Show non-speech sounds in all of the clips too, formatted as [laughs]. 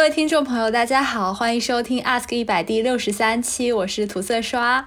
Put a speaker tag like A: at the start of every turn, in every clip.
A: 各位听众朋友，大家好，欢迎收听 Ask 一百第六十三期，我是涂色刷。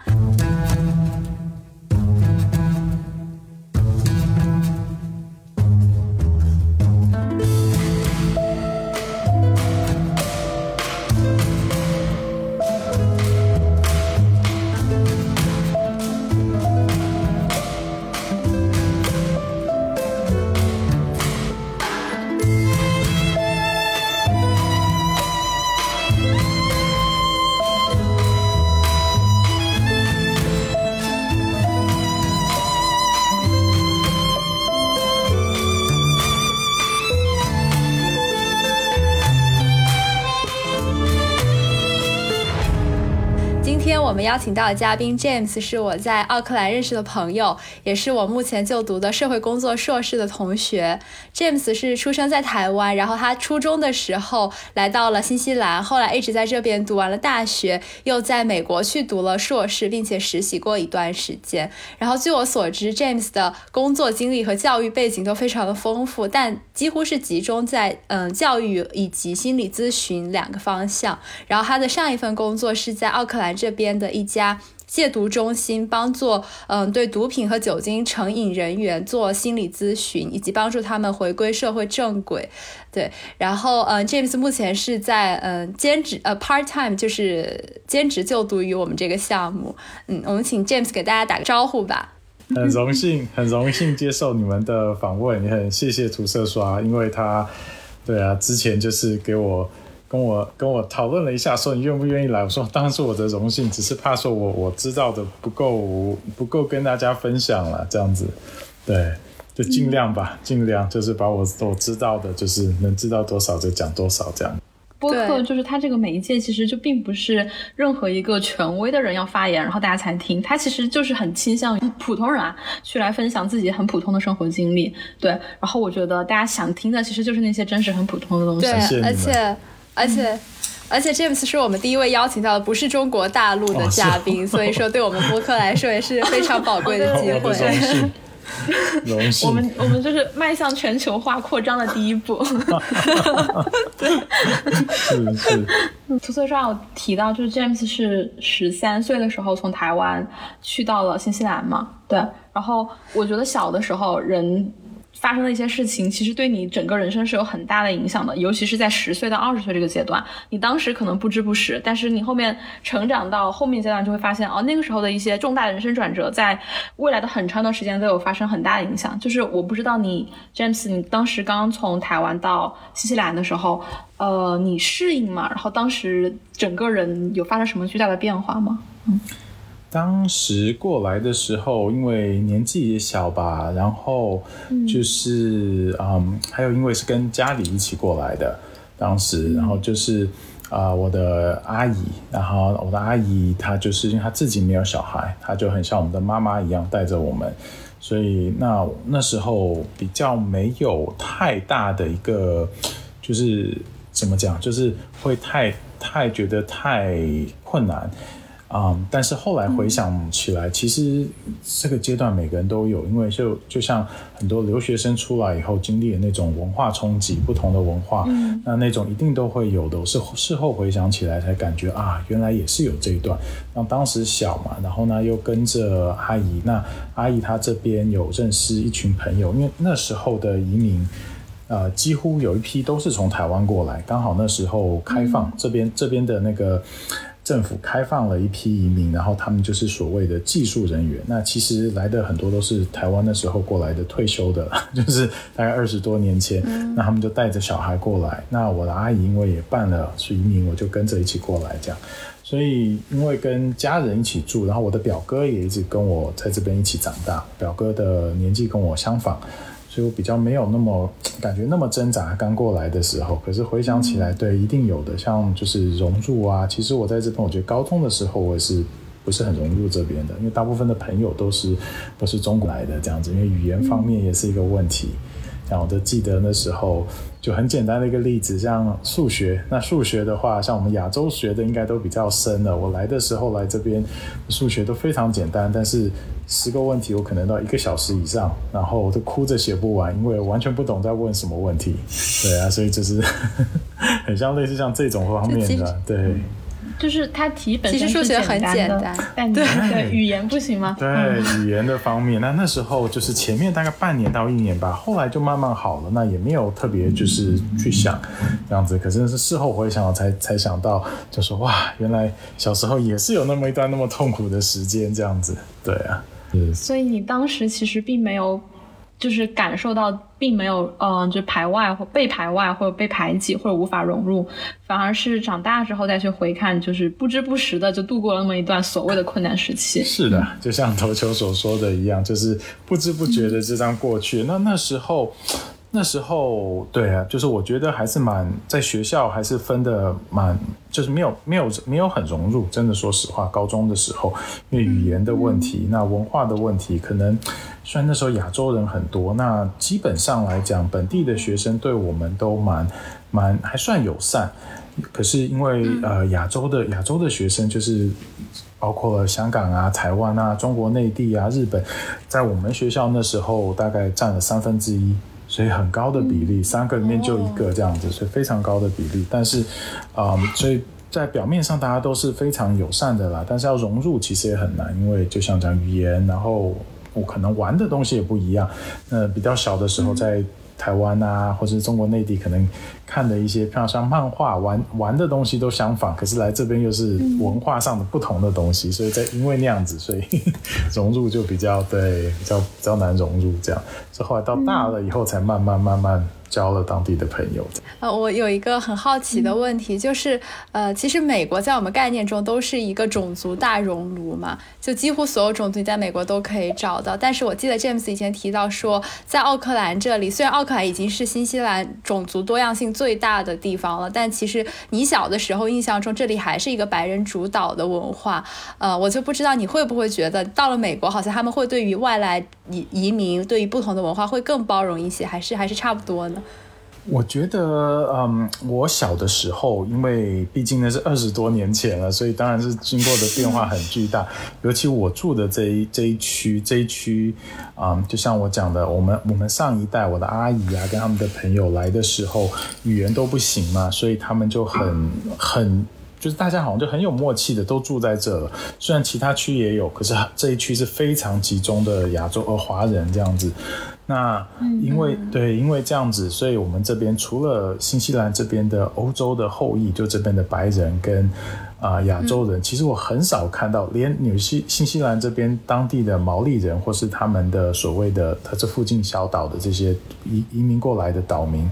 A: 邀请到的嘉宾 James 是我在奥克兰认识的朋友，也是我目前就读的社会工作硕士的同学。James 是出生在台湾，然后他初中的时候来到了新西兰，后来一直在这边读完了大学，又在美国去读了硕士，并且实习过一段时间。然后据我所知，James 的工作经历和教育背景都非常的丰富，但几乎是集中在嗯教育以及心理咨询两个方向。然后他的上一份工作是在奥克兰这边。的一家戒毒中心，帮助嗯对毒品和酒精成瘾人员做心理咨询，以及帮助他们回归社会正轨。对，然后嗯，James 目前是在嗯兼职呃 part time，就是兼职就读于我们这个项目。嗯，我们请 James 给大家打个招呼吧。[laughs]
B: 很荣幸，很荣幸接受你们的访问，也很谢谢涂色刷，因为他对啊，之前就是给我。跟我跟我讨论了一下，说你愿不愿意来？我说当然是我的荣幸，只是怕说我我知道的不够不够跟大家分享了，这样子，对，就尽量吧，尽量就是把我我知道的，就是能知道多少就讲多少这样。
C: 播客就是它这个媒介，其实就并不是任何一个权威的人要发言，然后大家才听，它其实就是很倾向于普通人啊，去来分享自己很普通的生活经历。对，然后我觉得大家想听的其实就是那些真实很普通的东西。
A: 对，而且。而且，而且 James 是我们第一位邀请到的不是中国大陆的嘉宾，[laughs] 所以说对我们播客来说也是非常宝贵的机会。
B: 荣幸，
C: 我们我们就是迈向全球化扩张的第一步。
B: 对，是是。
C: 涂色上有提到，就是 James 是十三岁的时候从台湾去到了新西兰嘛？对。然后我觉得小的时候人。发生的一些事情，其实对你整个人生是有很大的影响的，尤其是在十岁到二十岁这个阶段，你当时可能不知不识，但是你后面成长到后面阶段，就会发现，哦，那个时候的一些重大的人生转折，在未来的很长一段时间都有发生很大的影响。就是我不知道你，James，你当时刚从台湾到新西兰的时候，呃，你适应吗？然后当时整个人有发生什么巨大的变化吗？嗯。
B: 当时过来的时候，因为年纪也小吧，然后就是嗯，还有因为是跟家里一起过来的，当时，然后就是啊，我的阿姨，然后我的阿姨她就是因为她自己没有小孩，她就很像我们的妈妈一样带着我们，所以那那时候比较没有太大的一个，就是怎么讲，就是会太太觉得太困难。啊！但是后来回想起来，其实这个阶段每个人都有，因为就就像很多留学生出来以后经历的那种文化冲击，不同的文化，那那种一定都会有的。是事后回想起来才感觉啊，原来也是有这一段。那当时小嘛，然后呢又跟着阿姨，那阿姨她这边有认识一群朋友，因为那时候的移民，呃，几乎有一批都是从台湾过来，刚好那时候开放这边这边的那个。政府开放了一批移民，然后他们就是所谓的技术人员。那其实来的很多都是台湾那时候过来的退休的，[laughs] 就是大概二十多年前。那他们就带着小孩过来。那我的阿姨因为也办了是移民，我就跟着一起过来这样。所以因为跟家人一起住，然后我的表哥也一直跟我在这边一起长大。表哥的年纪跟我相仿。所以我比较没有那么 [tsk] 感觉那么挣扎，刚过来的时候，可是回想起来，对，一定有的，像就是融入啊。其实我在这边，我觉得高中的时候我也是不是很融入这边的，因为大部分的朋友都是都是中国来的这样子，因为语言方面也是一个问题。然后我都记得那时候。就很简单的一个例子，像数学。那数学的话，像我们亚洲学的应该都比较深了。我来的时候来这边，数学都非常简单，但是十个问题我可能到一个小时以上，然后我都哭着写不完，因为完全不懂在问什么问题。对啊，所以就是 [laughs] 很像类似像这种方面的，对。
C: 就是它题本
A: 身数学很简单，
C: 但对语言不行吗？
B: 对语言的方面，那那时候就是前面大概半年到一年吧，后来就慢慢好了，那也没有特别就是去想这样子，可是是事后回想才才想到，就说哇，原来小时候也是有那么一段那么痛苦的时间这样子，对啊，
C: 所以你当时其实并没有。就是感受到并没有，嗯，就排外或被排外或者被排挤或者无法融入，反而是长大之后再去回看，就是不知不觉的就度过了那么一段所谓的困难时期。
B: 是的，就像头球所说的一样，就是不知不觉的这样过去。那那时候。那时候，对啊，就是我觉得还是蛮在学校还是分的蛮，就是没有没有没有很融入。真的说实话，高中的时候，因为语言的问题，那文化的问题，可能虽然那时候亚洲人很多，那基本上来讲，本地的学生对我们都蛮蛮还算友善。可是因为呃亚洲的亚洲的学生，就是包括了香港啊、台湾啊、中国内地啊、日本，在我们学校那时候大概占了三分之一。所以很高的比例，三个里面就一个这样子，所以非常高的比例。但是，啊，所以在表面上大家都是非常友善的啦，但是要融入其实也很难，因为就像讲语言，然后我可能玩的东西也不一样。那比较小的时候在。台湾啊，或是中国内地，可能看的一些，像像漫画、玩玩的东西都相仿，可是来这边又是文化上的不同的东西，所以在因为那样子，所以 [laughs] 融入就比较对，比较比较难融入这样。所以后来到大了以后，才慢慢慢慢。交了当地的朋友。
A: 呃，我有一个很好奇的问题，就是，呃，其实美国在我们概念中都是一个种族大熔炉嘛，就几乎所有种族你在美国都可以找到。但是我记得 James 以前提到说，在奥克兰这里，虽然奥克兰已经是新西兰种族多样性最大的地方了，但其实你小的时候印象中，这里还是一个白人主导的文化。呃，我就不知道你会不会觉得，到了美国，好像他们会对于外来移移民，对于不同的文化会更包容一些，还是还是差不多呢？
B: 我觉得，嗯，我小的时候，因为毕竟那是二十多年前了，所以当然是经过的变化很巨大。[laughs] 尤其我住的这一这一区，这一区，啊，就像我讲的，我们我们上一代，我的阿姨啊，跟他们的朋友来的时候，语言都不行嘛，所以他们就很很，就是大家好像就很有默契的都住在这了。虽然其他区也有，可是这一区是非常集中的亚洲呃华人这样子。那因为对，因为这样子，所以我们这边除了新西兰这边的欧洲的后裔，就这边的白人跟啊亚洲人，其实我很少看到，连纽西新西兰这边当地的毛利人，或是他们的所谓的他这附近小岛的这些移移民过来的岛民。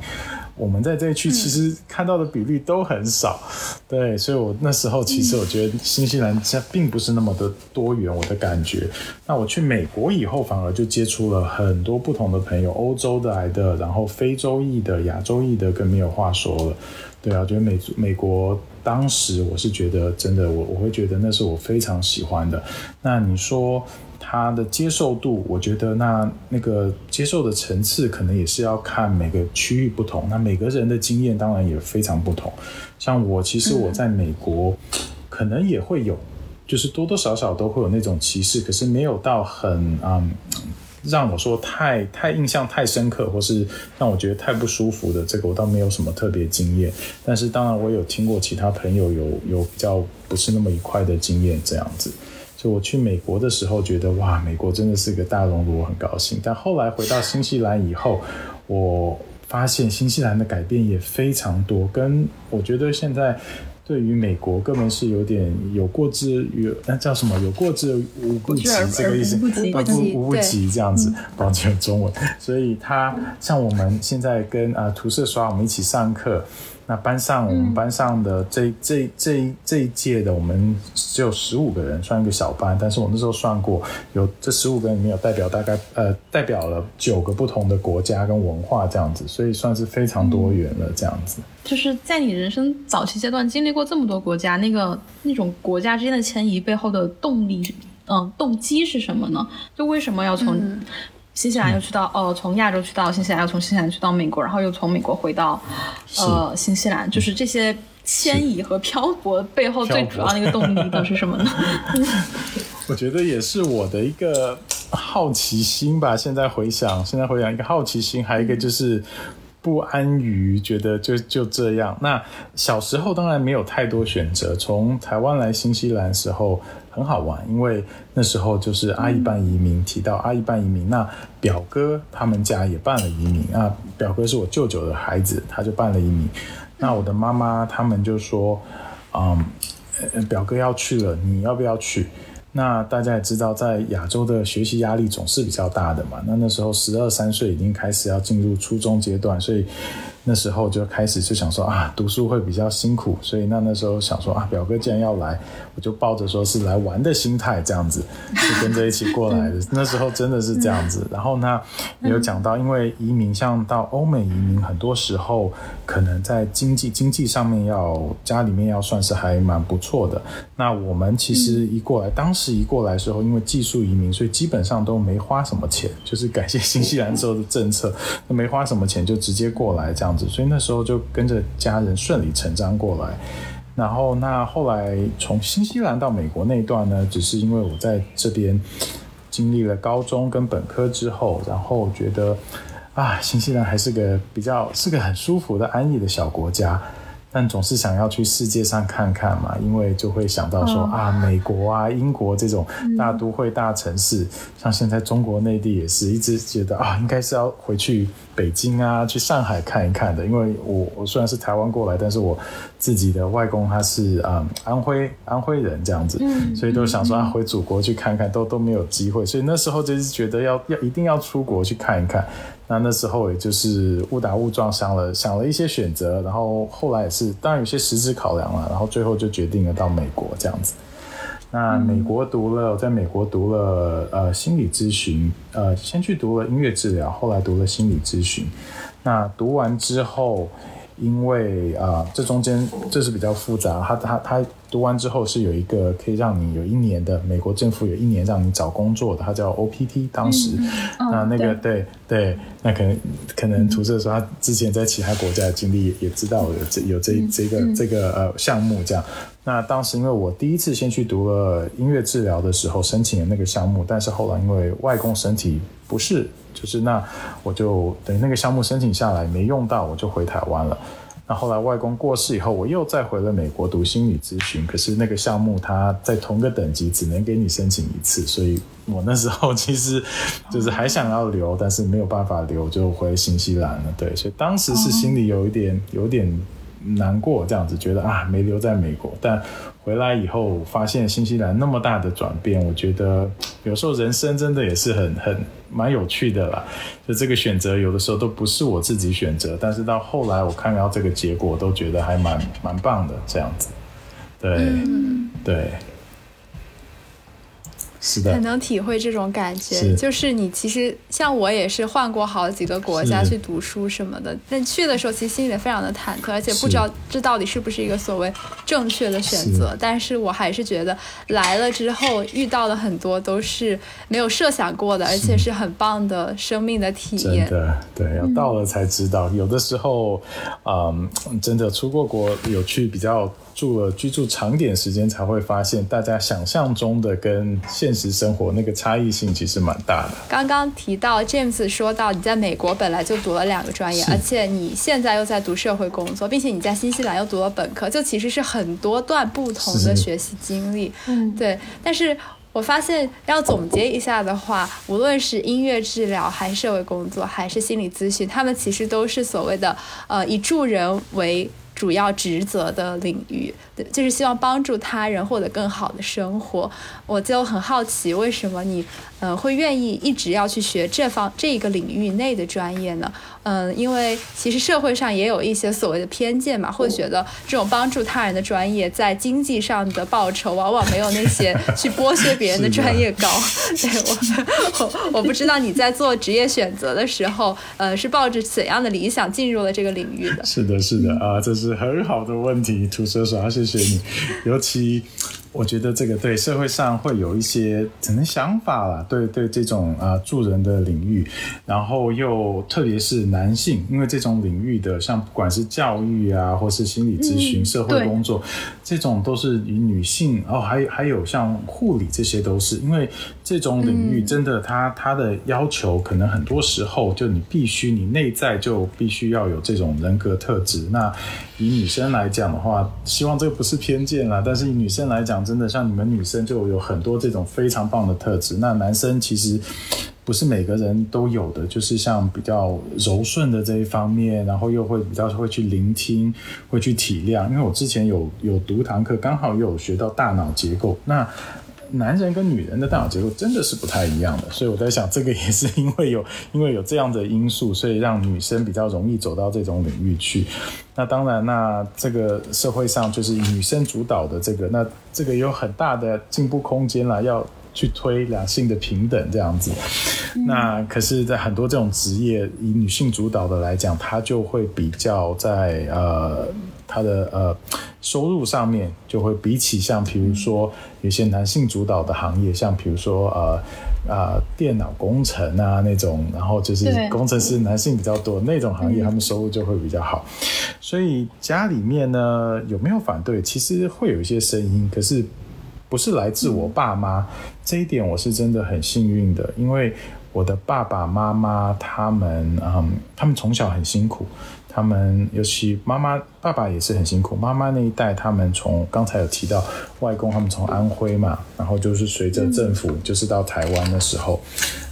B: 我们在这一区其实看到的比例都很少，对，所以我那时候其实我觉得新西兰它并不是那么的多元，我的感觉。那我去美国以后，反而就接触了很多不同的朋友，欧洲的来的，然后非洲裔的、亚洲裔的，更没有话说了。对啊，觉得美美国当时我是觉得真的，我我会觉得那是我非常喜欢的。那你说？他的接受度，我觉得那那个接受的层次，可能也是要看每个区域不同。那每个人的经验当然也非常不同。像我，其实我在美国，可能也会有，就是多多少少都会有那种歧视，可是没有到很嗯，让我说太太印象太深刻，或是让我觉得太不舒服的，这个我倒没有什么特别经验。但是当然，我有听过其他朋友有有比较不是那么愉快的经验，这样子。就我去美国的时候，觉得哇，美国真的是个大熔炉，我很高兴。但后来回到新西兰以后，我发现新西兰的改变也非常多，跟我觉得现在对于美国根本是有点有过之有那叫什么有过之无不及这个意思，
A: 无不
B: 无不及这样子，抱歉中文。所以他像我们现在跟啊涂色刷，我们一起上课。那班上，我们班上的这这这这一届的，我们只有十五个人，算一个小班。但是我那时候算过，有这十五个人里面有代表大概呃代表了九个不同的国家跟文化这样子，所以算是非常多元了这样子。
C: 就是在你人生早期阶段经历过这么多国家，那个那种国家之间的迁移背后的动力，嗯，动机是什么呢？就为什么要从？新西兰又去到哦，从亚洲去到新西兰，又从新西兰去到美国，然后又从美国回到呃新西兰，就是这些迁移和漂泊背后最主要的一个动力都是什么呢？[laughs]
B: 我觉得也是我的一个好奇心吧。现在回想，现在回想一个好奇心，还有一个就是不安于觉得就就这样。那小时候当然没有太多选择，从台湾来新西兰时候很好玩，因为那时候就是阿姨办移民，提到阿姨办移民，那表哥他们家也办了移民啊，表哥是我舅舅的孩子，他就办了移民。那我的妈妈他们就说，嗯，表哥要去了，你要不要去？那大家也知道，在亚洲的学习压力总是比较大的嘛。那那时候十二三岁已经开始要进入初中阶段，所以。那时候就开始就想说啊，读书会比较辛苦，所以那那时候想说啊，表哥既然要来，我就抱着说是来玩的心态这样子，就跟着一起过来的。[laughs] 那时候真的是这样子。然后呢，也有讲到，因为移民像到欧美移民，很多时候可能在经济经济上面要家里面要算是还蛮不错的。那我们其实一过来，当时一过来的时候，因为技术移民，所以基本上都没花什么钱，就是感谢新西兰时候的政策，没花什么钱就直接过来这样。所以那时候就跟着家人顺理成章过来，然后那后来从新西兰到美国那一段呢，只是因为我在这边经历了高中跟本科之后，然后觉得啊，新西兰还是个比较是个很舒服的安逸的小国家。但总是想要去世界上看看嘛，因为就会想到说啊，美国啊、英国这种大都会、大城市，像现在中国内地也是一直觉得啊，应该是要回去北京啊、去上海看一看的。因为我我虽然是台湾过来，但是我自己的外公他是啊安徽安徽人这样子，所以都想说啊回祖国去看看，都都没有机会，所以那时候就是觉得要要一定要出国去看一看。那那时候也就是误打误撞想了想了一些选择，然后后来也是当然有些实质考量了，然后最后就决定了到美国这样子。那美国读了，在美国读了呃心理咨询，呃先去读了音乐治疗，后来读了心理咨询。那读完之后。因为啊，这中间这是比较复杂。他他他读完之后是有一个可以让你有一年的美国政府有一年让你找工作的，他叫 OPT。当时那那个对对，那可能可能涂色说他之前在其他国家的经历也知道有这有这这个这个呃项目这样。那当时因为我第一次先去读了音乐治疗的时候申请的那个项目，但是后来因为外公身体不适。就是那我就等那个项目申请下来没用到，我就回台湾了。那后来外公过世以后，我又再回了美国读心理咨询。可是那个项目它在同个等级，只能给你申请一次，所以我那时候 [laughs] 其实就是还想要留，但是没有办法留，就回新西兰了。对，所以当时是心里有一点有点难过，这样子觉得啊没留在美国，但。回来以后发现新西兰那么大的转变，我觉得有时候人生真的也是很很蛮有趣的啦。就这个选择有的时候都不是我自己选择，但是到后来我看到这个结果，都觉得还蛮蛮棒的这样子。对，对。
A: 很能体会这种感觉，就是你其实像我也是换过好几个国家去读书什么的，但去的时候其实心里非常的忐忑，而且不知道这到底是不是一个所谓正确的选择。但是我还是觉得来了之后遇到了很多都是没有设想过的，而且是很棒的生命的体验。
B: 真的，对，要到了才知道。有的时候，嗯，真的出过国有去比较。住了居住长点时间，才会发现大家想象中的跟现实生活那个差异性其实蛮大的。
A: 刚刚提到 James 说到你在美国本来就读了两个专业，而且你现在又在读社会工作，并且你在新西兰又读了本科，就其实是很多段不同的学习经历。嗯，对。但是我发现要总结一下的话，无论是音乐治疗，还是社会工作，还是心理咨询，他们其实都是所谓的呃以助人为。主要职责的领域，就是希望帮助他人获得更好的生活。我就很好奇，为什么你，呃，会愿意一直要去学这方这个领域内的专业呢？嗯，因为其实社会上也有一些所谓的偏见嘛，会觉得这种帮助他人的专业在经济上的报酬往往没有那些 [laughs] 去剥削别人的专业高。[laughs] 对我，我我不知道你在做职业选择的时候，呃，是抱着怎样的理想进入了这个领域的？
B: 是的，是的啊，这是很好的问题，土蛇耍，谢谢谢谢你尤其我觉得这个对社会上会有一些可能想法啦，对对这种啊助人的领域，然后又特别是男性，因为这种领域的像不管是教育啊，或是心理咨询、社会工作，这种都是以女性哦，还还有像护理这些都是，因为这种领域真的它它的要求可能很多时候就你必须你内在就必须要有这种人格特质。那以女生来讲的话，希望这个不是偏见啦，但是以女生来讲。真的像你们女生就有很多这种非常棒的特质，那男生其实不是每个人都有的，就是像比较柔顺的这一方面，然后又会比较会去聆听，会去体谅。因为我之前有有读堂课，刚好又有学到大脑结构，那男人跟女人的大脑结构真的是不太一样的，所以我在想，这个也是因为有 [laughs] 因为有这样的因素，所以让女生比较容易走到这种领域去。那当然，那这个社会上就是以女生主导的这个，那这个有很大的进步空间啦，要去推两性的平等这样子。那可是，在很多这种职业以女性主导的来讲，它就会比较在呃，它的呃收入上面就会比起像比如说有些男性主导的行业，像比如说呃。啊，电脑工程啊那种，然后就是工程师男性比较多那种行业，他们收入就会比较好。所以家里面呢有没有反对？其实会有一些声音，可是不是来自我爸妈。这一点我是真的很幸运的，因为我的爸爸妈妈他们，嗯，他们从小很辛苦。他们尤其妈妈、爸爸也是很辛苦。妈妈那一代，他们从刚才有提到外公，他们从安徽嘛，然后就是随着政府，就是到台湾的时候，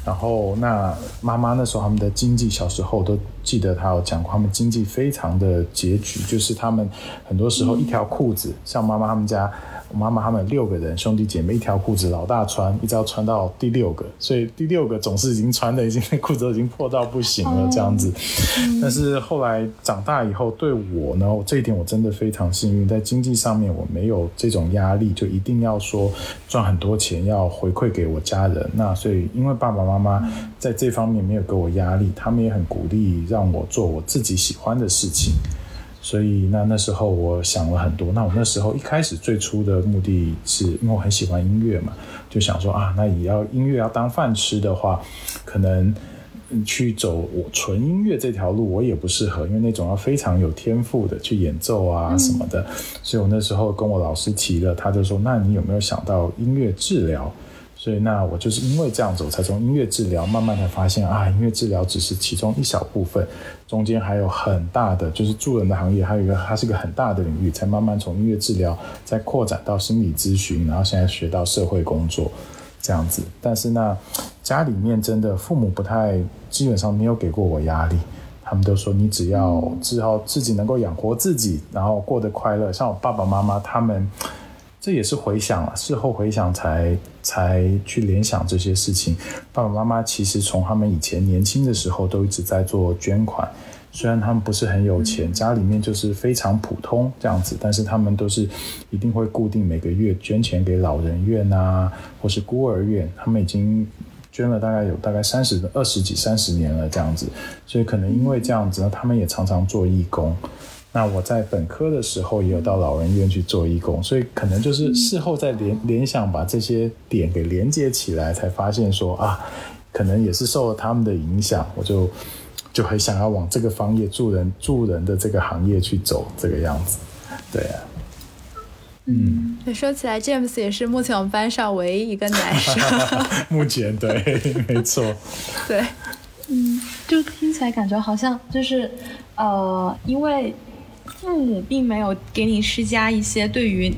B: 然后那妈妈那时候他们的经济，小时候都记得他有讲过，他们经济非常的拮据，就是他们很多时候一条裤子，像妈妈他们家。我妈妈他们六个人兄弟姐妹一条裤子，老大穿，一直要穿到第六个，所以第六个总是已经穿的已经那裤子都已经破到不行了这样子。[laughs] 但是后来长大以后，对我呢，这一点我真的非常幸运，在经济上面我没有这种压力，就一定要说赚很多钱要回馈给我家人。那所以因为爸爸妈妈在这方面没有给我压力，他们也很鼓励让我做我自己喜欢的事情。所以那那时候我想了很多。那我那时候一开始最初的目的是因为我很喜欢音乐嘛，就想说啊，那也要音乐要当饭吃的话，可能去走我纯音乐这条路我也不适合，因为那种要非常有天赋的去演奏啊什么的。所以我那时候跟我老师提了，他就说，那你有没有想到音乐治疗？所以，那我就是因为这样子，我才从音乐治疗慢慢的发现啊，音乐治疗只是其中一小部分，中间还有很大的，就是助人的行业，还有一个它是一个很大的领域，才慢慢从音乐治疗再扩展到心理咨询，然后现在学到社会工作这样子。但是呢，家里面真的父母不太，基本上没有给过我压力，他们都说你只要只要自己能够养活自己，然后过得快乐。像我爸爸妈妈他们。这也是回想了，事后回想才才去联想这些事情。爸爸妈妈其实从他们以前年轻的时候都一直在做捐款，虽然他们不是很有钱，家里面就是非常普通这样子，但是他们都是一定会固定每个月捐钱给老人院啊，或是孤儿院。他们已经捐了大概有大概三十二十几三十年了这样子，所以可能因为这样子呢，他们也常常做义工。那我在本科的时候也有到老人院去做义工，所以可能就是事后再联联想，把这些点给连接起来，才发现说啊，可能也是受了他们的影响，我就就很想要往这个方业助人助人的这个行业去走，这个样子，对啊，
A: 嗯，说起来，James 也是目前我们班上唯一一个男生，[laughs]
B: 目前对，[laughs] 没错，
A: 对，
C: 嗯，就听起来感觉好像就是呃，因为。父母并没有给你施加一些对于，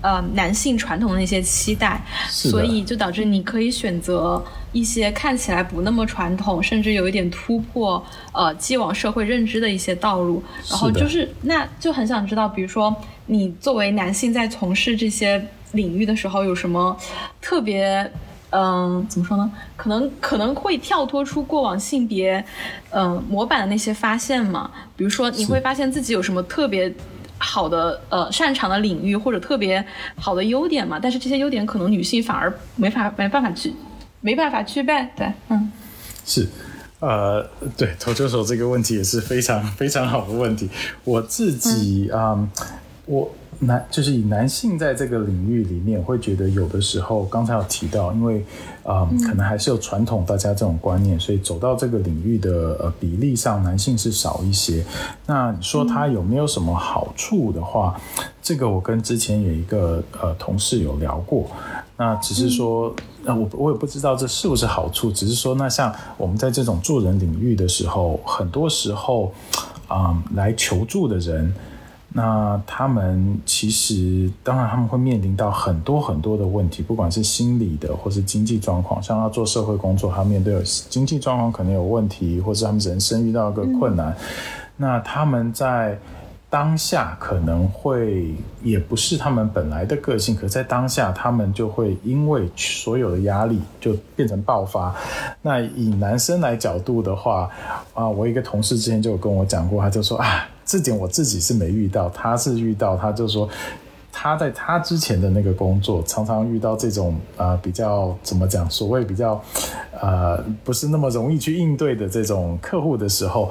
C: 呃，男性传统的一些期待，所以就导致你可以选择一些看起来不那么传统，甚至有一点突破呃既往社会认知的一些道路。然后就是，那就很想知道，比如说你作为男性在从事这些领域的时候，有什么特别？嗯，怎么说呢？可能可能会跳脱出过往性别，嗯，模板的那些发现嘛。比如说，你会发现自己有什么特别好的呃擅长的领域，或者特别好的优点嘛？但是这些优点可能女性反而没法没办法去没办法具备。对，嗯，
B: 是，呃，对，投球手这个问题也是非常非常好的问题。我自己啊，我。男就是以男性在这个领域里面，会觉得有的时候，刚才有提到，因为啊，可能还是有传统大家这种观念，所以走到这个领域的呃比例上，男性是少一些。那你说他有没有什么好处的话，这个我跟之前有一个呃同事有聊过，那只是说，那我我也不知道这是不是好处，只是说，那像我们在这种助人领域的时候，很多时候啊来求助的人。那他们其实，当然他们会面临到很多很多的问题，不管是心理的，或是经济状况。像要做社会工作，他面对经济状况可能有问题，或是他们人生遇到一个困难。那他们在当下可能会也不是他们本来的个性，可在当下他们就会因为所有的压力就变成爆发。那以男生来角度的话，啊，我一个同事之前就有跟我讲过，他就说啊。这点我自己是没遇到，他是遇到，他就说他在他之前的那个工作，常常遇到这种啊比较怎么讲，所谓比较呃不是那么容易去应对的这种客户的时候。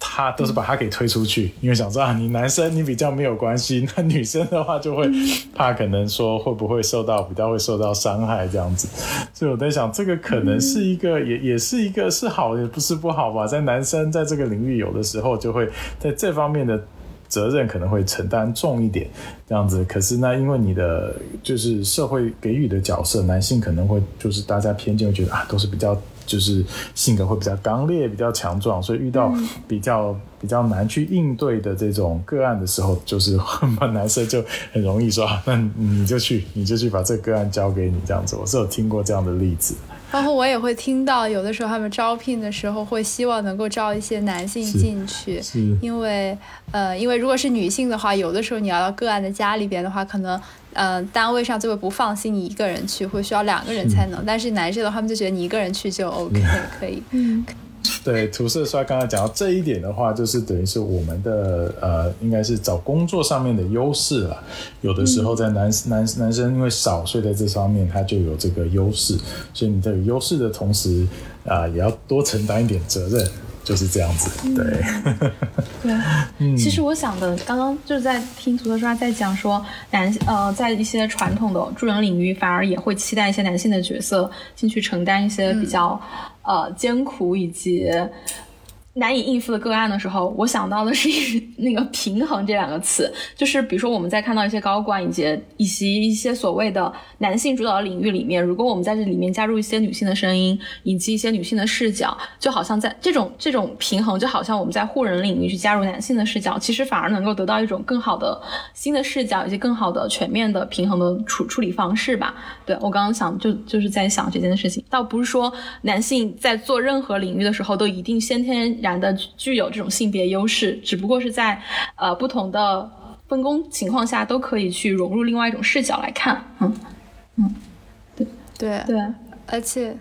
B: 他都是把他给推出去，因为想说啊，你男生你比较没有关系，[laughs] 那女生的话就会怕可能说会不会受到比较会受到伤害这样子，所以我在想这个可能是一个也也是一个是好也不是不好吧，在男生在这个领域有的时候就会在这方面的责任可能会承担重一点这样子，可是那因为你的就是社会给予的角色，男性可能会就是大家偏见会觉得啊都是比较。就是性格会比较刚烈、比较强壮，所以遇到比较比较难去应对的这种个案的时候，就是男生就很容易说：“那你就去，你就去把这个个案交给你。”这样子，我是有听过这样的例子。
A: 包括我也会听到，有的时候他们招聘的时候会希望能够招一些男性进去，因为呃，因为如果是女性的话，有的时候你要到个案的家里边的话，可能。嗯，单位上就会不放心你一个人去，会需要两个人才能。但是男生的话，他们就觉得你一个人去就 [laughs] OK，可以。嗯，
B: 对，涂色帅刚才讲到这一点的话，就是等于是我们的呃，应该是找工作上面的优势了。有的时候在男男男生因为少，所以在这方面他就有这个优势。所以你在有优势的同时啊，也要多承担一点责任。就是这样子，对，[laughs]
C: 对，[laughs] 其实我想的，刚刚就是在听涂特刷在讲说，男呃，在一些传统的助人领域，反而也会期待一些男性的角色进去承担一些比较呃艰苦以及。难以应付的个案的时候，我想到的是那个平衡这两个词，[laughs] 就是比如说我们在看到一些高管以及以及一些所谓的男性主导的领域里面，如果我们在这里面加入一些女性的声音以及一些女性的视角，就好像在这种这种平衡，就好像我们在护人领域去加入男性的视角，其实反而能够得到一种更好的新的视角以及更好的全面的平衡的处处理方式吧。对我刚刚想就就是在想这件事情，倒不是说男性在做任何领域的时候都一定先天。然的具有这种性别优势，只不过是在呃不同的分工情况下，都可以去融入另外一种视角来看。嗯嗯，对
A: 对
C: 对，
A: 而且。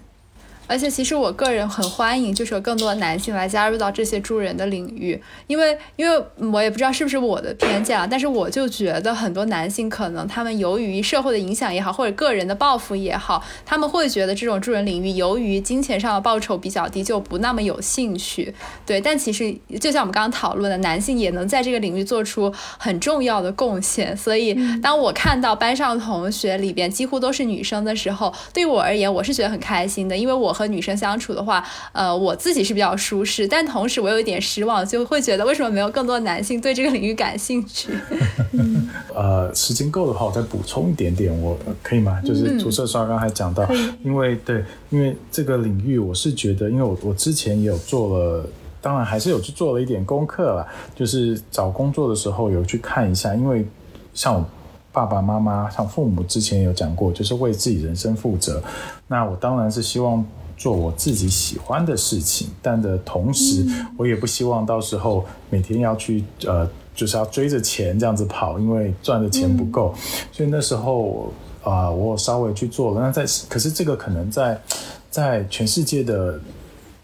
A: 而且其实我个人很欢迎，就是有更多的男性来加入到这些助人的领域，因为因为我也不知道是不是我的偏见啊，但是我就觉得很多男性可能他们由于社会的影响也好，或者个人的抱负也好，他们会觉得这种助人领域由于金钱上的报酬比较低，就不那么有兴趣。对，但其实就像我们刚刚讨论的，男性也能在这个领域做出很重要的贡献。所以当我看到班上同学里边几乎都是女生的时候，对我而言我是觉得很开心的，因为我。和女生相处的话，呃，我自己是比较舒适，但同时我有一点失望，就会觉得为什么没有更多的男性对这个领域感兴趣？[laughs]
B: 呃，时间够的话，我再补充一点点，我可以吗？就是涂色刷刚才讲到，[laughs] 因为对，因为这个领域，我是觉得，因为我我之前也有做了，当然还是有去做了一点功课了，就是找工作的时候有去看一下，因为像我。爸爸妈妈像父母之前有讲过，就是为自己人生负责。那我当然是希望做我自己喜欢的事情，但的同时，我也不希望到时候每天要去呃，就是要追着钱这样子跑，因为赚的钱不够。所以那时候啊，我稍微去做了。那在可是这个可能在在全世界的。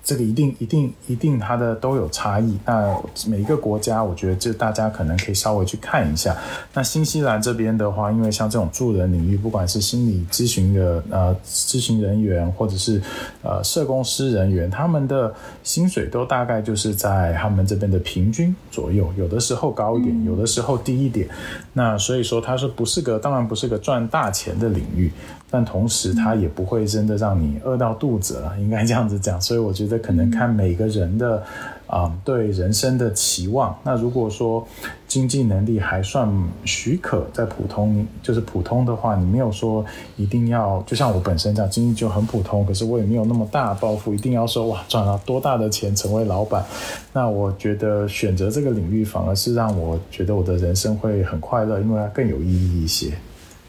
B: 这个一定一定一定，它的都有差异。那每一个国家，我觉得这大家可能可以稍微去看一下。那新西兰这边的话，因为像这种助人领域，不管是心理咨询的呃咨询人员，或者是呃社工师人员，他们的薪水都大概就是在他们这边的平均左右，有的时候高一点，有的时候低一点。那所以说，它是不是个当然不是个赚大钱的领域，但同时它也不会真的让你饿到肚子了，应该这样子讲。所以我觉得可能看每个人的。啊，对人生的期望。那如果说经济能力还算许可，在普通就是普通的话，你没有说一定要，就像我本身这样，经济就很普通，可是我也没有那么大抱负，一定要说哇赚了多大的钱成为老板。那我觉得选择这个领域，反而是让我觉得我的人生会很快乐，因为它更有意义一些。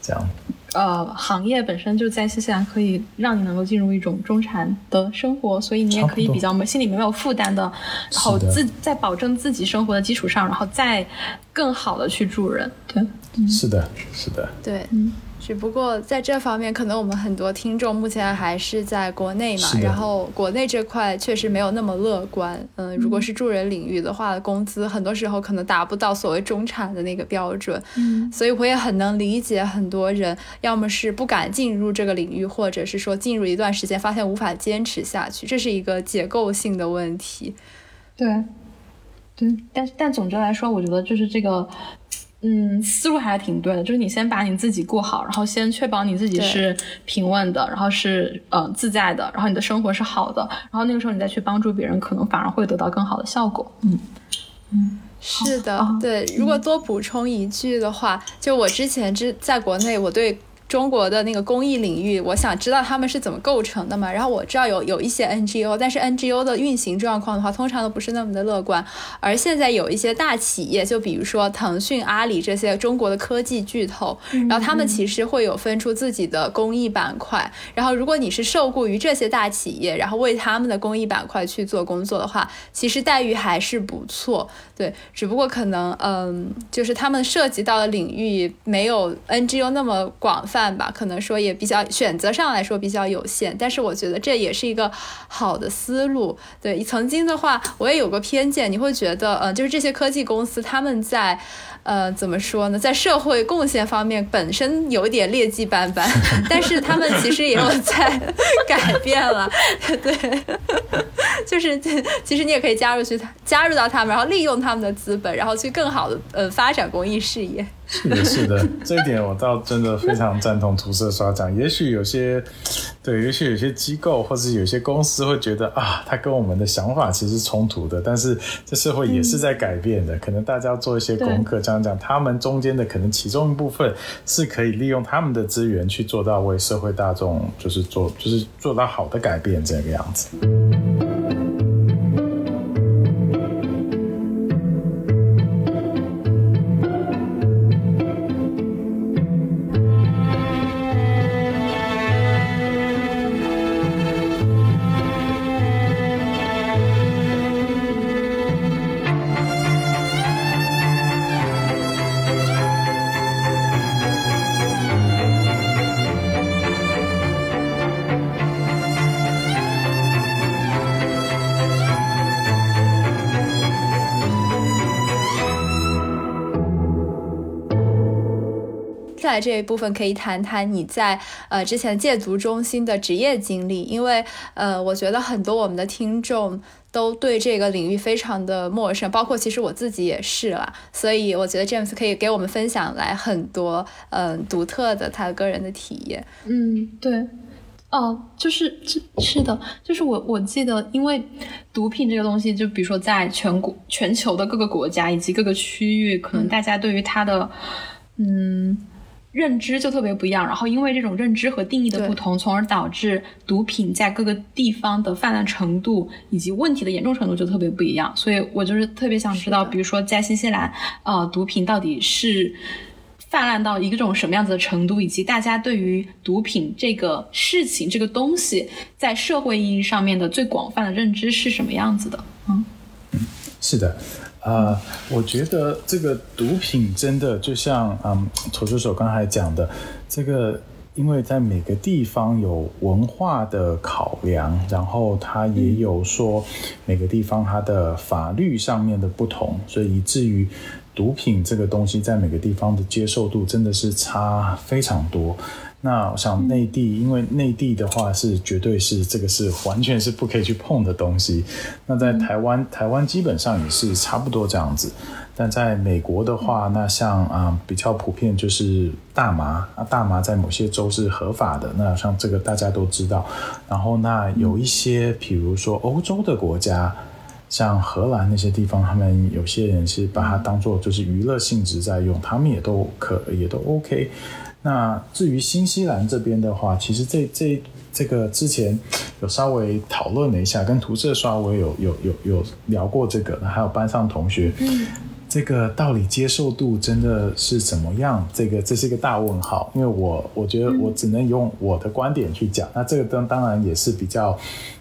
B: 这样。
C: 呃，行业本身就在新西兰可以让你能够进入一种中产的生活，所以你也可以比较没心里没有负担的，然后自在保证自己生活的基础上，然后再更好的去助人。对，
B: 是的，是的，
A: 对，嗯。只不过在这方面，可能我们很多听众目前还是在国内嘛，然后国内这块确实没有那么乐观。嗯，如果是助人领域的话，工资很多时候可能达不到所谓中产的那个标准。嗯，所以我也很能理解很多人，要么是不敢进入这个领域，或者是说进入一段时间发现无法坚持下去，这是一个结构性的问题。
C: 对，对，但但总之来说，我觉得就是这个。嗯，思路还是挺对的，就是你先把你自己过好，然后先确保你自己是平稳的，然后是呃自在的，然后你的生活是好的，然后那个时候你再去帮助别人，可能反而会得到更好的效果。嗯
A: 嗯，是的，对。如果多补充一句的话，就我之前之在国内，我对。中国的那个公益领域，我想知道他们是怎么构成的嘛？然后我知道有有一些 NGO，但是 NGO 的运行状况的话，通常都不是那么的乐观。而现在有一些大企业，就比如说腾讯、阿里这些中国的科技巨头，然后他们其实会有分出自己的公益板块。然后如果你是受雇于这些大企业，然后为他们的公益板块去做工作的话，其实待遇还是不错。对，只不过可能嗯，就是他们涉及到的领域没有 NGO 那么广。范吧，可能说也比较选择上来说比较有限，但是我觉得这也是一个好的思路。对，曾经的话，我也有个偏见，你会觉得，呃，就是这些科技公司他们在。呃，怎么说呢？在社会贡献方面，本身有点劣迹斑斑，但是他们其实也有在改变了。对，[laughs] 就是其实你也可以加入去，加入到他们，然后利用他们的资本，然后去更好的呃发展公益事业。
B: 是的，[laughs] 是的，这一点我倒真的非常赞同涂色刷奖。[laughs] 也许有些，对，也许有些机构或者有些公司会觉得啊，他跟我们的想法其实冲突的，但是这社会也是在改变的，可能大家要做一些功课，这样讲，他们中间的可能其中一部分是可以利用他们的资源去做到为社会大众，就是做，就是做到好的改变这个样子。
A: 这一部分可以谈谈你在呃之前戒毒中心的职业经历，因为呃我觉得很多我们的听众都对这个领域非常的陌生，包括其实我自己也是啦，所以我觉得 James 可以给我们分享来很多嗯独特的他个人的体验。
C: 嗯，对，哦，就是是是的，就是我我记得，因为毒品这个东西，就比如说在全国全球的各个国家以及各个区域，可能大家对于它的嗯。认知就特别不一样，然后因为这种认知和定义的不同，从而导致毒品在各个地方的泛滥程度以及问题的严重程度就特别不一样。所以我就是特别想知道，比如说在新西兰，呃，毒品到底是泛滥到一个种什么样子的程度，以及大家对于毒品这个事情、这个东西在社会意义上面的最广泛的认知是什么样子的？嗯，
B: 是的。啊，我觉得这个毒品真的就像嗯，投资手刚才讲的，这个因为在每个地方有文化的考量，然后它也有说每个地方它的法律上面的不同，所以以至于毒品这个东西在每个地方的接受度真的是差非常多。那我想内地，因为内地的话是绝对是这个是完全是不可以去碰的东西。那在台湾，台湾基本上也是差不多这样子。但在美国的话，那像啊比较普遍就是大麻啊，大麻在某些州是合法的。那像这个大家都知道。然后那有一些，比如说欧洲的国家，像荷兰那些地方，他们有些人是把它当做就是娱乐性质在用，他们也都可也都 OK。那至于新西兰这边的话，其实这这这个之前有稍微讨论了一下，跟涂色刷我有有有有聊过这个，还有班上同学，这个到底接受度真的是怎么样？这个这是一个大问号，因为我我觉得我只能用我的观点去讲，那这个当当然也是比较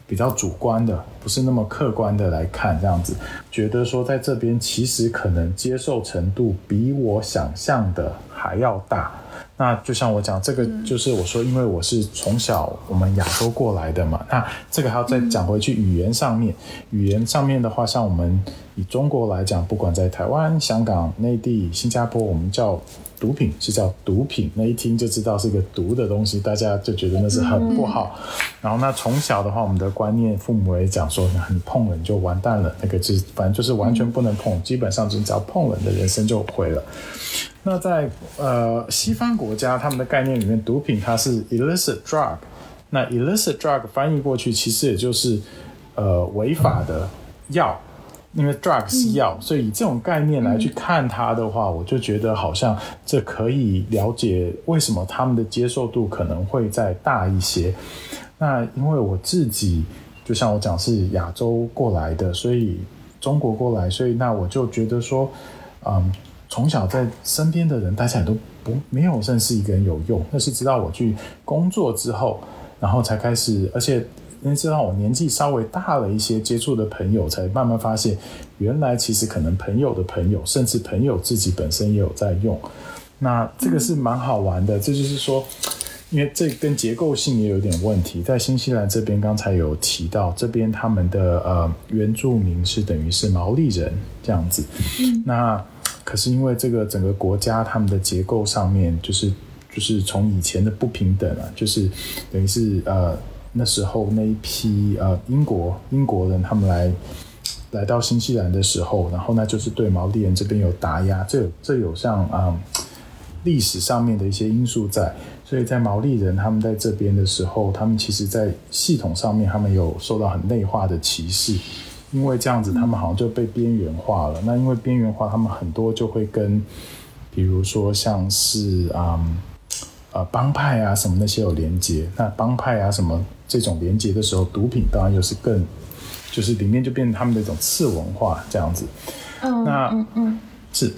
B: 比较主观的，不是那么客观的来看这样子，觉得说在这边其实可能接受程度比我想象的还要大。那就像我讲，这个就是我说，因为我是从小我们亚洲过来的嘛。那这个还要再讲回去语言上面，语言上面的话，像我们以中国来讲，不管在台湾、香港、内地、新加坡，我们叫毒品是叫毒品，那一听就知道是个毒的东西，大家就觉得那是很不好。然后那从小的话，我们的观念，父母也讲说，你碰了你就完蛋了，那个就是反正就是完全不能碰，基本上就只要碰了，你的人生就毁了。那在呃西方国家，他们的概念里面，毒品它是 illicit drug。那 illicit drug 翻译过去，其实也就是呃违法的药，因为 drug 是药，所以以这种概念来去看它的话，我就觉得好像这可以了解为什么他们的接受度可能会再大一些。那因为我自己就像我讲是亚洲过来的，所以中国过来，所以那我就觉得说，嗯。从小在身边的人，大家也都不没有认识一个人有用，那是直到我去工作之后，然后才开始，而且那是让我年纪稍微大了一些，接触的朋友才慢慢发现，原来其实可能朋友的朋友，甚至朋友自己本身也有在用。那这个是蛮好玩的，这就是说，因为这跟结构性也有点问题。在新西兰这边，刚才有提到，这边他们的呃原住民是等于是毛利人这样子，那。可是因为这个整个国家他们的结构上面，就是就是从以前的不平等啊，就是等于是呃那时候那一批呃英国英国人他们来来到新西兰的时候，然后呢就是对毛利人这边有打压，这有这有像啊历史上面的一些因素在，所以在毛利人他们在这边的时候，他们其实在系统上面他们有受到很内化的歧视。因为这样子，他们好像就被边缘化了。那因为边缘化，他们很多就会跟，比如说像是啊，呃帮派啊什么那些有连接。那帮派啊什么这种连接的时候，毒品当然又是更，就是里面就变成他们的一种次文化这样子。
C: 嗯，
B: 那
C: 嗯嗯
B: 是，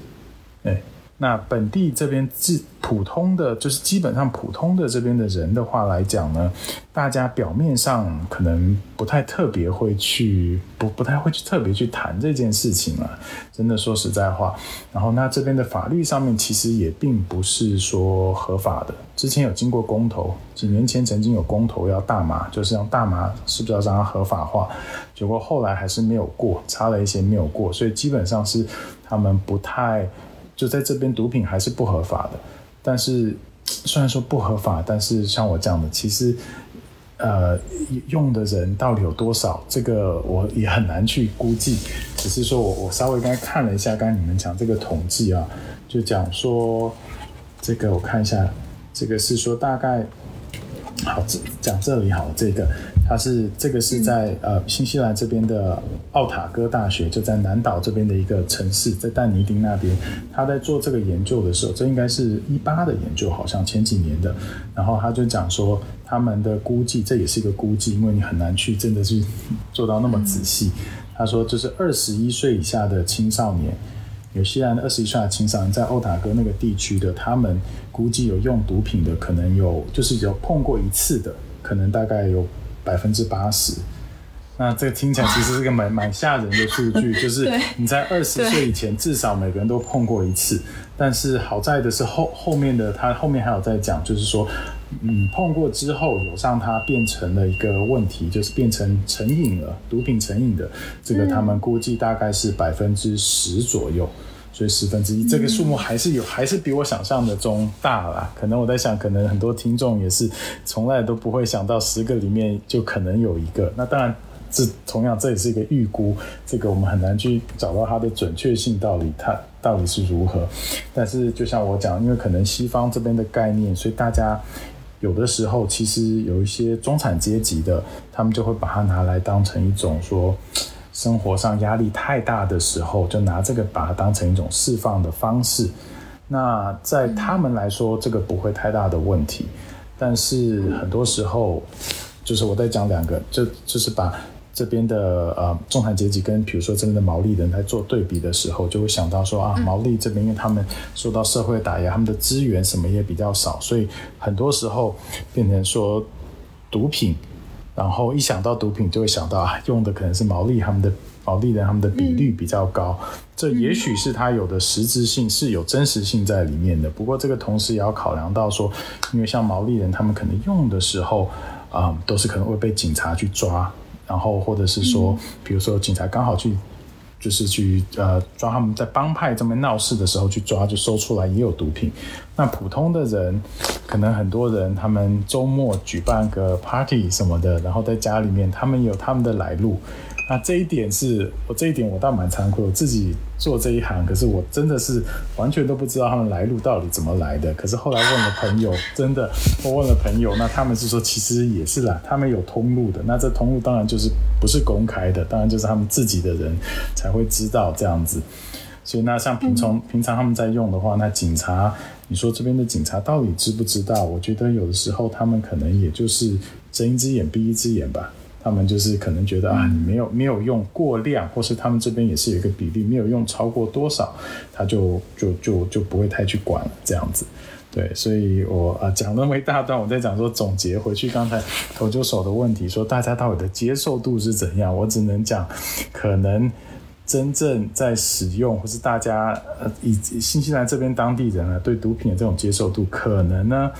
B: 哎。那本地这边是普通的，就是基本上普通的这边的人的话来讲呢，大家表面上可能不太特别会去，不不太会去特别去谈这件事情了。真的说实在话，然后那这边的法律上面其实也并不是说合法的。之前有经过公投，几年前曾经有公投要大麻，就是让大麻是不是要让它合法化，结果后来还是没有过，差了一些没有过，所以基本上是他们不太。就在这边，毒品还是不合法的。但是 [tsk] 虽然说不合法，但是像我这样的，其实呃用的人到底有多少，这个我也很难去估计。只是说我我稍微刚才看了一下，刚才你们讲这个统计啊，就讲说这个我看一下，这个是说大概好这讲这里好这个。它是这个是在呃新西兰这边的奥塔哥大学，就在南岛这边的一个城市，在但尼丁那边。他在做这个研究的时候，这应该是一八的研究，好像前几年的。然后他就讲说，他们的估计，这也是一个估计，因为你很难去真的去做到那么仔细。他说，就是二十一岁以下的青少年，纽西兰的二十一岁的青少年，在奥塔哥那个地区的，他们估计有用毒品的，可能有就是有碰过一次的，可能大概有。百分之八十，那这个听起来其实是个蛮 [laughs] 蛮吓人的数据，[laughs] 就是你在二十岁以前至少每个人都碰过一次。但是好在的是后后面的他后面还有在讲，就是说，嗯，碰过之后有让它变成了一个问题，就是变成成瘾了，毒品成瘾的这个他们估计大概是百分之十左右。所以十分之一这个数目还是有，还是比我想象的中大啦。可能我在想，可能很多听众也是从来都不会想到十个里面就可能有一个。那当然，这同样这也是一个预估，这个我们很难去找到它的准确性到底它到底是如何。但是就像我讲，因为可能西方这边的概念，所以大家有的时候其实有一些中产阶级的，他们就会把它拿来当成一种说。生活上压力太大的时候，就拿这个把它当成一种释放的方式。那在他们来说，这个不会太大的问题。但是很多时候，就是我在讲两个，就就是把这边的呃中产阶级跟比如说这边的毛利人来做对比的时候，就会想到说啊，毛利这边因为他们受到社会打压，他们的资源什么也比较少，所以很多时候变成说毒品。然后一想到毒品，就会想到啊，用的可能是毛利他们的毛利人他们的比率比较高，这也许是它有的实质性是有真实性在里面的。不过这个同时也要考量到说，因为像毛利人他们可能用的时候啊，都是可能会被警察去抓，然后或者是说，比如说警察刚好去。就是去呃抓他们在帮派这边闹事的时候去抓，就搜出来也有毒品。那普通的人，可能很多人他们周末举办个 party 什么的，然后在家里面，他们有他们的来路。那这一点是我这一点我倒蛮惭愧，我自己做这一行，可是我真的是完全都不知道他们来路到底怎么来的。可是后来问了朋友，真的我问了朋友，那他们是说其实也是啦，他们有通路的。那这通路当然就是不是公开的，当然就是他们自己的人才会知道这样子。所以那像平常平常他们在用的话，那警察你说这边的警察到底知不知道？我觉得有的时候他们可能也就是睁一只眼闭一只眼吧。他们就是可能觉得啊，你没有没有用过量，或是他们这边也是有一个比例，没有用超过多少，他就就就就不会太去管这样子。对，所以我啊讲那么一大段，我在讲说总结回去刚才投球手的问题，说大家到底的接受度是怎样？我只能讲，可能真正在使用，或是大家呃以新西兰这边当地人啊，对毒品的这种接受度，可能呢，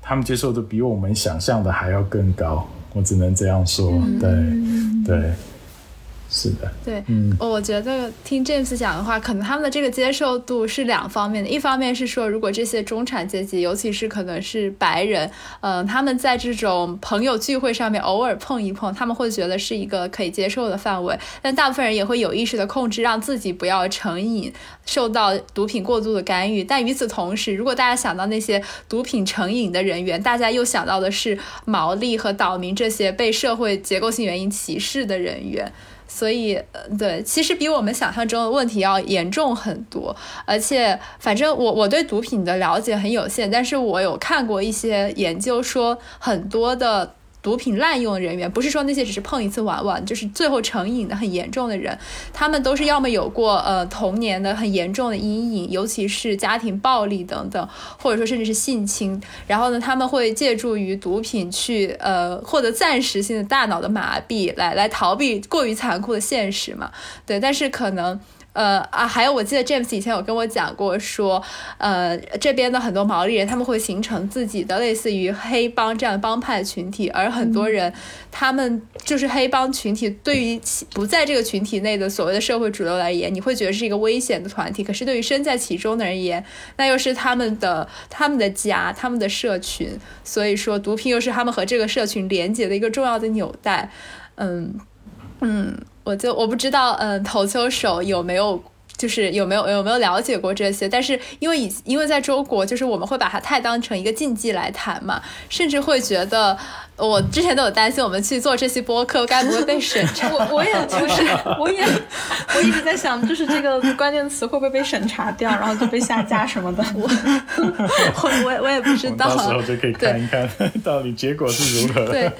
B: 他们接受度比我们想象的还要更高。我只能这样说，对，对。是的，
A: 对，嗯，我觉得听 James 讲的话，可能他们的这个接受度是两方面的。一方面是说，如果这些中产阶级，尤其是可能是白人，嗯，他们在这种朋友聚会上面偶尔碰一碰，他们会觉得是一个可以接受的范围。但大部分人也会有意识的控制，让自己不要成瘾，受到毒品过度的干预。但与此同时，如果大家想到那些毒品成瘾的人员，大家又想到的是毛利和岛民这些被社会结构性原因歧视的人员。所以，呃，对，其实比我们想象中的问题要严重很多。而且，反正我我对毒品的了解很有限，但是我有看过一些研究，说很多的。毒品滥用人员不是说那些只是碰一次玩玩，就是最后成瘾的很严重的人，他们都是要么有过呃童年的很严重的阴影，尤其是家庭暴力等等，或者说甚至是性侵，然后呢他们会借助于毒品去呃获得暂时性的大脑的麻痹，来来逃避过于残酷的现实嘛，对，但是可能。呃啊，还有我记得 James 以前有跟我讲过，说呃这边的很多毛利人他们会形成自己的类似于黑帮这样的帮派群体，而很多人他们就是黑帮群体，对于不在这个群体内的所谓的社会主流而言，你会觉得是一个危险的团体。可是对于身在其中的人而言，那又是他们的他们的家，他们的社群。所以说，毒品又是他们和这个社群连接的一个重要的纽带。嗯嗯。我就我不知道，嗯，投球手有没有就是有没有有没有了解过这些？但是因为以因为在中国，就是我们会把它太当成一个禁忌来谈嘛，甚至会觉得我之前都有担心，我们去做这期播客该不会被审查？
C: 我我也就是我也我一直在想，就是这个关键词会不会被审查掉，然后就被下架什么的？我我我也不知道，
B: 到时候就可以看一看 [laughs] 到底结果是如何。
A: 对。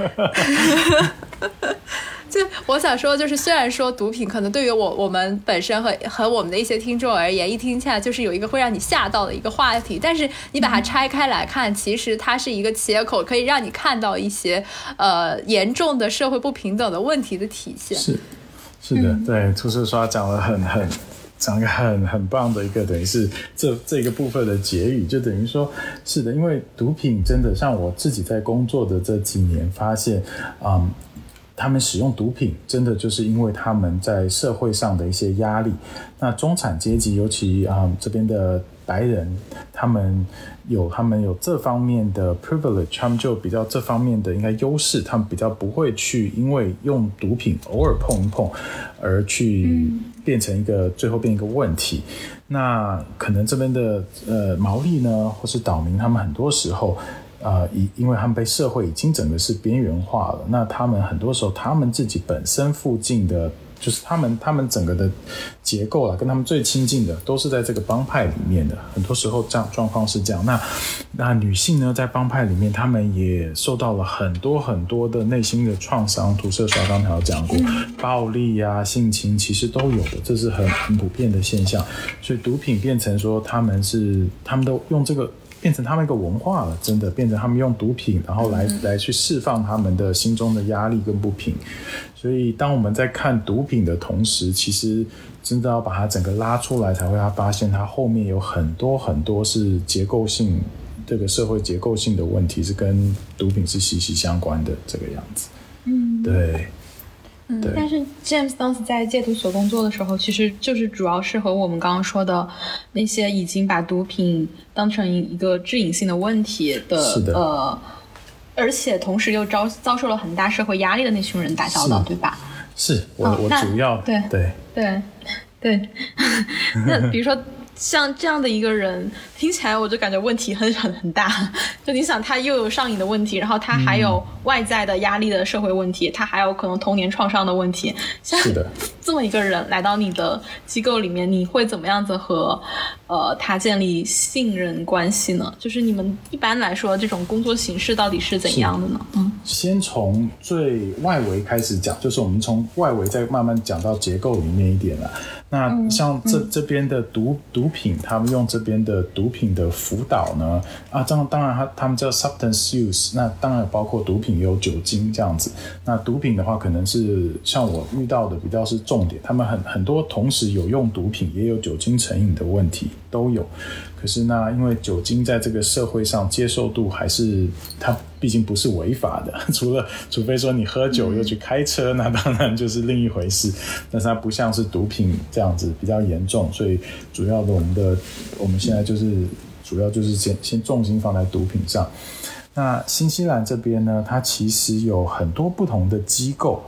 A: [laughs] 就我想说，就是虽然说毒品可能对于我我们本身和和我们的一些听众而言，一听起来就是有一个会让你吓到的一个话题，但是你把它拆开来看，其实它是一个切口，可以让你看到一些呃严重的社会不平等的问题的体现。
B: 是是的，对，图书刷讲了很很讲一个很很棒的一个，等于是这这个部分的结语，就等于说是的，因为毒品真的像我自己在工作的这几年发现，嗯。他们使用毒品，真的就是因为他们在社会上的一些压力。那中产阶级，尤其啊这边的白人，他们有他们有这方面的 privilege，他们就比较这方面的应该优势，他们比较不会去因为用毒品偶尔碰一碰，而去变成一个最后变一个问题。那可能这边的呃毛利呢，或是岛民，他们很多时候。啊，因因为他们被社会已经整个是边缘化了，那他们很多时候，他们自己本身附近的，就是他们他们整个的结构啊，跟他们最亲近的，都是在这个帮派里面的。很多时候这样状况是这样。那那女性呢，在帮派里面，他们也受到了很多很多的内心的创伤，涂色刷刚才有讲过，暴力呀、性侵其实都有的，这是很很普遍的现象。所以毒品变成说，他们是他们都用这个。变成他们一个文化了，真的变成他们用毒品，然后来来去释放他们的心中的压力跟不平。所以，当我们在看毒品的同时，其实真的要把它整个拉出来，才会发现它后面有很多很多是结构性这个社会结构性的问题，是跟毒品是息息相关的这个样子。嗯，对。
C: 嗯，但是 James 当时在戒毒所工作的时候，其实就是主要是和我们刚刚说的那些已经把毒品当成一个致瘾性的问题的，呃，而且同时又遭遭受了很大社会压力的那群人打交道，对吧？
B: 是我我主要
C: 对
B: 对
C: 对对，[laughs] 那比如说。像这样的一个人，听起来我就感觉问题很很很大。[laughs] 就你想，他又有上瘾的问题，然后他还有外在的压力的社会问题，他还有可能童年创伤的问题。
B: 是的，[laughs]
C: 这么一个人来到你的机构里面，你会怎么样子和呃他建立信任关系呢？就是你们一般来说这种工作形式到底是怎样的呢？
B: 嗯，先从最外围开始讲，就是我们从外围再慢慢讲到结构里面一点了。那像这这边的毒毒品，他们用这边的毒毒品的辅导呢？啊，这样当然他他们叫 substance use，那当然包括毒品也有酒精这样子。那毒品的话，可能是像我遇到的比较是重点，他们很很多同时有用毒品，也有酒精成瘾的问题都有。可是那因为酒精在这个社会上接受度还是它毕竟不是违法的，[laughs] 除了除非说你喝酒又去开车，那当然就是另一回事。[laughs] 但是它不像是毒品这样子比较严重，所以主要的我们的我们现在就是主要就是先先重心放在毒品上。那新西兰这边呢，它其实有很多不同的机构。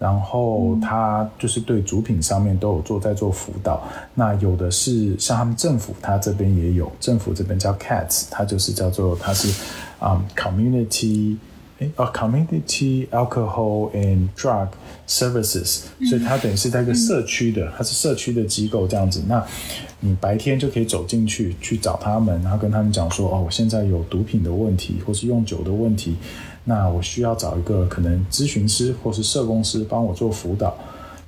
B: 然后他就是对主品上面都有做在做辅导，那有的是像他们政府，他这边也有，政府这边叫 CATS，它就是叫做它是啊 community 哎哦 community alcohol and drug services，所以它等于是在一个社区的，它是社区的机构这样子。那你白天就可以走进去去找他们，然后跟他们讲说哦，我现在有毒品的问题，或是用酒的问题。那我需要找一个可能咨询师或是社工师帮我做辅导，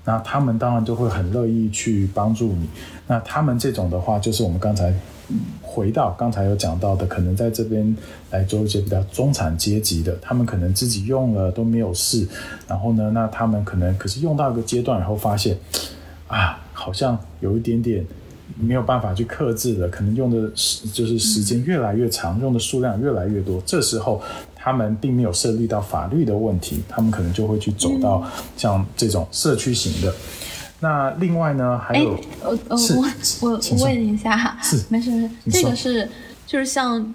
B: 那他们当然就会很乐意去帮助你。那他们这种的话，就是我们刚才回到刚才有讲到的，可能在这边来做一些比较中产阶级的，他们可能自己用了都没有事，然后呢，那他们可能可是用到一个阶段以后发现，啊，好像有一点点没有办法去克制了，可能用的时就是时间越来越长，用的数量越来越多，这时候。他们并没有涉及到法律的问题，他们可能就会去走到像这种社区型的。那另外呢，还有，
C: 呃呃，我我我问一下，
B: 是
C: 没事，这个是就是像，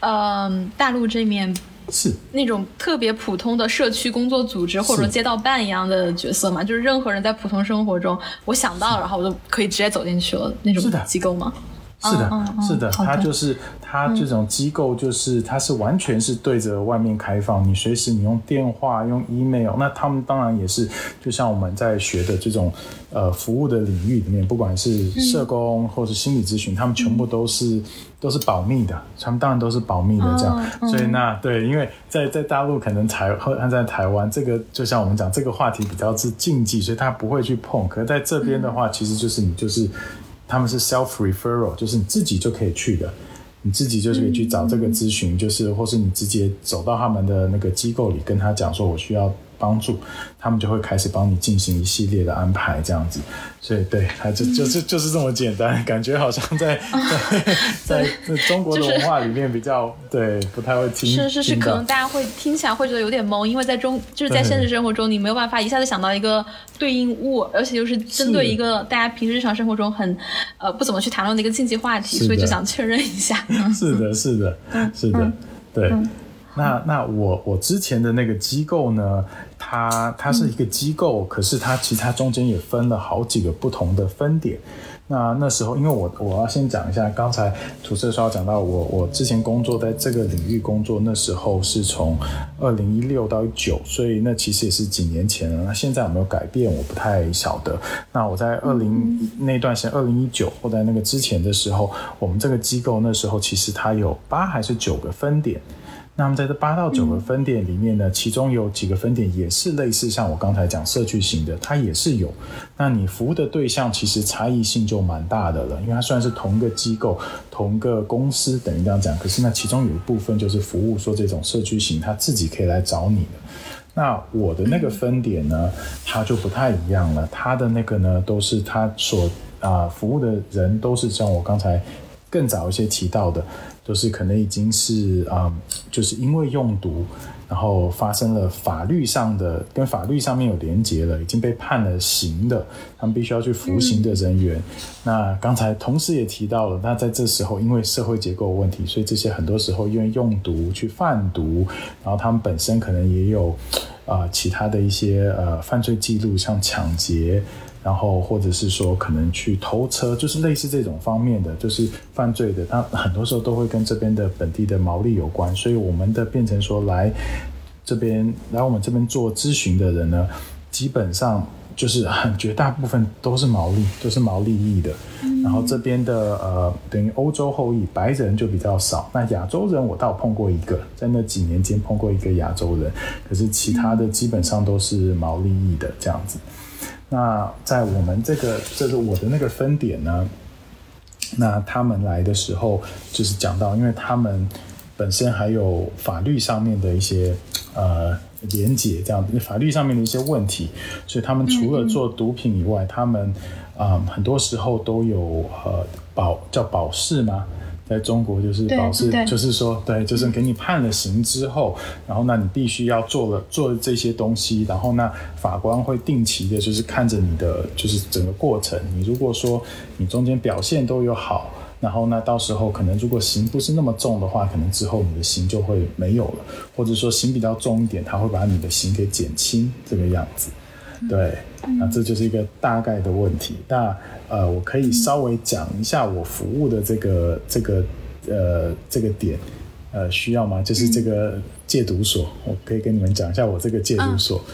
C: 嗯，大陆这面
B: 是。
C: 那种特别普通的社区工作组织或者街道办一样的角色嘛？就是任何人在普通生活中，我想到，然后我就可以直接走进去了那种机构吗？
B: 是的，是的，它就是它这种机构，就是它是完全是对着外面开放，你随时你用电话、用 email，那他们当然也是，就像我们在学的这种呃服务的领域里面，不管是社工或是心理咨询，他们全部都是都是保密的，他们当然都是保密的这样。所以那对，因为在在大陆可能台和在台湾，这个就像我们讲这个话题比较是禁忌，所以他不会去碰。可是在这边的话，其实就是你就是。他们是 self referral，就是你自己就可以去的，你自己就是可以去找这个咨询，就是或是你直接走到他们的那个机构里，跟他讲说，我需要帮助，他们就会开始帮你进行一系列的安排，这样子。所以对，他就就是就是这么简单，感觉好像在 [laughs] 在在中国的文化里面比较对，不太会听。
C: 是是是，可能大家会听起来会觉得有点懵，因为在中就是在现实生活中，你没有办法一下子想到一个对应物，而且又是针对一个大家平时日常生活中很呃不怎么去谈论的一个禁忌话题，所以就想确认一下。[laughs]
B: 是的，是的，是的，对。那那我我之前的那个机构呢，它它是一个机构，可是它其实它中间也分了好几个不同的分点。那那时候，因为我我要先讲一下，刚才涂色说要讲到我我之前工作在这个领域工作，那时候是从二零一六到一九，所以那其实也是几年前了。那现在有没有改变，我不太晓得。那我在二零那段时间，二零一九或在那个之前的时候，我们这个机构那时候其实它有八还是九个分点。那么在这八到九个分点里面呢，其中有几个分点也是类似像我刚才讲社区型的，它也是有。那你服务的对象其实差异性就蛮大的了，因为它虽然是同一个机构、同一个公司，等于这样讲，可是那其中有一部分就是服务说这种社区型，他自己可以来找你的。那我的那个分点呢，它就不太一样了，它的那个呢都是它所啊服务的人都是像我刚才更早一些提到的。就是可能已经是啊，就是因为用毒，然后发生了法律上的跟法律上面有连结了，已经被判了刑的，他们必须要去服刑的人员。那刚才同时也提到了，那在这时候因为社会结构问题，所以这些很多时候因为用毒去贩毒，然后他们本身可能也有啊其他的一些呃犯罪记录，像抢劫。然后，或者是说可能去偷车，就是类似这种方面的，就是犯罪的，它很多时候都会跟这边的本地的毛利有关。所以我们的变成说来这边来我们这边做咨询的人呢，基本上就是很绝大部分都是毛利，都是毛利益的。然后这边的呃，等于欧洲后裔白人就比较少。那亚洲人我倒碰过一个，在那几年间碰过一个亚洲人，可是其他的基本上都是毛利益的这样子。那在我们这个，这是我的那个分点呢。那他们来的时候，就是讲到，因为他们本身还有法律上面的一些呃连结，这样法律上面的一些问题，所以他们除了做毒品以外，他们啊很多时候都有呃保叫保释吗？在中国就是保释，就是说，对，就是给你判了刑之后，然后那你必须要做了做这些东西，然后那法官会定期的，就是看着你的就是整个过程。你如果说你中间表现都有好，然后那到时候可能如果刑不是那么重的话，可能之后你的刑就会没有了，或者说刑比较重一点，他会把你的刑给减轻这个样子。对，那这就是一个大概的问题。那呃，我可以稍微讲一下我服务的这个这个呃这个点，呃，需要吗？就是这个戒毒所，我可以跟你们讲一下我这个戒毒所。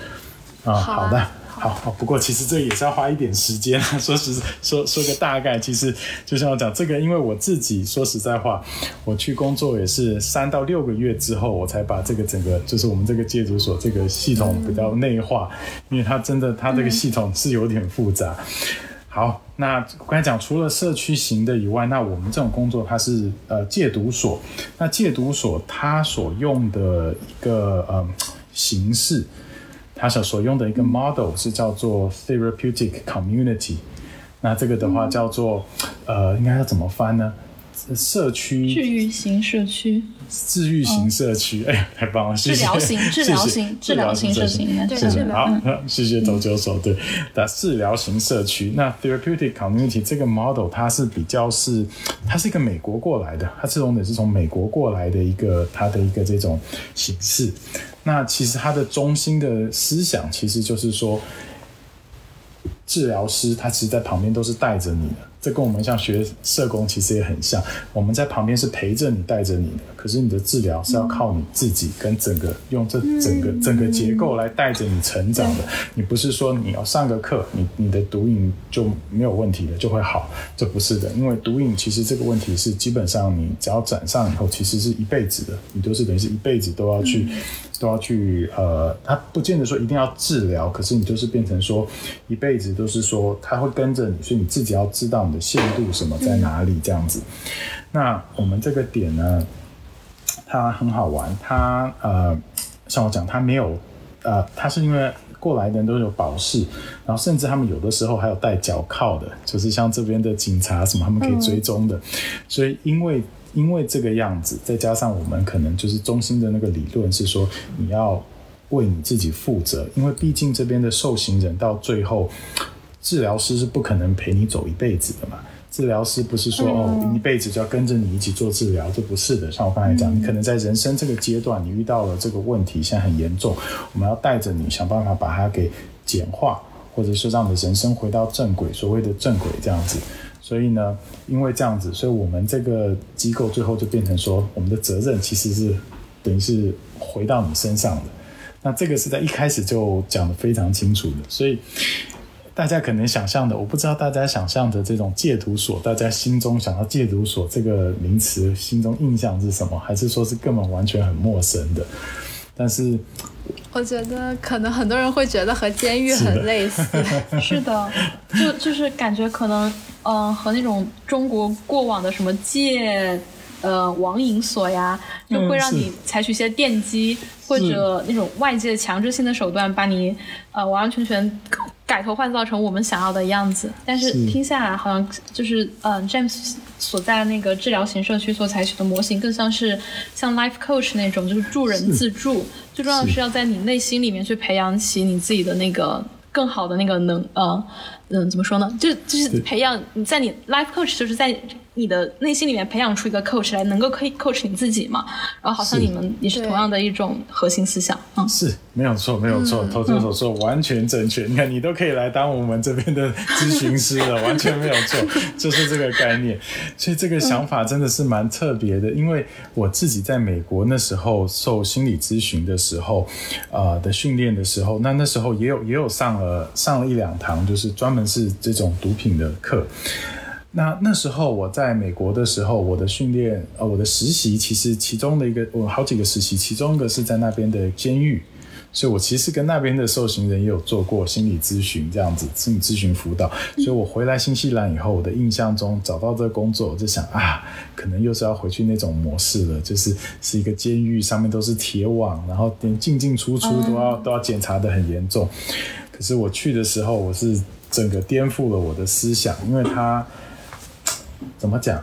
B: 啊，好的。好，好，不过其实这也是要花一点时间。[laughs] 说实说说个大概，其实就像我讲这个，因为我自己说实在话，我去工作也是三到六个月之后，我才把这个整个就是我们这个戒毒所这个系统比较内化，因为它真的它这个系统是有点复杂。好，那刚才讲除了社区型的以外，那我们这种工作它是呃戒毒所，那戒毒所它所用的一个呃形式。他所所用的一个 model 是叫做 therapeutic community，那这个的话叫做呃，应该要怎么翻呢？社区。
C: 治愈型社区，
B: 治愈型社区，哎，太棒了！
C: 治疗型，治疗型，治疗型社区，
B: 对，好，谢谢周九手，对，的治疗型社区。那 therapeutic community 这个 model 它是比较是，它是一个美国过来的，它这种也是从美国过来的一个它的一个这种形式。那其实他的中心的思想其实就是说，治疗师他其实在旁边都是带着你的。这跟我们像学社工其实也很像，我们在旁边是陪着你、带着你的，可是你的治疗是要靠你自己跟整个用这整个整个结构来带着你成长的。[laughs] 你不是说你要上个课，你你的毒瘾就没有问题了就会好，这不是的。因为毒瘾其实这个问题是基本上你只要染上以后，其实是一辈子的，你都是等于是一辈子都要去都要去呃，他不见得说一定要治疗，可是你就是变成说一辈子都是说他会跟着你，所以你自己要知道你。限度什么在哪里？这样子，那我们这个点呢，它很好玩。它呃，像我讲，它没有呃，它是因为过来的人都有保释，然后甚至他们有的时候还有带脚铐的，就是像这边的警察什么，他们可以追踪的。所以因为因为这个样子，再加上我们可能就是中心的那个理论是说，你要为你自己负责，因为毕竟这边的受刑人到最后，治疗师是不可能陪你走一辈子的嘛。治疗师不是说哦一辈子就要跟着你一起做治疗，这不是的。像我刚才讲，你可能在人生这个阶段，你遇到了这个问题，现在很严重，我们要带着你想办法把它给简化，或者是让你的人生回到正轨，所谓的正轨这样子。所以呢，因为这样子，所以我们这个机构最后就变成说，我们的责任其实是等于是回到你身上的。那这个是在一开始就讲的非常清楚的，所以。大家可能想象的，我不知道大家想象的这种戒毒所，大家心中想到戒毒所这个名词，心中印象是什么？还是说是根本完全很陌生的？但是，
A: 我觉得可能很多人会觉得和监狱很类似。[laughs]
C: 是的，就就是感觉可能，嗯，和那种中国过往的什么戒。呃，网瘾所呀，就会让你采取一些电击或者那种外界强制性的手段，把你呃完完全全改头换造成我们想要的样子。但是听下来，好像就是嗯，James 所在的那个治疗型社区所采取的模型，更像是像 Life Coach 那种，就是助人自助。最重要的是要在你内心里面去培养起你自己的那个更好的那个能呃嗯，怎么说呢？就就是培养你在你 Life Coach 就是在。你的内心里面培养出一个 coach 来，能够可以 coach 你自己嘛？然后好像你们也是同样的一种核心思想，嗯，
B: 是没有错，没有错，投资所说完全正确。[laughs] 你看，你都可以来当我们这边的咨询师了，[laughs] 完全没有错，就是这个概念。所以这个想法真的是蛮特别的，因为我自己在美国那时候受心理咨询的时候，呃的训练的时候，那那时候也有也有上了上了一两堂，就是专门是这种毒品的课。那那时候我在美国的时候，我的训练呃，我的实习其实其中的一个，我好几个实习，其中一个是在那边的监狱，所以我其实跟那边的受刑人也有做过心理咨询这样子，心理咨询辅导。所以我回来新西兰以后，我的印象中找到这个工作，我就想啊，可能又是要回去那种模式了，就是是一个监狱，上面都是铁网，然后连进进出出都要都要检查的很严重。可是我去的时候，我是整个颠覆了我的思想，因为他。怎么讲？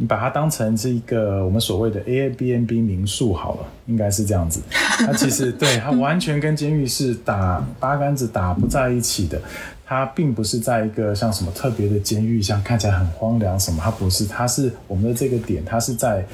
B: 你把它当成是一个我们所谓的 Airbnb 民宿好了，应该是这样子。它其实 [laughs] 对它完全跟监狱是打八竿子打不在一起的。它并不是在一个像什么特别的监狱，像看起来很荒凉什么，它不是。它是我们的这个点，它是在。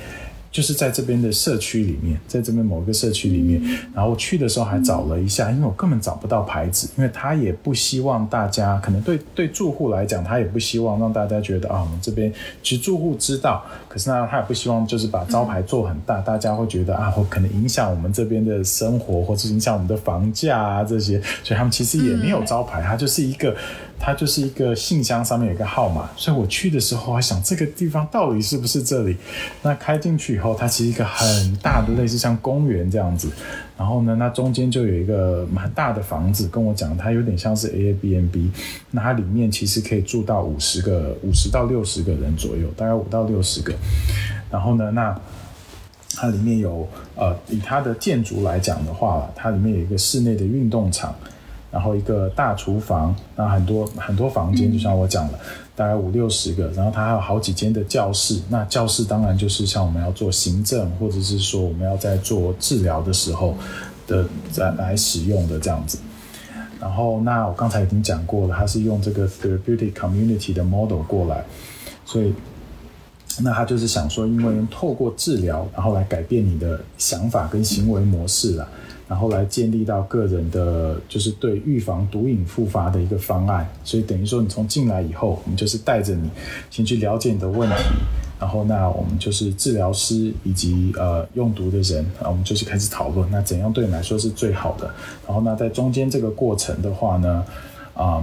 B: 就是在这边的社区里面，在这边某一个社区里面，然后去的时候还找了一下，因为我根本找不到牌子，因为他也不希望大家，可能对对住户来讲，他也不希望让大家觉得啊，我们这边其实住户知道，可是呢，他也不希望就是把招牌做很大，大家会觉得啊，我可能影响我们这边的生活，或者影响我们的房价啊这些，所以他们其实也没有招牌，它就是一个。它就是一个信箱，上面有一个号码，所以我去的时候还想这个地方到底是不是这里？那开进去以后，它其实一个很大的类似像公园这样子，然后呢，那中间就有一个蛮大的房子，跟我讲它有点像是 Airbnb，那它里面其实可以住到五十个、五十到六十个人左右，大概五到六十个。然后呢，那它里面有呃，以它的建筑来讲的话，它里面有一个室内的运动场。然后一个大厨房，那很多很多房间，就像我讲了，大概五六十个。然后它还有好几间的教室，那教室当然就是像我们要做行政，或者是说我们要在做治疗的时候的在来使用的这样子。然后那我刚才已经讲过了，它是用这个 therapeutic community 的 model 过来，所以那他就是想说，因为透过治疗，然后来改变你的想法跟行为模式了。然后来建立到个人的，就是对预防毒瘾复发的一个方案。所以等于说，你从进来以后，我们就是带着你先去了解你的问题，然后那我们就是治疗师以及呃用毒的人，啊，我们就是开始讨论，那怎样对你来说是最好的。然后那在中间这个过程的话呢，啊。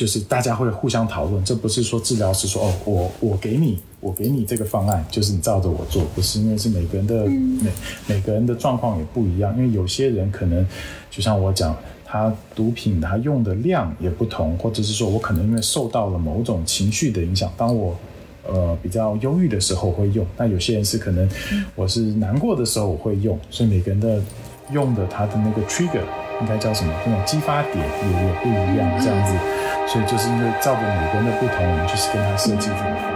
B: 就是大家会互相讨论，这不是说治疗师说哦，我我给你，我给你这个方案，就是你照着我做，不是因为是每个人的每每个人的状况也不一样，因为有些人可能就像我讲，他毒品他用的量也不同，或者是说我可能因为受到了某种情绪的影响，当我呃比较忧郁的时候会用，那有些人是可能我是难过的时候我会用，所以每个人的用的它的那个 trigger 应该叫什么？那种激发点也也不一样，这样子。所以就是因为照着每个人的不同，我们就是跟他设计这个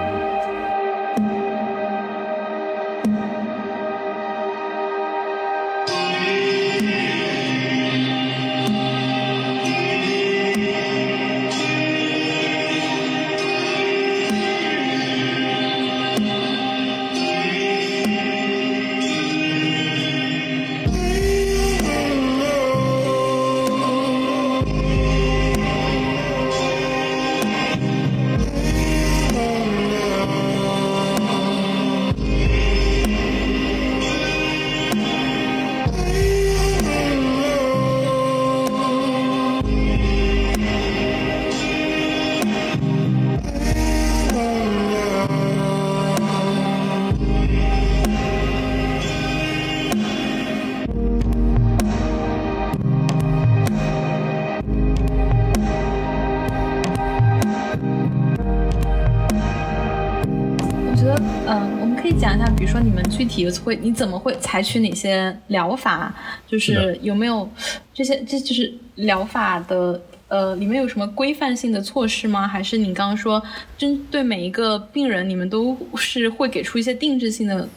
B: 方案。
C: 具体会你怎么会采取哪些疗法？就是有没有这些这就是疗法的呃里面有什么规范性的措施吗？还是你刚刚说针对每一个病人，你们都是会给出一些定制性的？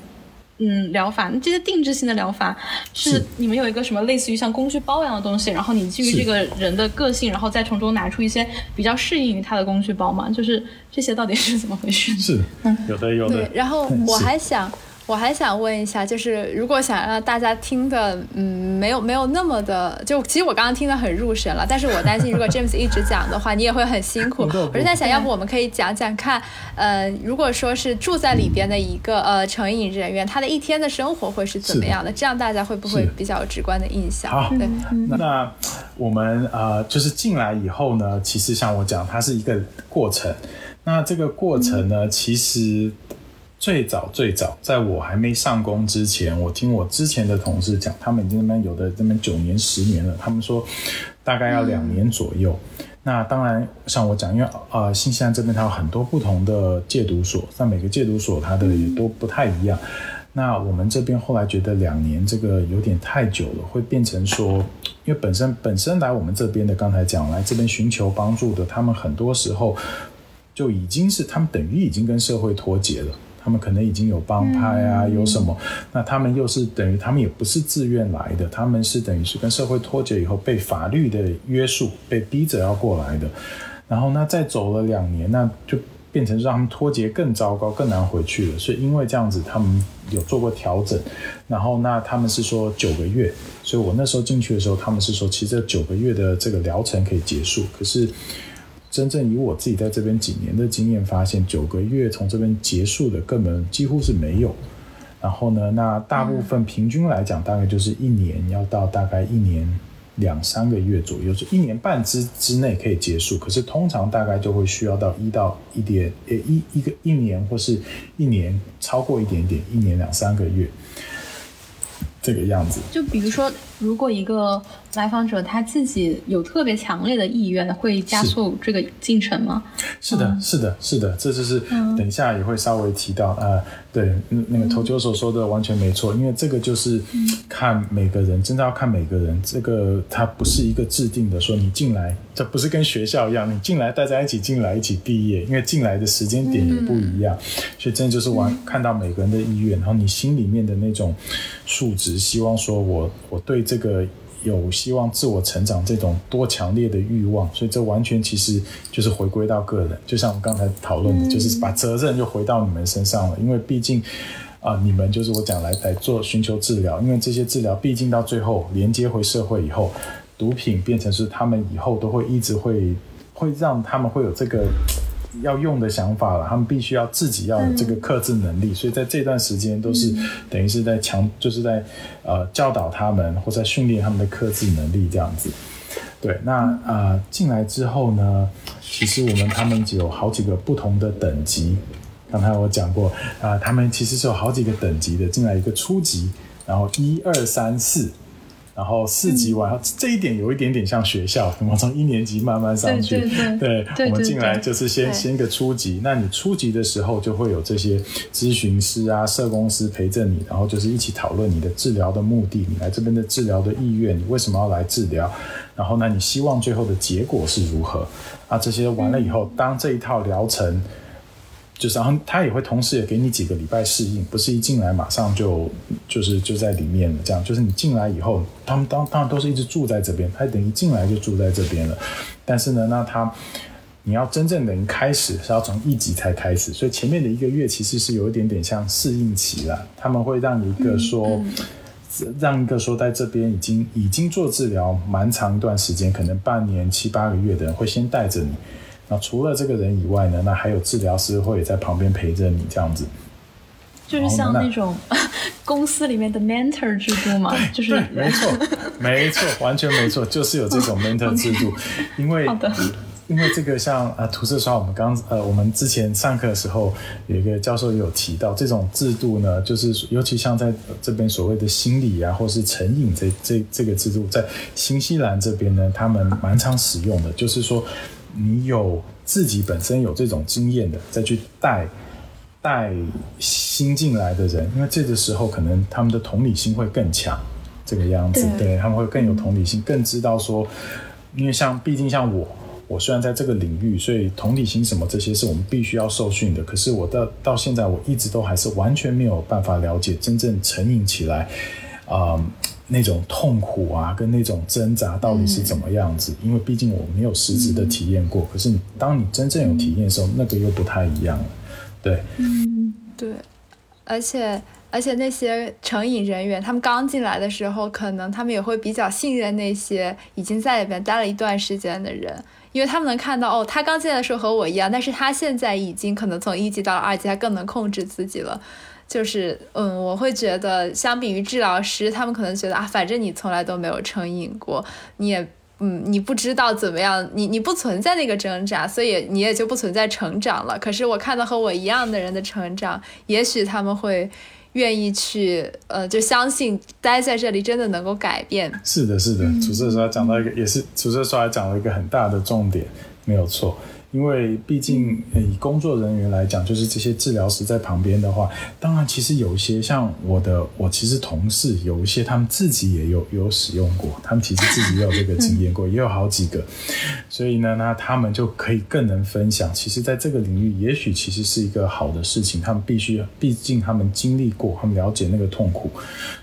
C: 嗯，疗法，那这些定制性的疗法是你们有一个什么类似于像工具包一样的东西，然后你基于这个人的个性，然后再从中拿出一些比较适应于他的工具包吗？就是这些到底是怎么回事？
B: 是，嗯，有的有的。
A: 对，然后我还想。我还想问一下，就是如果想让大家听的，嗯，没有没有那么的，就其实我刚刚听的很入神了，但是我担心如果 James 一直讲的话，你也会很辛苦。[laughs] 我是在想，要不我们可以讲讲看，呃，如果说是住在里边的一个呃成瘾人员，他的一天的生活会是怎么样的？这样大家会不会比较直观的印象？
B: 好，对。那我们呃，就是进来以后呢，其实像我讲，它是一个过程。那这个过程呢，其实。最早最早，在我还没上工之前，我听我之前的同事讲，他们已经那边有的这边九年、十年了。他们说大概要两年左右。那当然，像我讲，因为呃，新西兰这边它有很多不同的戒毒所，那每个戒毒所它的也都不太一样。那我们这边后来觉得两年这个有点太久了，会变成说，因为本身本身来我们这边的，刚才讲来这边寻求帮助的，他们很多时候就已经是他们等于已经跟社会脱节了。他们可能已经有帮派啊，有什么？那他们又是等于他们也不是自愿来的，他们是等于是跟社会脱节以后被法律的约束，被逼着要过来的。然后那再走了两年，那就变成让他们脱节更糟糕，更难回去了。所以因为这样子，他们有做过调整。然后那他们是说九个月，所以我那时候进去的时候，他们是说其实这九个月的这个疗程可以结束。可是。真正以我自己在这边几年的经验发现，九个月从这边结束的根本几乎是没有。然后呢，那大部分平均来讲，大概就是一年要到大概一年两三个月左右，就一年半之之内可以结束。可是通常大概就会需要到一到一点呃一一个一年或是一年超过一点点，一年两三个月这个样子。
C: 就比如说。如果一个来访者他自己有特别强烈的意愿，会加速这个进程吗？
B: 是的，是的，是的，这就是等一下也会稍微提到啊。对，那个投球所说的完全没错，因为这个就是看每个人，真的要看每个人。这个它不是一个制定的，说你进来，这不是跟学校一样，你进来大家一起进来一起毕业，因为进来的时间点也不一样，所以真的就是完看到每个人的意愿，然后你心里面的那种数值，希望说我我对。这个有希望自我成长这种多强烈的欲望，所以这完全其实就是回归到个人，就像我们刚才讨论的，就是把责任就回到你们身上了。因为毕竟啊，你们就是我讲来来做寻求治疗，因为这些治疗毕竟到最后连接回社会以后，毒品变成是他们以后都会一直会会让他们会有这个。要用的想法了，他们必须要自己要有这个克制能力，所以在这段时间都是等于是在强，就是在呃教导他们或在训练他们的克制能力这样子。对，那啊进来之后呢，其实我们他们有好几个不同的等级。刚才我讲过啊，他们其实是有好几个等级的，进来一个初级，然后一二三四。然后四级完，这一点有一点点像学校，我们从一年级慢慢上去。
C: 对
B: 对，我们进来就是先先个初级。那你初级的时候就会有这些咨询师啊、社工师陪着你，然后就是一起讨论你的治疗的目的，你来这边的治疗的意愿，你为什么要来治疗？然后呢，你希望最后的结果是如何？啊，这些完了以后，当这一套疗程。就是，然后他也会同时也给你几个礼拜适应，不是一进来马上就就是就在里面了。这样，就是你进来以后，他们当当然都是一直住在这边，他等于进来就住在这边了。但是呢，那他你要真正等于开始是要从一级才开始，所以前面的一个月其实是有一点点像适应期了。他们会让一个说，让一个说在这边已经已经做治疗蛮长一段时间，可能半年七八个月的人会先带着你。那除了这个人以外呢？那还有治疗师会在旁边陪着你这样子，
C: 就是像那种 [laughs] 公司里面的 mentor 制度嘛，就是
B: 没错，没错，完全没错，就是有这种 mentor 制度。[laughs] 因为因为这个像啊，涂色刷，我们刚呃，我们之前上课的时候有一个教授也有提到，这种制度呢，就是尤其像在这边所谓的心理啊，或是成瘾这这这个制度，在新西兰这边呢，他们蛮常使用的，就是说。你有自己本身有这种经验的，再去带带新进来的人，因为这个时候可能他们的同理心会更强，这个样子，对他们会更有同理心，更知道说，因为像毕竟像我，我虽然在这个领域，所以同理心什么这些是我们必须要受训的，可是我到到现在我一直都还是完全没有办法了解真正成瘾起来，啊。那种痛苦啊，跟那种挣扎到底是怎么样子？因为毕竟我没有实质的体验过。可是你当你真正有体验的时候，那个又不太一样了。对，
A: 嗯，对。而且而且那些成瘾人员，他们刚进来的时候，可能他们也会比较信任那些已经在里边待了一段时间的人，因为他们能看到哦，他刚进来的时候和我一样，但是他现在已经可能从一级到了二级，他更能控制自己了。就是，嗯，我会觉得，相比于治疗师，他们可能觉得啊，反正你从来都没有成瘾过，你也，嗯，你不知道怎么样，你你不存在那个挣扎，所以你也就不存在成长了。可是我看到和我一样的人的成长，也许他们会愿意去，呃，就相信待在这里真的能够改变。
B: 是的，是的，主持人说讲到一个，也是主持人说还讲了一个很大的重点，没有错。因为毕竟以工作人员来讲，就是这些治疗师在旁边的话，当然其实有一些像我的，我其实同事有一些他们自己也有有使用过，他们其实自己也有这个经验过，[laughs] 也有好几个，所以呢，那他们就可以更能分享。其实，在这个领域，也许其实是一个好的事情。他们必须，毕竟他们经历过，他们了解那个痛苦，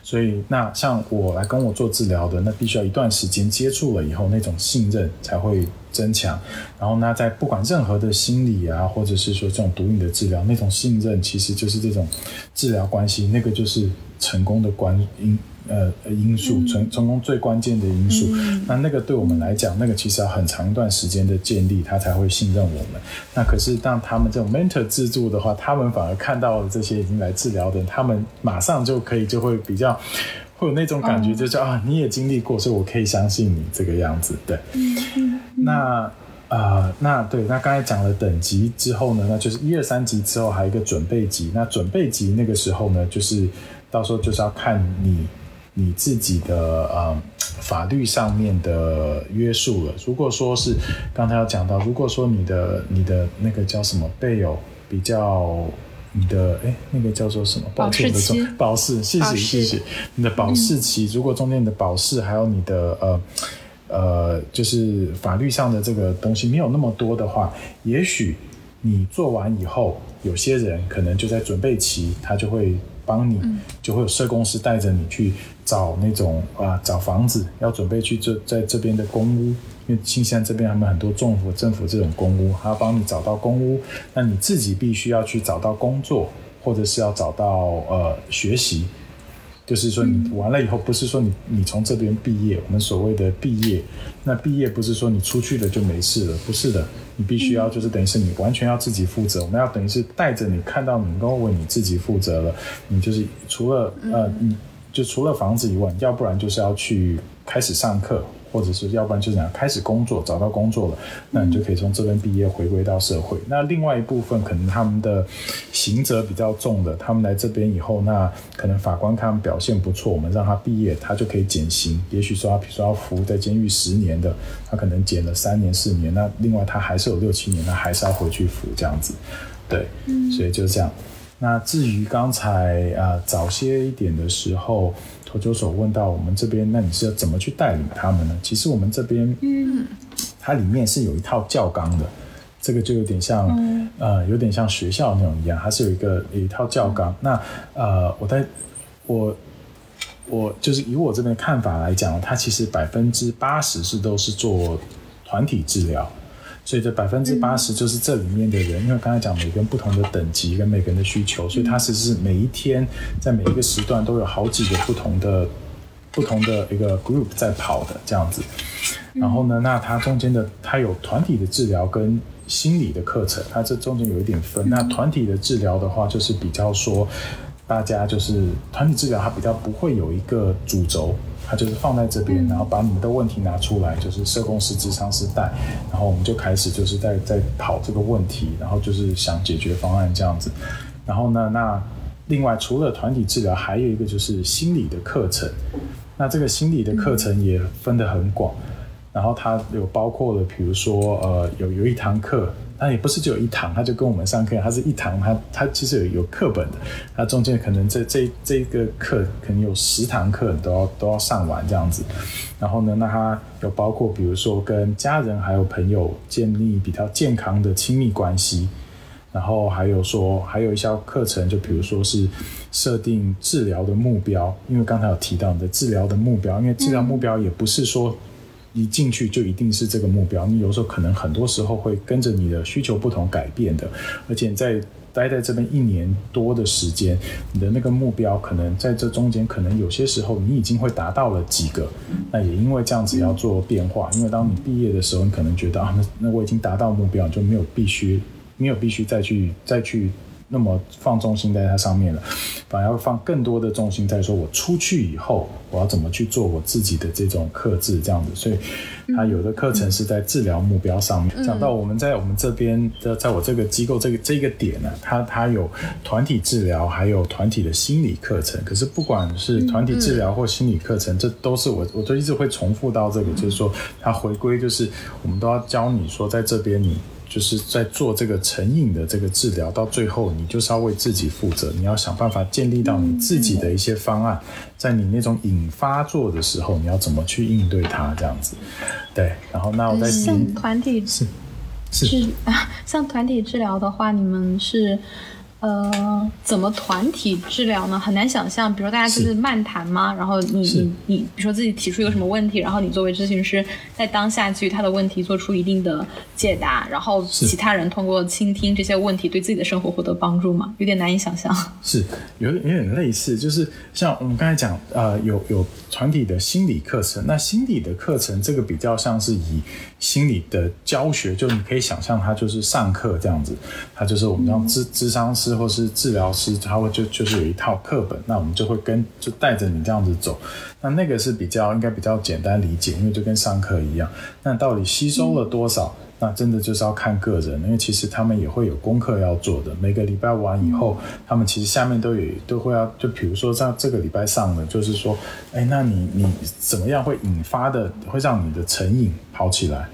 B: 所以那像我来跟我做治疗的，那必须要一段时间接触了以后，那种信任才会。增强，然后呢，在不管任何的心理啊，或者是说这种毒瘾的治疗，那种信任其实就是这种治疗关系，那个就是成功的关因呃因素，成成功最关键的因素。那那个对我们来讲，那个其实要很长一段时间的建立，他才会信任我们。那可是当他们这种 mentor 自助的话，他们反而看到了这些已经来治疗的，他们马上就可以就会比较。会有那种感觉，就是啊，你也经历过，所以我可以相信你这个样子，对。那啊，那对，那刚才讲了等级之后呢，那就是一二三级之后还有一个准备级。那准备级那个时候呢，就是到时候就是要看你你自己的呃法律上面的约束了。如果说是刚才要讲到，如果说你的你的那个叫什么备有比较。你的哎，那个叫做什么？
A: 保释期。
B: 保释，谢谢谢谢。你的保释期，如果中间你的保释还有你的呃呃，就是法律上的这个东西没有那么多的话，也许你做完以后，有些人可能就在准备期，他就会帮你，就会有社公司带着你去找那种啊找房子，要准备去这在这边的公屋。因为新西兰这边他们很多政府政府这种公屋，还要帮你找到公屋，那你自己必须要去找到工作，或者是要找到呃学习，就是说你完了以后，不是说你你从这边毕业，我们所谓的毕业，那毕业不是说你出去了就没事了，不是的，你必须要就是等于是你完全要自己负责，我们要等于是带着你看到能够为你自己负责了，你就是除了呃你就除了房子以外，要不然就是要去开始上课。或者是要不然就是讲开始工作，找到工作了，那你就可以从这边毕业回归到社会。那另外一部分可能他们的刑责比较重的，他们来这边以后，那可能法官看他们表现不错，我们让他毕业，他就可以减刑。也许说他比如说要服在监狱十年的，他可能减了三年四年，那另外他还是有六七年，那还是要回去服这样子。对，所以就这样。那至于刚才啊早些一点的时候，投球手问到我们这边，那你是要怎么去带领他们呢？其实我们这边，嗯，它里面是有一套教纲的，这个就有点像，呃，有点像学校那种一样，它是有一个有一套教纲。那呃，我在我我就是以我这边看法来讲，它其实百分之八十是都是做团体治疗。所以这百分之八十就是这里面的人，因为刚才讲每个人不同的等级跟每个人的需求，所以它其实是每一天在每一个时段都有好几个不同的不同的一个 group 在跑的这样子。然后呢，那它中间的它有团体的治疗跟心理的课程，它这中间有一点分。那团体的治疗的话，就是比较说大家就是团体治疗，它比较不会有一个主轴。他就是放在这边，然后把你们的问题拿出来，就是社工师、智商师带，然后我们就开始就是在在讨这个问题，然后就是想解决方案这样子。然后呢，那另外除了团体治疗，还有一个就是心理的课程。那这个心理的课程也分得很广，然后它有包括了，比如说呃，有有一堂课。那也不是只有一堂，他就跟我们上课，他是一堂，他他其实有有课本的，他中间可能这这这个课可能有十堂课都要都要上完这样子。然后呢，那他有包括比如说跟家人还有朋友建立比较健康的亲密关系，然后还有说还有一些课程，就比如说是设定治疗的目标，因为刚才有提到你的治疗的目标，因为治疗目标也不是说。一进去就一定是这个目标，你有时候可能很多时候会跟着你的需求不同改变的，而且在待在这边一年多的时间，你的那个目标可能在这中间，可能有些时候你已经会达到了几个，那也因为这样子要做变化，因为当你毕业的时候，你可能觉得啊，那那我已经达到目标，就没有必须没有必须再去再去。那么放重心在它上面了，反而要放更多的重心在说，我出去以后我要怎么去做我自己的这种克制这样子。所以，他有的课程是在治疗目标上面。讲到我们在我们这边的，在我这个机构这个这个点呢，它它有团体治疗，还有团体的心理课程。可是不管是团体治疗或心理课程，这都是我我都一直会重复到这个，就是说它回归就是我们都要教你说，在这边你。就是在做这个成瘾的这个治疗，到最后你就是要为自己负责，你要想办法建立到你自己的一些方案，在你那种瘾发作的时候，你要怎么去应对它？这样子，对。然后那我在
C: 像团体
B: 是
C: 是啊，[laughs] 像团体治疗的话，你们是。呃，怎么团体治疗呢？很难想象。比如说，大家就是漫谈嘛，然后你你你，比如说自己提出一个什么问题，然后你作为咨询师，在当下基于他的问题做出一定的解答，然后其他人通过倾听这些问题，对自己的生活获得帮助嘛？有点难以想象。
B: 是有有点类似，就是像我们刚才讲，呃，有有团体的心理课程，那心理的课程这个比较像是以心理的教学，就你可以想象它就是上课这样子，它就是我们让智智商师。或是治疗师，他会就就是有一套课本，那我们就会跟就带着你这样子走，那那个是比较应该比较简单理解，因为就跟上课一样。那到底吸收了多少？那真的就是要看个人，因为其实他们也会有功课要做的。每个礼拜完以后，他们其实下面都有都会要，就比如说像这个礼拜上的，就是说，哎，那你你怎么样会引发的，会让你的成瘾跑起来？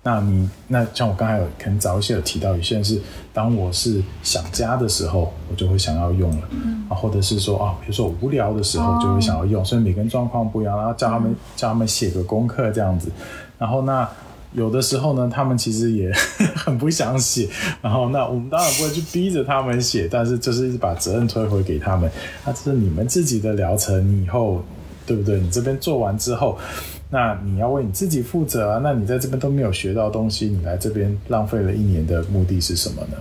B: 那你那像我刚才有可能早一些有提到，有些人是当我是想家的时候，我就会想要用了，啊，或者是说啊，比如说无聊的时候就会想要用，所以每个人状况不一样，然后叫他们叫他们写个功课这样子，然后那有的时候呢，他们其实也 [laughs] 很不想写，然后那我们当然不会去逼着他们写，但是就是把责任推回给他们，那这是你们自己的疗程，你以后对不对？你这边做完之后。那你要为你自己负责啊！那你在这边都没有学到东西，你来这边浪费了一年的目的是什么呢？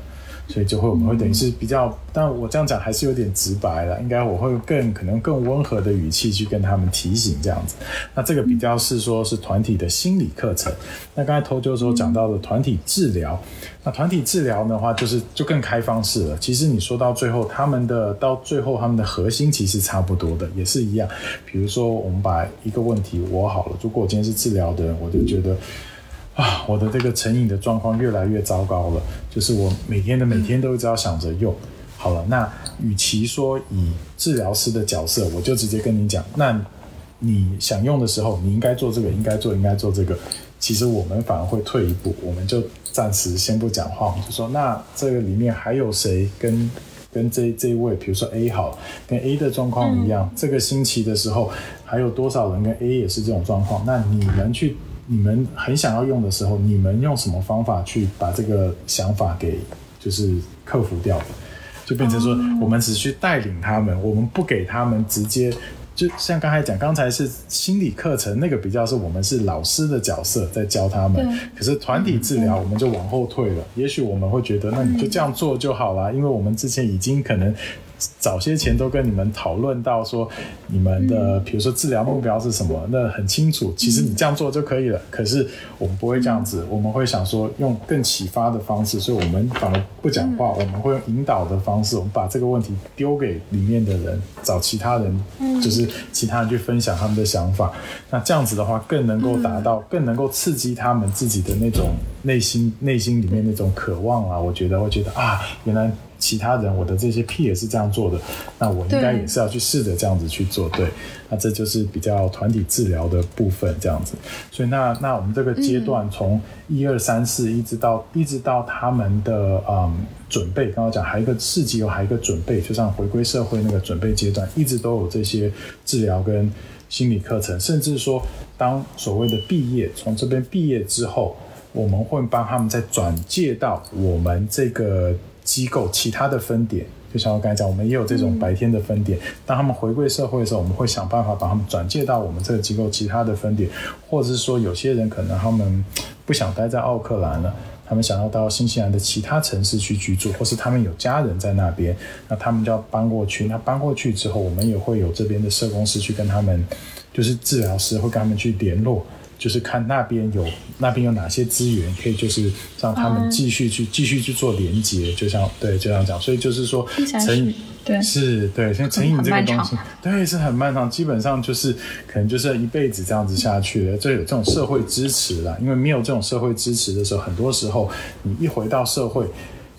B: 所以就会我们会等于是比较，但我这样讲还是有点直白了，应该我会更可能更温和的语气去跟他们提醒这样子。那这个比较是说是团体的心理课程。那刚才头就说讲到的团体治疗，那团体治疗的话就是就更开放式了。其实你说到最后，他们的到最后他们的核心其实差不多的，也是一样。比如说我们把一个问题我好了，如果我今天是治疗的人，我就觉得。啊，我的这个成瘾的状况越来越糟糕了，就是我每天的每天都一直要想着用。好了，那与其说以治疗师的角色，我就直接跟你讲，那你想用的时候，你应该做这个，应该做，应该做这个。其实我们反而会退一步，我们就暂时先不讲话，我们就说那这个里面还有谁跟跟这这一位，比如说 A 好，跟 A 的状况一样，这个星期的时候还有多少人跟 A 也是这种状况？那你能去。你们很想要用的时候，你们用什么方法去把这个想法给就是克服掉？就变成说，我们只去带领他们，我们不给他们直接，就像刚才讲，刚才是心理课程那个比较是我们是老师的角色在教他们，可是团体治疗我们就往后退了。也许我们会觉得，那你就这样做就好了，因为我们之前已经可能。早些前都跟你们讨论到说，你们的比如说治疗目标是什么，那很清楚。其实你这样做就可以了。可是我们不会这样子，我们会想说用更启发的方式，所以我们反而不讲话，我们会用引导的方式，我们把这个问题丢给里面的人，找其他人，就是其他人去分享他们的想法。那这样子的话，更能够达到，更能够刺激他们自己的那种内心内心里面那种渴望啊。我觉得会觉得啊，原来。其他人，我的这些 P 也是这样做的，那我应该也是要去试着这样子去做，对，那这就是比较团体治疗的部分，这样子。所以那那我们这个阶段从一二三四一直到一直到他们的嗯准备，刚刚讲还有一个四级，有还有一个准备，就像回归社会那个准备阶段，一直都有这些治疗跟心理课程，甚至说当所谓的毕业，从这边毕业之后，我们会帮他们再转介到我们这个。机构其他的分点，就像我刚才讲，我们也有这种白天的分点。当他们回归社会的时候，我们会想办法把他们转介到我们这个机构其他的分点，或者是说，有些人可能他们不想待在奥克兰了，他们想要到新西兰的其他城市去居住，或是他们有家人在那边，那他们就要搬过去。那搬过去之后，我们也会有这边的社工师去跟他们，就是治疗师会跟他们去联络。就是看那边有那边有哪些资源，可以就是让他们继续去继续去做连接，就像对这样讲，所以就是说成瘾
C: 对
B: 是对像成瘾这个东西，对是很漫长，基本上就是可能就是一辈子这样子下去了。这有这种社会支持了，因为没有这种社会支持的时候，很多时候你一回到社会，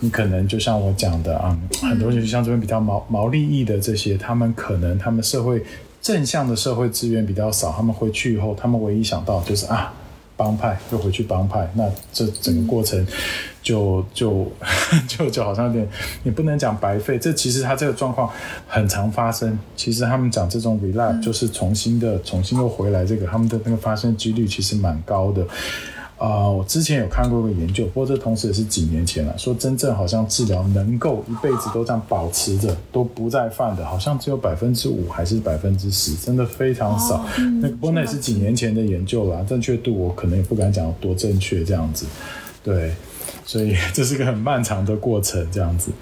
B: 你可能就像我讲的啊，很多就像这边比较毛毛利益的这些，他们可能他们社会。正向的社会资源比较少，他们回去以后，他们唯一想到就是啊，帮派又回去帮派，那这整个过程就 [laughs] 就就就好像有点，你不能讲白费。这其实他这个状况很常发生。其实他们讲这种 relapse 就是重新的重新又回来，这个他们的那个发生几率其实蛮高的。啊，我之前有看过一个研究，不过这同时也是几年前了。说真正好像治疗能够一辈子都这样保持着都不再犯的，好像只有百分之五还是百分之十，真的非常少。那不过那也是几年前的研究啦，正确度我可能也不敢讲多正确这样子。对，所以 [laughs] 这是个很漫长的过程这样子。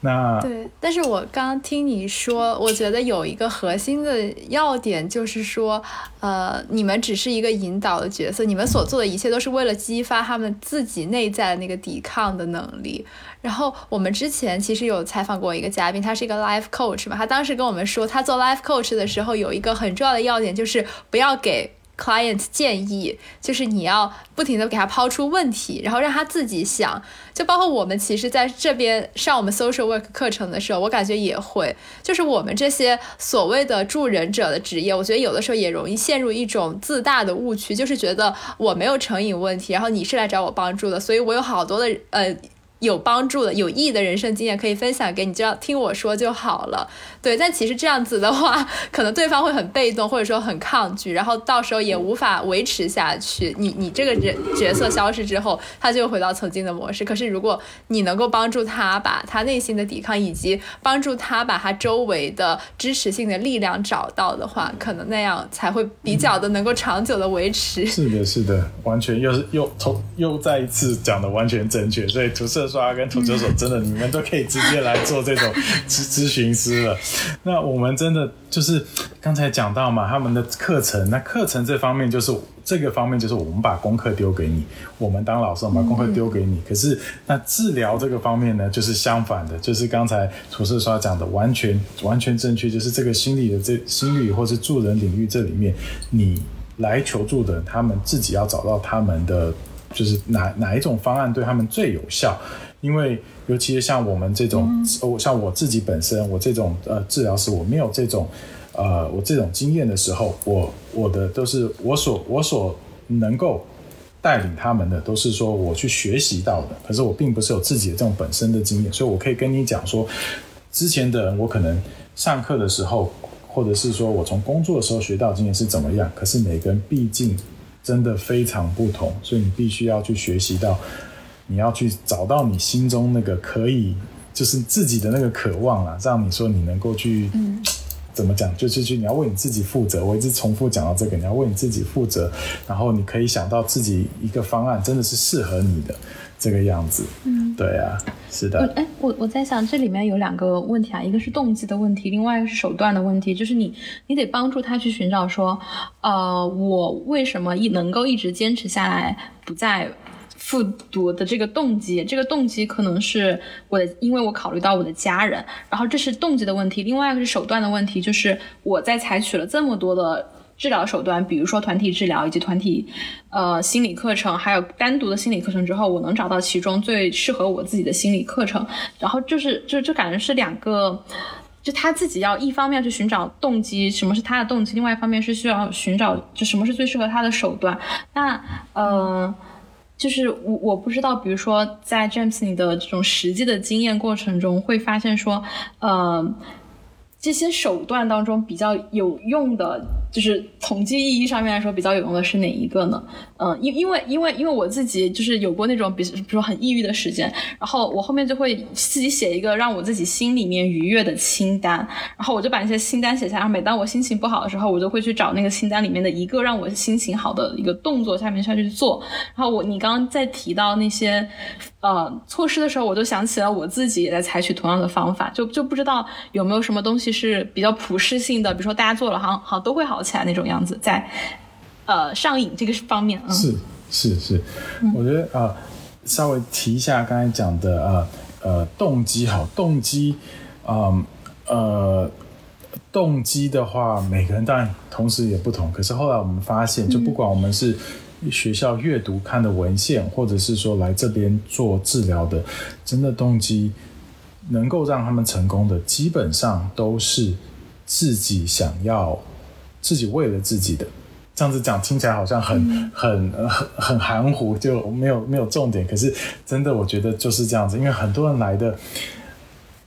B: 那
A: 对，但是我刚听你说，我觉得有一个核心的要点就是说，呃，你们只是一个引导的角色，你们所做的一切都是为了激发他们自己内在的那个抵抗的能力。然后我们之前其实有采访过一个嘉宾，他是一个 life coach 嘛，他当时跟我们说，他做 life coach 的时候有一个很重要的要点，就是不要给。Client 建议就是你要不停的给他抛出问题，然后让他自己想。就包括我们其实在这边上我们 social work 课程的时候，我感觉也会，就是我们这些所谓的助人者的职业，我觉得有的时候也容易陷入一种自大的误区，就是觉得我没有成瘾问题，然后你是来找我帮助的，所以我有好多的呃。有帮助的、有益的人生经验可以分享给你，就要听我说就好了。对，但其实这样子的话，可能对方会很被动，或者说很抗拒，然后到时候也无法维持下去。你你这个人角色消失之后，他就回到曾经的模式。可是如果你能够帮助他把他内心的抵抗，以及帮助他把他周围的支持性的力量找到的话，可能那样才会比较的能够长久的维持。
B: 是的，是的，完全又是又从又再一次讲的完全正确。所以，辐射。刷跟涂球手，真的你们都可以直接来做这种咨咨询师了。那我们真的就是刚才讲到嘛，他们的课程，那课程这方面就是这个方面就是我们把功课丢给你，我们当老师我们把功课丢给你。可是那治疗这个方面呢，就是相反的，就是刚才涂色刷讲的完全完全正确，就是这个心理的这心理或是助人领域这里面，你来求助的人，他们自己要找到他们的。就是哪哪一种方案对他们最有效？因为尤其是像我们这种，哦，像我自己本身，我这种呃治疗师，我没有这种呃我这种经验的时候，我我的都是我所我所能够带领他们的，都是说我去学习到的。可是我并不是有自己的这种本身的经验，所以我可以跟你讲说，之前的人我可能上课的时候，或者是说我从工作的时候学到经验是怎么样。可是每个人毕竟。真的非常不同，所以你必须要去学习到，你要去找到你心中那个可以，就是自己的那个渴望啦，让你说你能够去，怎么讲，就是去你要为你自己负责。我一直重复讲到这个，你要为你自己负责，然后你可以想到自己一个方案，真的是适合你的。这个样子，嗯，对啊，是的。
C: 哎，我我在想，这里面有两个问题啊，一个是动机的问题，另外一个是手段的问题。就是你，你得帮助他去寻找说，呃，我为什么一能够一直坚持下来，不再复读的这个动机。这个动机可能是我的，因为我考虑到我的家人，然后这是动机的问题。另外一个是手段的问题，就是我在采取了这么多的。治疗手段，比如说团体治疗以及团体，呃，心理课程，还有单独的心理课程之后，我能找到其中最适合我自己的心理课程。然后就是，就就感觉是两个，就他自己要一方面去寻找动机，什么是他的动机；，另外一方面是需要寻找，就什么是最适合他的手段。那，呃，就是我我不知道，比如说在 James 你的这种实际的经验过程中，会发现说，呃。这些手段当中比较有用的，就是统计意义上面来说比较有用的是哪一个呢？嗯，因因为因为因为我自己就是有过那种比比如说很抑郁的时间，然后我后面就会自己写一个让我自己心里面愉悦的清单，然后我就把那些清单写下来。每当我心情不好的时候，我就会去找那个清单里面的一个让我心情好的一个动作下面下去做。然后我你刚刚在提到那些呃措施的时候，我就想起了我自己也在采取同样的方法，就就不知道有没有什么东西。是比较普适性的，比如说大家做了，好好都会好起来那种样子，在呃上瘾这个方面，
B: 是是是，我觉得啊，稍微提一下刚才讲的呃呃动机，好动机，嗯呃动机的话，每个人当然同时也不同，可是后来我们发现，就不管我们是学校阅读看的文献，或者是说来这边做治疗的，真的动机。能够让他们成功的，基本上都是自己想要、自己为了自己的。这样子讲听起来好像很、很、很、很含糊，就没有没有重点。可是真的，我觉得就是这样子，因为很多人来的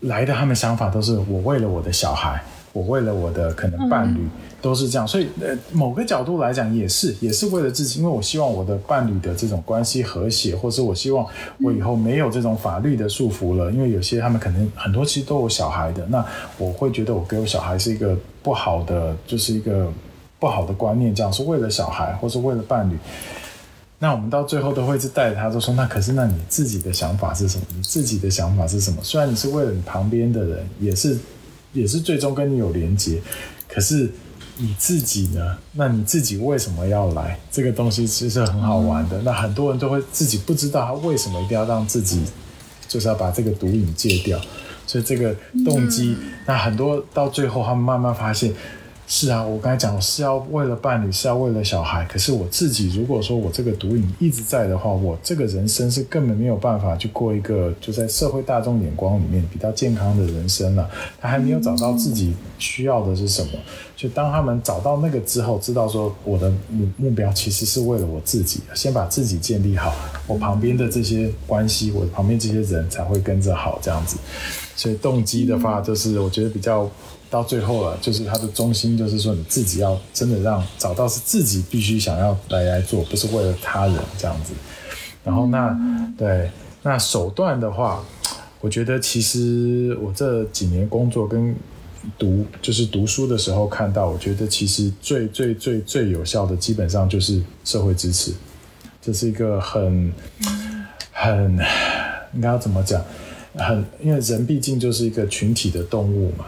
B: 来的，他们想法都是我为了我的小孩，我为了我的可能伴侣。都是这样，所以呃，某个角度来讲也是，也是为了自己，因为我希望我的伴侣的这种关系和谐，或是我希望我以后没有这种法律的束缚了，因为有些他们可能很多其实都有小孩的，那我会觉得我给我小孩是一个不好的，就是一个不好的观念，这样是为了小孩或是为了伴侣，那我们到最后都会是带着他，就说那可是那你自己的想法是什么？你自己的想法是什么？虽然你是为了你旁边的人，也是也是最终跟你有连接，可是。你自己呢？那你自己为什么要来？这个东西其实很好玩的。那很多人都会自己不知道他为什么一定要让自己，就是要把这个毒瘾戒掉。所以这个动机，那很多到最后，他们慢慢发现。是啊，我刚才讲是要为了伴侣，是要为了小孩。可是我自己，如果说我这个毒瘾一直在的话，我这个人生是根本没有办法去过一个就在社会大众眼光里面比较健康的人生了。他还没有找到自己需要的是什么。就当他们找到那个之后，知道说我的目目标其实是为了我自己，先把自己建立好，我旁边的这些关系，我旁边这些人才会跟着好这样子。所以动机的话，就是我觉得比较。到最后了，就是它的中心，就是说你自己要真的让找到是自己必须想要来来做，不是为了他人这样子。然后那对那手段的话，我觉得其实我这几年工作跟读就是读书的时候看到，我觉得其实最最最最有效的，基本上就是社会支持，这是一个很很应该要怎么讲？很，因为人毕竟就是一个群体的动物嘛。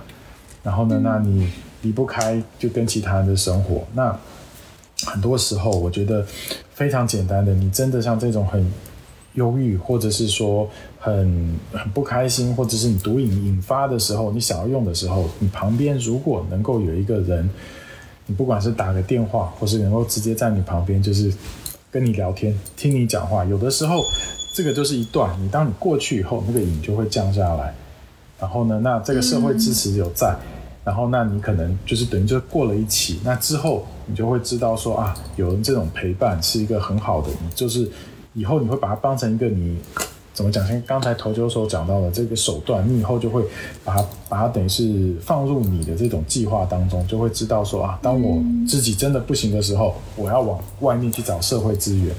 B: 然后呢，那你离不开就跟其他人的生活。那很多时候，我觉得非常简单的，你真的像这种很忧郁，或者是说很很不开心，或者是你毒瘾引发的时候，你想要用的时候，你旁边如果能够有一个人，你不管是打个电话，或是能够直接在你旁边，就是跟你聊天，听你讲话，有的时候这个就是一段。你当你过去以后，那个瘾就会降下来。然后呢，那这个社会支持有在。然后，那你可能就是等于就过了一期，那之后你就会知道说啊，有人这种陪伴是一个很好的，你就是以后你会把它当成一个你怎么讲？像刚才头九所讲到的这个手段，你以后就会把它把它等于是放入你的这种计划当中，就会知道说啊，当我自己真的不行的时候，我要往外面去找社会资源。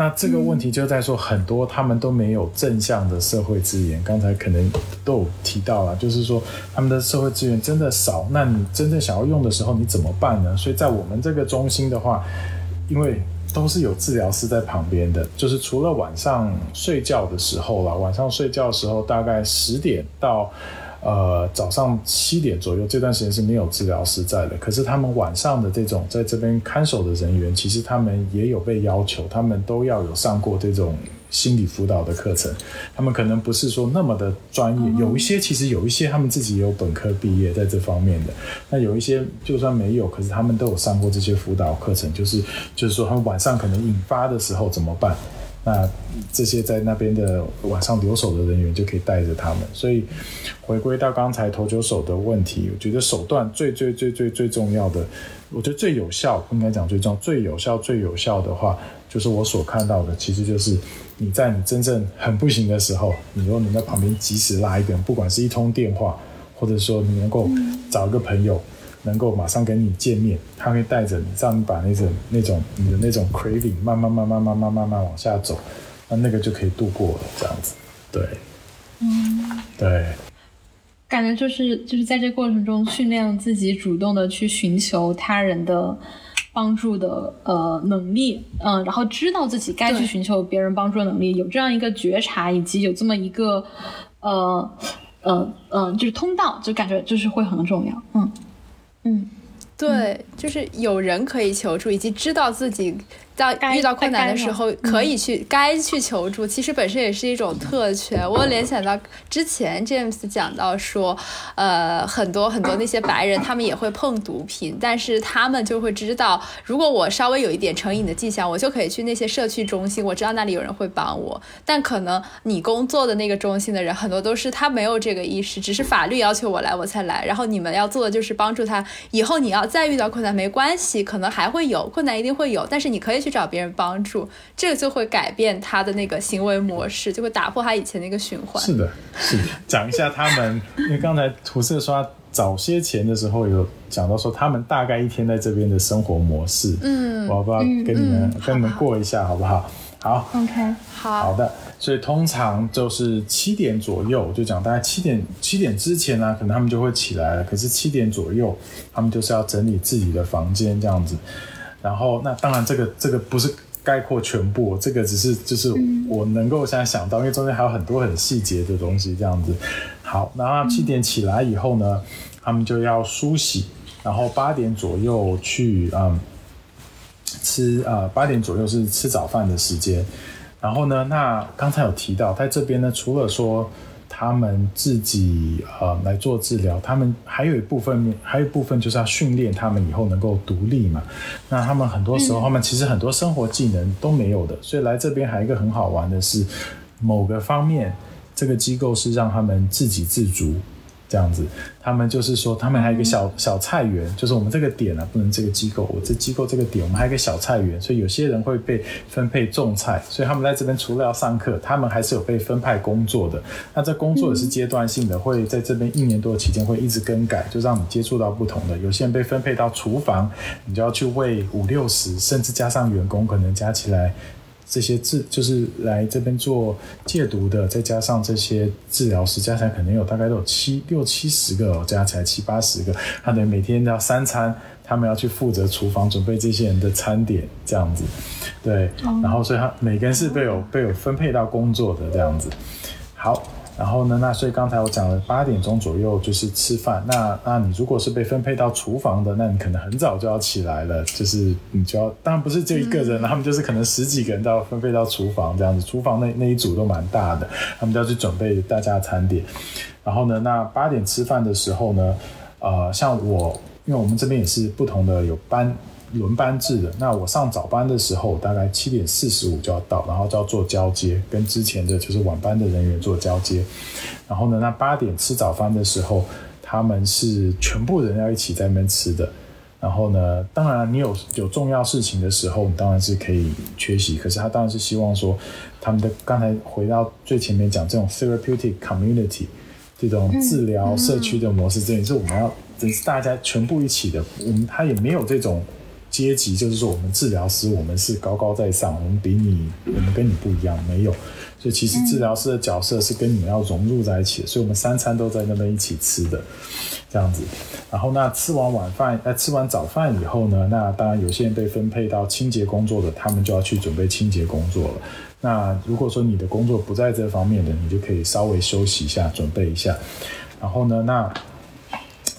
B: 那这个问题就在说，很多他们都没有正向的社会资源。刚才可能都有提到了，就是说他们的社会资源真的少。那你真正想要用的时候，你怎么办呢？所以在我们这个中心的话，因为都是有治疗师在旁边的，就是除了晚上睡觉的时候啦，晚上睡觉的时候大概十点到。呃，早上七点左右这段时间是没有治疗师在的。可是他们晚上的这种在这边看守的人员，其实他们也有被要求，他们都要有上过这种心理辅导的课程。他们可能不是说那么的专业，有一些其实有一些他们自己也有本科毕业在这方面的。那有一些就算没有，可是他们都有上过这些辅导课程，就是就是说他们晚上可能引发的时候怎么办？那这些在那边的晚上留守的人员就可以带着他们，所以回归到刚才投球手的问题，我觉得手段最最最最最重要的，我觉得最有效，应该讲最重要、最有效、最有效的话，就是我所看到的，其实就是你在你真正很不行的时候，你如果你在旁边及时拉一个人，不管是一通电话，或者说你能够找一个朋友。能够马上跟你见面，他会带着你，让你把那种那种你的那种 craving 慢慢慢慢慢慢慢慢往下走，那那个就可以度过了，这样子，对，嗯，对，
C: 感觉就是就是在这过程中训练自己主动的去寻求他人的帮助的呃能力，嗯，然后知道自己该去寻求别人帮助的能力，有这样一个觉察，以及有这么一个呃呃呃就是通道，就感觉就是会很重要，嗯。
A: 嗯，对，就是有人可以求助，以及知道自己。到遇到困难的时候，可以去该去求助，其实本身也是一种特权。我联想到之前 James 讲到说，呃，很多很多那些白人，他们也会碰毒品，但是他们就会知道，如果我稍微有一点成瘾的迹象，我就可以去那些社区中心，我知道那里有人会帮我。但可能你工作的那个中心的人，很多都是他没有这个意识，只是法律要求我来我才来。然后你们要做的就是帮助他，以后你要再遇到困难没关系，可能还会有困难，一定会有，但是你可以去。找别人帮助，这个就会改变他的那个行为模式，就会打破他以前那个循环。
B: 是的，是的。[laughs] 讲一下他们，因为刚才涂色刷早些前的时候有讲到说，他们大概一天在这边的生活模式。嗯，我要不要跟你们跟你们过一下，好不好？好
C: ，OK，
A: 好
B: 好的。所以通常就是七点左右，就讲大概七点七点之前呢，可能他们就会起来了。可是七点左右，他们就是要整理自己的房间这样子。然后，那当然，这个这个不是概括全部，这个只是就是我能够现在想到，因为中间还有很多很细节的东西，这样子。好，然后七点起来以后呢，他们就要梳洗，然后八点左右去嗯吃啊，八点左右是吃早饭的时间。然后呢，那刚才有提到，在这边呢，除了说。他们自己呃来做治疗，他们还有一部分，还有一部分就是要训练他们以后能够独立嘛。那他们很多时候，他们其实很多生活技能都没有的，所以来这边还有一个很好玩的是，某个方面，这个机构是让他们自给自足。这样子，他们就是说，他们还有一个小小菜园，就是我们这个点啊，不能这个机构，我这机构这个点，我们还有一个小菜园，所以有些人会被分配种菜，所以他们在这边除了要上课，他们还是有被分派工作的。那这工作也是阶段性的，会在这边一年多的期间会一直更改，就让你接触到不同的。有些人被分配到厨房，你就要去喂五六十，甚至加上员工，可能加起来这些治就是来这边做戒毒的，再加上这些治疗师，加起来可能有大概都有七六七十个哦，加起来七八十个，他等于每天要三餐，他们要去负责厨房准备这些人的餐点，这样子，对，然后所以他每个人是被有被有分配到工作的这样子，好。然后呢？那所以刚才我讲了八点钟左右就是吃饭。那那你如果是被分配到厨房的，那你可能很早就要起来了。就是你就要，当然不是就一个人，他们就是可能十几个人都要分配到厨房这样子。厨房那那一组都蛮大的，他们都要去准备大家的餐点。然后呢，那八点吃饭的时候呢，呃，像我，因为我们这边也是不同的有班。轮班制的，那我上早班的时候，大概七点四十五就要到，然后就要做交接，跟之前的就是晚班的人员做交接。然后呢，那八点吃早饭的时候，他们是全部人要一起在那边吃的。然后呢，当然你有有重要事情的时候，你当然是可以缺席。可是他当然是希望说，他们的刚才回到最前面讲这种 therapeutic community 这种治疗社区的模式，这也是我们要，这是大家全部一起的。我们他也没有这种。阶级就是说，我们治疗师，我们是高高在上，我们比你，我们跟你不一样，没有。所以其实治疗师的角色是跟你们要融入在一起的，所以我们三餐都在那边一起吃的，这样子。然后那吃完晚饭，呃，吃完早饭以后呢，那当然有些人被分配到清洁工作的，他们就要去准备清洁工作了。那如果说你的工作不在这方面的，你就可以稍微休息一下，准备一下。然后呢，那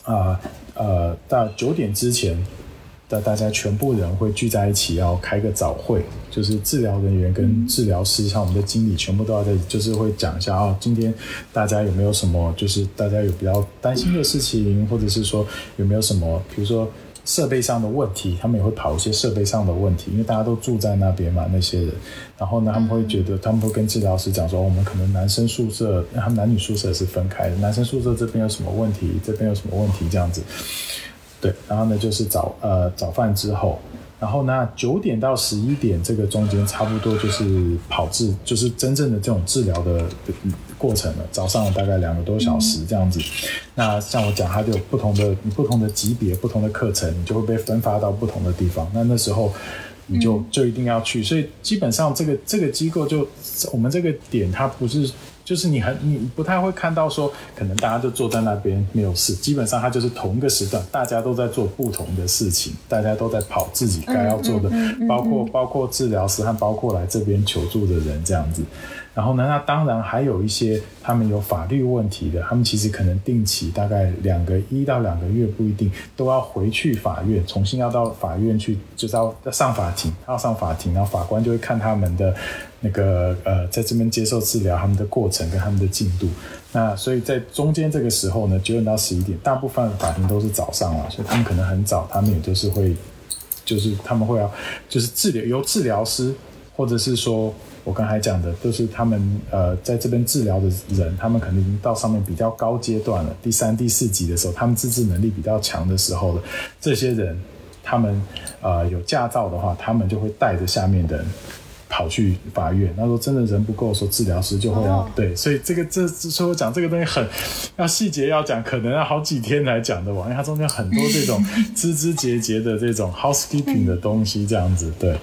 B: 啊呃，到九点之前。大大家全部人会聚在一起，要开个早会，就是治疗人员跟治疗师，像我们的经理，全部都要在，就是会讲一下啊，今天大家有没有什么，就是大家有比较担心的事情，或者是说有没有什么，比如说设备上的问题，他们也会跑一些设备上的问题，因为大家都住在那边嘛，那些人，然后呢，他们会觉得，他们会跟治疗师讲说，我们可能男生宿舍，他们男女宿舍是分开的，男生宿舍这边有什么问题，这边有什么问题，这样子。对，然后呢就是早呃早饭之后，然后呢九点到十一点这个中间差不多就是跑治，就是真正的这种治疗的过程了。早上大概两个多小时这样子。那像我讲，它就有不同的不同的级别、不同的课程，你就会被分发到不同的地方。那那时候你就就一定要去。所以基本上这个这个机构就我们这个点，它不是。就是你很你不太会看到说，可能大家就坐在那边没有事，基本上它就是同一个时段，大家都在做不同的事情，大家都在跑自己该要做的，包括包括治疗师和包括来这边求助的人这样子。然后呢，那当然还有一些他们有法律问题的，他们其实可能定期大概两个一到两个月不一定都要回去法院，重新要到法院去，就是要上法庭，要上法庭，然后法官就会看他们的那个呃，在这边接受治疗他们的过程跟他们的进度。那所以在中间这个时候呢，九点到十一点，大部分法庭都是早上了，所以他们可能很早，他们也就是会，就是他们会要就是治疗由治疗师或者是说。我刚才讲的都是他们呃在这边治疗的人，他们可能已经到上面比较高阶段了，第三、第四级的时候，他们自制能力比较强的时候了。这些人，他们呃有驾照的话，他们就会带着下面的人跑去法院。那说真的人不够，说治疗师就会要对，所以这个这所以我讲这个东西很要细节要讲，可能要好几天来讲的，因为它中间很多这种枝枝节节的这种 housekeeping 的东西，这样子对。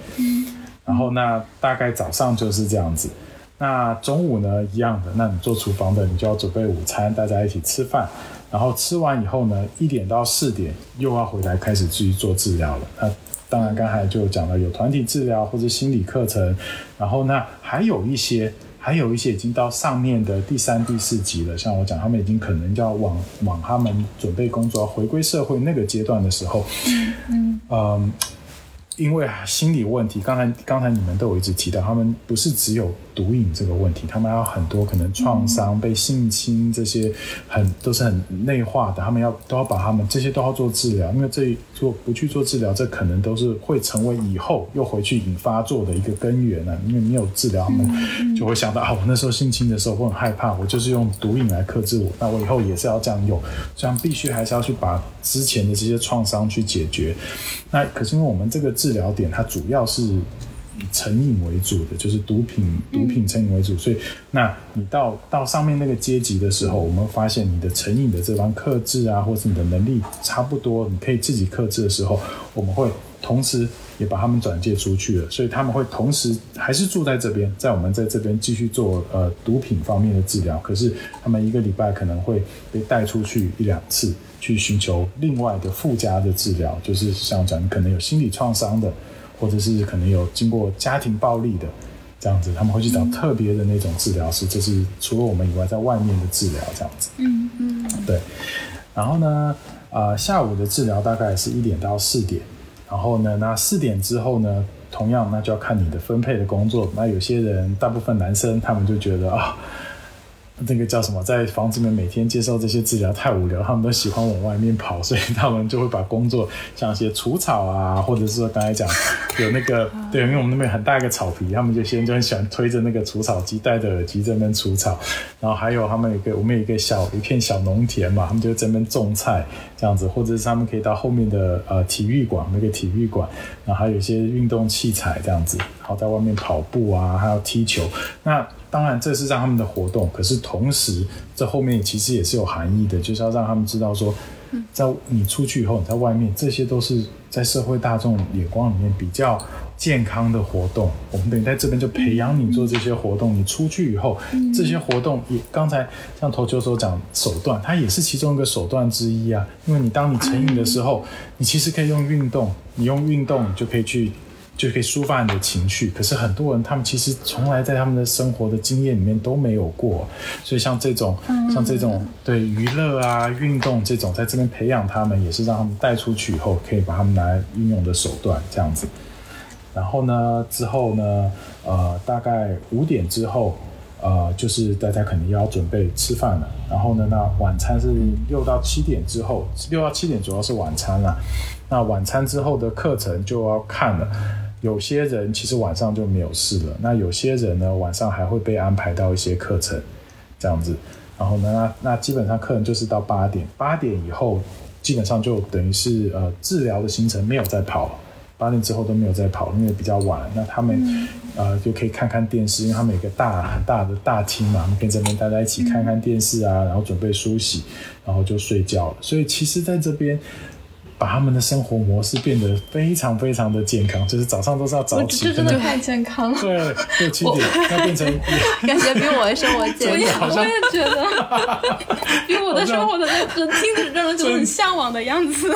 B: 然后那大概早上就是这样子，那中午呢一样的，那你做厨房的，你就要准备午餐，大家一起吃饭。然后吃完以后呢，一点到四点又要回来开始继续做治疗了。那当然刚才就讲了，有团体治疗或者心理课程。然后那还有一些，还有一些已经到上面的第三、第四级了。像我讲，他们已经可能要往往他们准备工作、回归社会那个阶段的时候，嗯嗯。因为心理问题，刚才刚才你们都有一直提到，他们不是只有。毒瘾这个问题，他们要很多可能创伤、被性侵这些，很都是很内化的。他们要都要把他们这些都要做治疗，因为这做不去做治疗，这可能都是会成为以后又回去引发作的一个根源呢。因为没有治疗，他们就会想到啊，我那时候性侵的时候，我很害怕，我就是用毒瘾来克制我，那我以后也是要这样用，这样必须还是要去把之前的这些创伤去解决。那可是因为我们这个治疗点，它主要是。以成瘾为主的，就是毒品，毒品成瘾为主，所以，那你到到上面那个阶级的时候，我们发现你的成瘾的这方克制啊，或是你的能力差不多，你可以自己克制的时候，我们会同时也把他们转介出去了，所以他们会同时还是住在这边，在我们在这边继续做呃毒品方面的治疗，可是他们一个礼拜可能会被带出去一两次，去寻求另外的附加的治疗，就是像讲可能有心理创伤的，或者是可能有经过家庭暴力的。这样子，他们会去找特别的那种治疗师，这是除了我们以外，在外面的治疗这样子。
A: 嗯嗯，
B: 对。然后呢，呃，下午的治疗大概是一点到四点。然后呢，那四点之后呢，同样那就要看你的分配的工作。那有些人，大部分男生，他们就觉得啊。那个叫什么，在房子里面每天接受这些治疗太无聊，他们都喜欢往外面跑，所以他们就会把工作像一些除草啊，或者是说刚才讲 [laughs] 有那个对，因为我们那边很大一个草皮，他们就先就很喜欢推着那个除草机，戴着耳机在那边除草。然后还有他们有一个，我们有一个小一片小农田嘛，他们就在那边种菜这样子，或者是他们可以到后面的呃体育馆那个体育馆，然后还有一些运动器材这样子，然后在外面跑步啊，还有踢球那。当然，这是让他们的活动，可是同时，这后面其实也是有含义的，就是要让他们知道说，在你出去以后，你在外面，这些都是在社会大众眼光里面比较健康的活动。我们等于在这边就培养你做这些活动，你出去以后，这些活动也刚才像头球所讲手段，它也是其中一个手段之一啊。因为你当你成瘾的时候，你其实可以用运动，你用运动就可以去。就可以抒发你的情绪，可是很多人他们其实从来在他们的生活的经验里面都没有过，所以像这种像这种对娱乐啊、运动这种，在这边培养他们，也是让他们带出去以后可以把他们拿来运用的手段这样子。然后呢，之后呢，呃，大概五点之后，呃，就是大家肯定要准备吃饭了。然后呢，那晚餐是六到七点之后，六到七点主要是晚餐了。那晚餐之后的课程就要看了。有些人其实晚上就没有事了，那有些人呢晚上还会被安排到一些课程，这样子，然后呢，那那基本上客人就是到八点，八点以后基本上就等于是呃治疗的行程没有再跑了，八点之后都没有再跑，因为比较晚，那他们呃就可以看看电视，因为他们有个大很大的大厅嘛，跟这边待在一起看看电视啊，然后准备梳洗，然后就睡觉了，所以其实在这边。把他们的生活模式变得非常非常的健康，就是早上都是要早起，
C: 真的太健康了。
B: 对，六七点要变成，[laughs]
A: 感觉比我的生活健
C: 康。我也觉得，[laughs] 比我的生活的人听着让人就很向往的样子。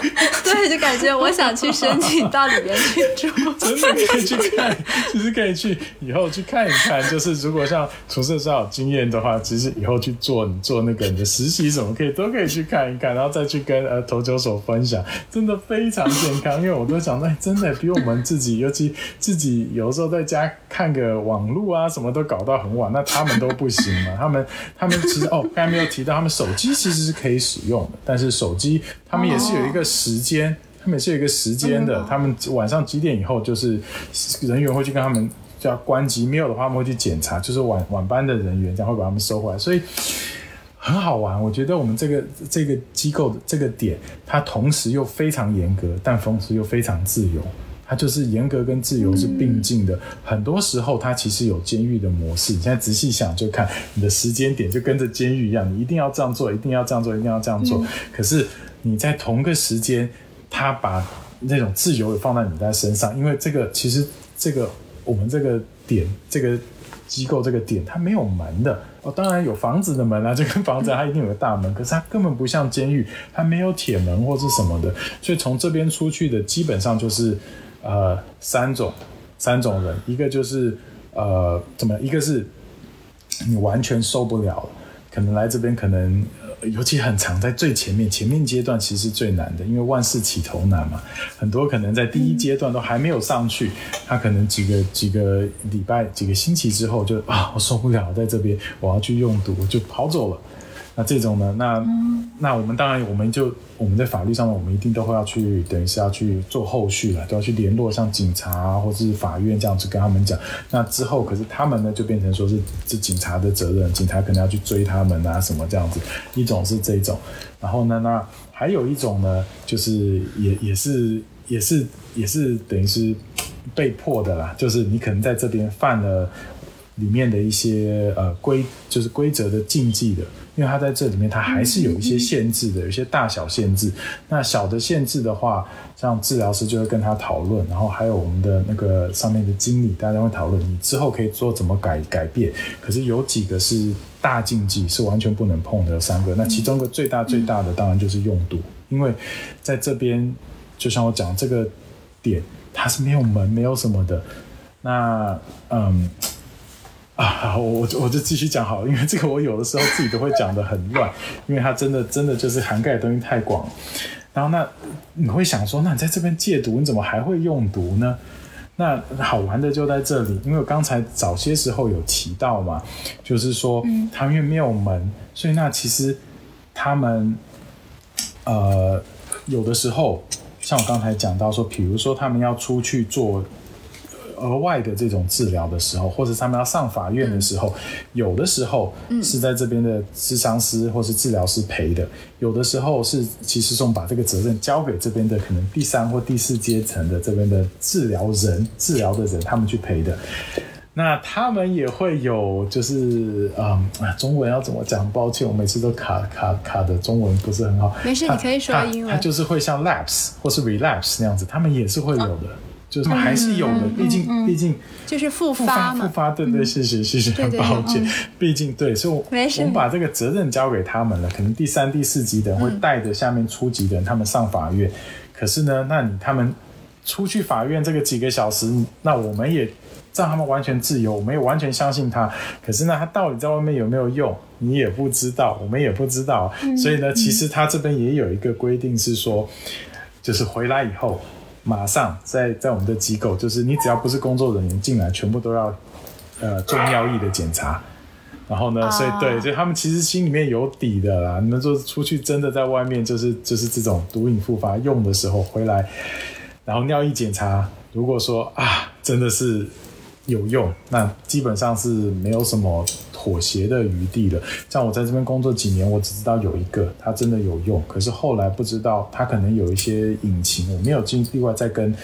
C: [laughs]
A: 对，就感觉我想去申请到里面去住。
B: 真的可以去看，其实可以去以后去看一看。就是如果像厨师是有经验的话，其实以后去做你做那个你的实习什么，可以都可以去看一看，然后再去跟呃投酒手分享。真的非常健康，因为我都想，哎，真的比我们自己，尤其 [laughs] 自己有时候在家看个网络啊，什么都搞到很晚，那他们都不行嘛。他们他们其实哦，刚才没有提到，他们手机其实是可以使用的，但是手机他们也是有一个时间，他们也是有一个时间的，他们晚上几点以后就是人员会去跟他们叫关机，没有的话他们会去检查，就是晚晚班的人员这样会把他们收回来，所以。很好玩，我觉得我们这个这个机构的这个点，它同时又非常严格，但同时又非常自由。它就是严格跟自由是并进的。很多时候，它其实有监狱的模式。你现在仔细想，就看你的时间点，就跟着监狱一样，你一定要这样做，一定要这样做，一定要这样做。可是你在同个时间，他把那种自由也放在你在身上，因为这个其实这个我们这个点这个。机构这个点它没有门的哦，当然有房子的门啊，这个房子它一定有个大门，可是它根本不像监狱，它没有铁门或是什么的，所以从这边出去的基本上就是呃三种三种人，一个就是呃怎么，一个是你完全受不了，可能来这边可能。尤其很长，在最前面前面阶段其实是最难的，因为万事起头难嘛。很多可能在第一阶段都还没有上去，他可能几个几个礼拜、几个星期之后就啊，我受不了，在这边我要去用毒，就跑走了。那这种呢？那那我们当然，我们就我们在法律上面，我们一定都会要去，等于是要去做后续了，都要去联络像警察或者是法院这样子跟他们讲。那之后，可是他们呢，就变成说是是警察的责任，警察可能要去追他们啊什么这样子。一种是这种，然后呢，那还有一种呢，就是也也是也是也是等于是被迫的啦，就是你可能在这边犯了里面的一些呃规，就是规则的禁忌的。因因为它在这里面它还是有一些限制的，有一些大小限制。那小的限制的话，像治疗师就会跟他讨论，然后还有我们的那个上面的经理，大家会讨论你之后可以做怎么改改变。可是有几个是大禁忌，是完全不能碰的三个。那其中个最大最大的当然就是用毒，因为在这边就像我讲这个点，它是没有门，没有什么的。那嗯。啊，我我我就继续讲好，了，因为这个我有的时候自己都会讲的很乱，因为它真的真的就是涵盖的东西太广。然后那你会想说，那你在这边戒毒，你怎么还会用毒呢？那好玩的就在这里，因为我刚才早些时候有提到嘛，就是说他们因为没有门，所以那其实他们呃有的时候，像我刚才讲到说，比如说他们要出去做。额外的这种治疗的时候，或者他们要上法院的时候，有的时候是在这边的智商师或是治疗师赔的，有的时候是其实说把这个责任交给这边的可能第三或第四阶层的这边的治疗人、治疗的人他们去赔的。那他们也会有，就是嗯，中文要怎么讲？抱歉，我每次都卡卡卡的，中文不是很好。
A: 没事，你可以说英文。
B: 它就是会像 lapse 或是 relapse 那样子，他们也是会有的。就是还是有的，毕竟毕竟
A: 就是复发
B: 复发，对对，谢谢谢谢，很抱歉，[laughs] 毕竟对，所以我们把这个责任交给他们了。可能第三、第四级的人会带着下面初级的人，他们上法院。可是呢，那你他们出去法院这个几个小时，那我们也让他们完全自由，我们也完全相信他。可是呢，他到底在外面有没有用，你也不知道，我们也不知道。所以呢，其实他这边也有一个规定是说，就是回来以后。马上在在我们的机构，就是你只要不是工作人员进来，全部都要呃做尿液的检查。然后呢，所以对，所以他们其实心里面有底的啦。你们说出去真的在外面，就是就是这种毒瘾复发用的时候回来，然后尿液检查，如果说啊真的是有用，那基本上是没有什么。妥协的余地了。像我在这边工作几年，我只知道有一个，它真的有用。可是后来不知道，它可能有一些隐情，我没有进另外再跟，因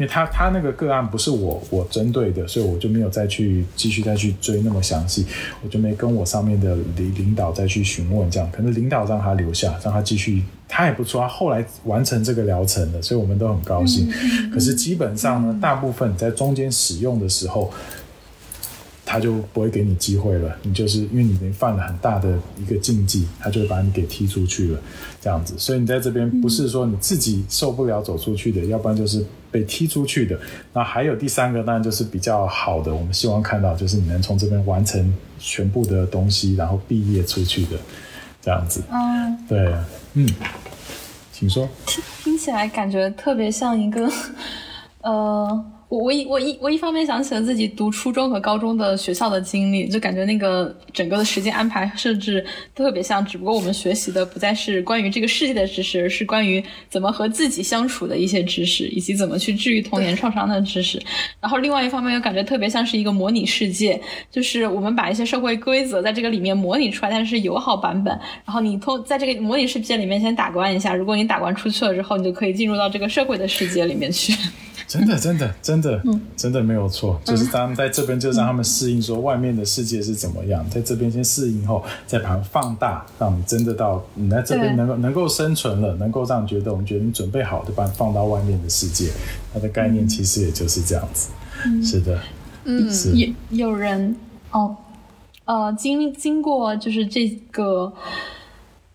B: 为他他那个个案不是我我针对的，所以我就没有再去继续再去追那么详细，我就没跟我上面的领领导再去询问，这样可能领导让他留下，让他继续，他也不错，他后来完成这个疗程了，所以我们都很高兴。可是基本上呢，大部分在中间使用的时候。他就不会给你机会了，你就是因为你已经犯了很大的一个禁忌，他就会把你给踢出去了，这样子。所以你在这边不是说你自己受不了走出去的，要不然就是被踢出去的。那还有第三个，当然就是比较好的，我们希望看到就是你能从这边完成全部的东西，然后毕业出去的，这样子。嗯，对，嗯，请说。
C: 听起来感觉特别像一个，呃。我我一我一我一方面想起了自己读初中和高中的学校的经历，就感觉那个整个的时间安排设置特别像，只不过我们学习的不再是关于这个世界的知识，而是关于怎么和自己相处的一些知识，以及怎么去治愈童年创伤的知识。然后另外一方面又感觉特别像是一个模拟世界，就是我们把一些社会规则在这个里面模拟出来，但是友好版本。然后你通在这个模拟世界里面先打关一下，如果你打关出去了之后，你就可以进入到这个社会的世界里面去。[laughs]
B: 真的，真的，真的，真的没有错。就是他们在这边，就让他们适应说外面的世界是怎么样，在这边先适应后，再把它放大，让你真的到你在这边能够能够生存了，能够让你觉得我们觉得你准备好的，把你放到外面的世界。它的概念其实也就是这样子。是的，
C: 嗯，是有有人哦，呃，经经过就是这个。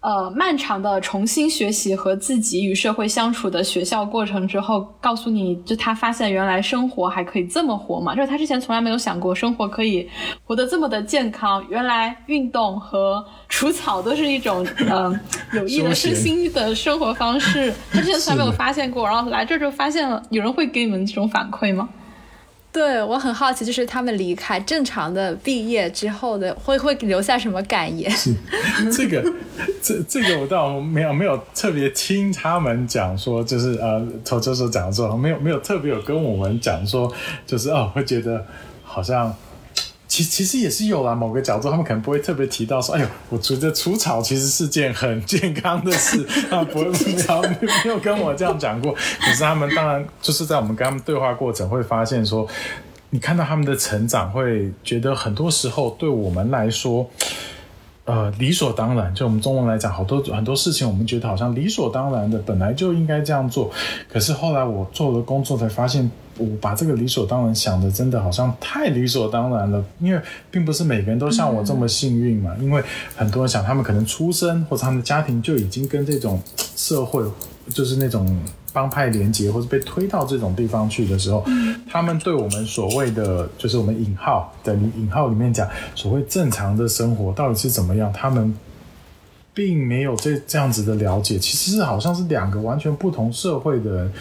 C: 呃，漫长的重新学习和自己与社会相处的学校过程之后，告诉你就他发现原来生活还可以这么活嘛？就是他之前从来没有想过生活可以活得这么的健康。原来运动和除草都是一种嗯有益的身心的生活方式。他之前从来没有发现过，然后来这就发现了。有人会给你们这种反馈吗？
A: 对我很好奇，就是他们离开正常的毕业之后的，会会留下什么感言？[laughs]
B: 这个，这这个我倒没有没有特别听他们讲说，就是呃，头教授讲的时候，没有没有特别有跟我们讲说，就是哦，会觉得好像。其其实也是有啦，某个角度他们可能不会特别提到说，哎呦，我觉得除草其实是件很健康的事啊，不 [laughs] 会没有没有跟我这样讲过。可是他们当然就是在我们跟他们对话过程会发现说，你看到他们的成长，会觉得很多时候对我们来说，呃理所当然。就我们中文来讲，好多很多事情，我们觉得好像理所当然的，本来就应该这样做。可是后来我做了工作，才发现。我把这个理所当然想的真的好像太理所当然了，因为并不是每个人都像我这么幸运嘛。因为很多人想，他们可能出生或者他们的家庭就已经跟这种社会，就是那种帮派连结，或者被推到这种地方去的时候，他们对我们所谓的，就是我们引号的引号里面讲所谓正常的生活到底是怎么样，他们。并没有这这样子的了解，其实是好像是两个完全不同社会的人。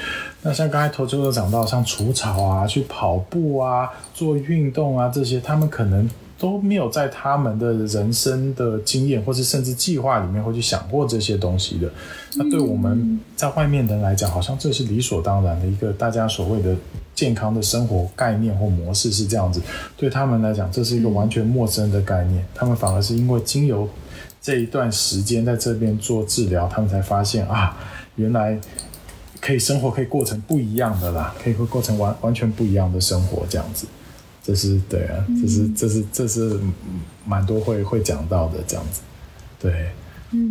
B: 那像刚才头就有讲到，像除草啊、去跑步啊、做运动啊这些，他们可能都没有在他们的人生的经验或是甚至计划里面会去想过这些东西的。那对我们在外面的人来讲，好像这是理所当然的一个大家所谓的健康的生活概念或模式是这样子。对他们来讲，这是一个完全陌生的概念。他们反而是因为经由。这一段时间在这边做治疗，他们才发现啊，原来可以生活可以过成不一样的啦，可以会过成完完全不一样的生活这样子。这是对啊，这是这是这是蛮多会会讲到的这样子。对，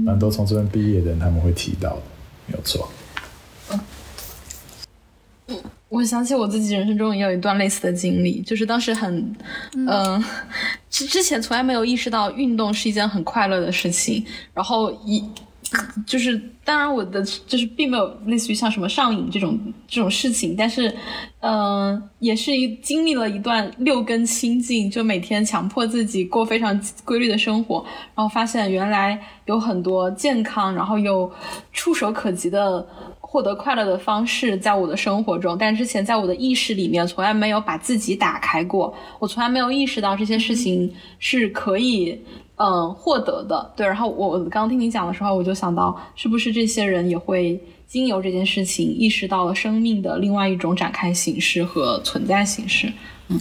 B: 蛮多从这边毕业的人他们会提到的，没有错。
C: 我想起我自己人生中也有一段类似的经历，就是当时很，嗯，之之前从来没有意识到运动是一件很快乐的事情，然后一，就是当然我的就是并没有类似于像什么上瘾这种这种事情，但是，嗯，也是一经历了一段六根清净，就每天强迫自己过非常规律的生活，然后发现原来有很多健康，然后又触手可及的。获得快乐的方式在我的生活中，但之前在我的意识里面从来没有把自己打开过，我从来没有意识到这些事情是可以嗯获得的。对，然后我刚刚听你讲的时候，我就想到，是不是这些人也会经由这件事情意识到了生命的另外一种展开形式和存在形式？嗯，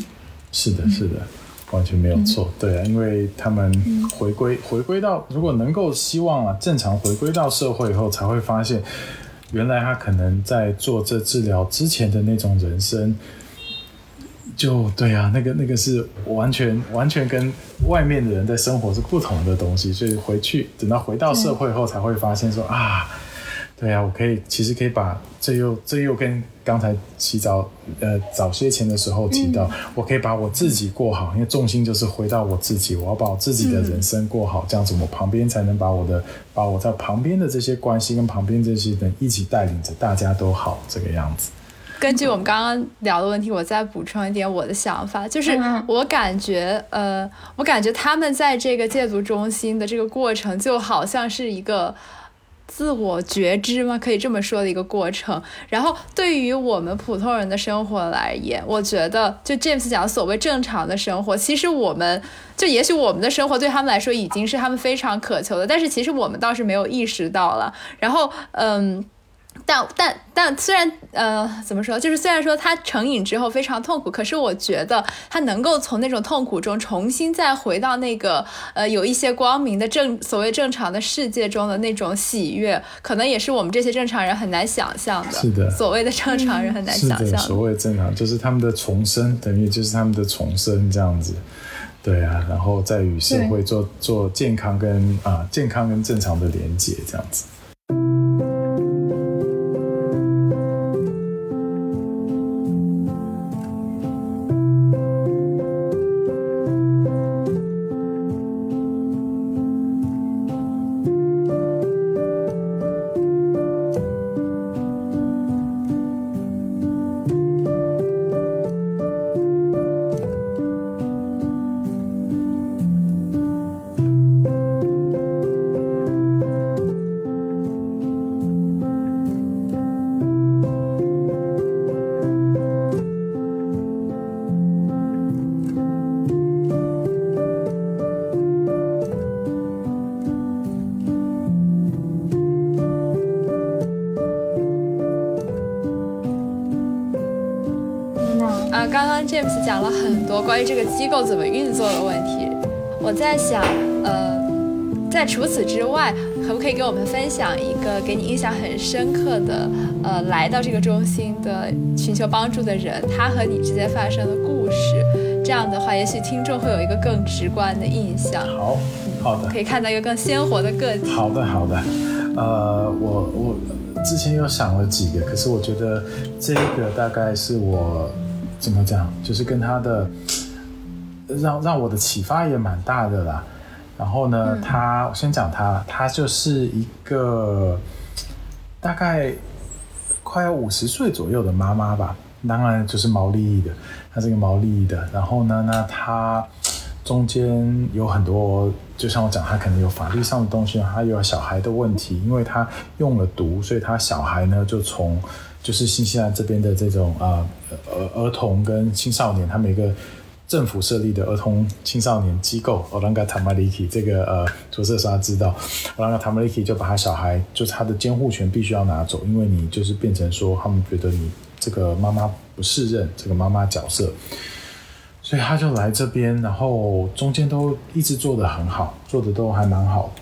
B: 是的，是的，完全没有错。对啊，因为他们回归回归到，如果能够希望啊正常回归到社会以后，才会发现。原来他可能在做这治疗之前的那种人生，就对啊，那个那个是完全完全跟外面的人在生活是不同的东西，所以回去等到回到社会后才会发现说啊。对啊，我可以，其实可以把这又这又跟刚才洗澡，呃，早些前的时候提到，我可以把我自己过好，因为重心就是回到我自己，我要把我自己的人生过好，这样子我旁边才能把我的，把我在旁边的这些关系跟旁边这些人一起带领着，大家都好这个样子。
A: 根据我们刚刚聊的问题，我再补充一点我的想法，就是我感觉，呃，我感觉他们在这个戒毒中心的这个过程，就好像是一个。自我觉知吗？可以这么说的一个过程。然后对于我们普通人的生活而言，我觉得就 James 讲所谓正常的生活，其实我们就也许我们的生活对他们来说已经是他们非常渴求的，但是其实我们倒是没有意识到了。然后，嗯。但但但虽然呃怎么说，就是虽然说他成瘾之后非常痛苦，可是我觉得他能够从那种痛苦中重新再回到那个呃有一些光明的正所谓正常的世界中的那种喜悦，可能也是我们这些正常人很难想象的。
B: 是的，
A: 所谓的正常人很难想象。
B: 所谓正常就是他们的重生，等于就是他们的重生这样子。对啊，然后再与社会做做健康跟啊健康跟正常的连接这样子。James 讲了很多关于这个机构怎么运作的问题，我在想，呃，在除此之外，可不可以给我们分享一个给你印象很深刻的，呃，来到这个中心的寻求帮助的人，他和你之间发生的故事？这样的话，也许听众会有一个更直观的印象。好。好的，
A: 可以看到一个更鲜活的个体。
B: 好的，好的。呃，我我之前有想了几个，可是我觉得这个大概是我怎么讲，就是跟他的让让我的启发也蛮大的啦。然后呢，他我先讲他，他就是一个大概快要五十岁左右的妈妈吧。当然就是毛利益的，他是个毛利益的。然后呢，那他中间有很多，就像我讲，他可能有法律上的东西，他有小孩的问题，因为他用了毒，所以他小孩呢就从就是新西兰这边的这种啊儿儿童跟青少年，他们一个政府设立的儿童青少年机构 Olanga Tamaliki，这个呃，主持人他知道，Olanga Tamaliki 就把他小孩，就是他的监护权必须要拿走，因为你就是变成说，他们觉得你。这个妈妈不适任这个妈妈角色，所以他就来这边，然后中间都一直做的很好，做的都还蛮好。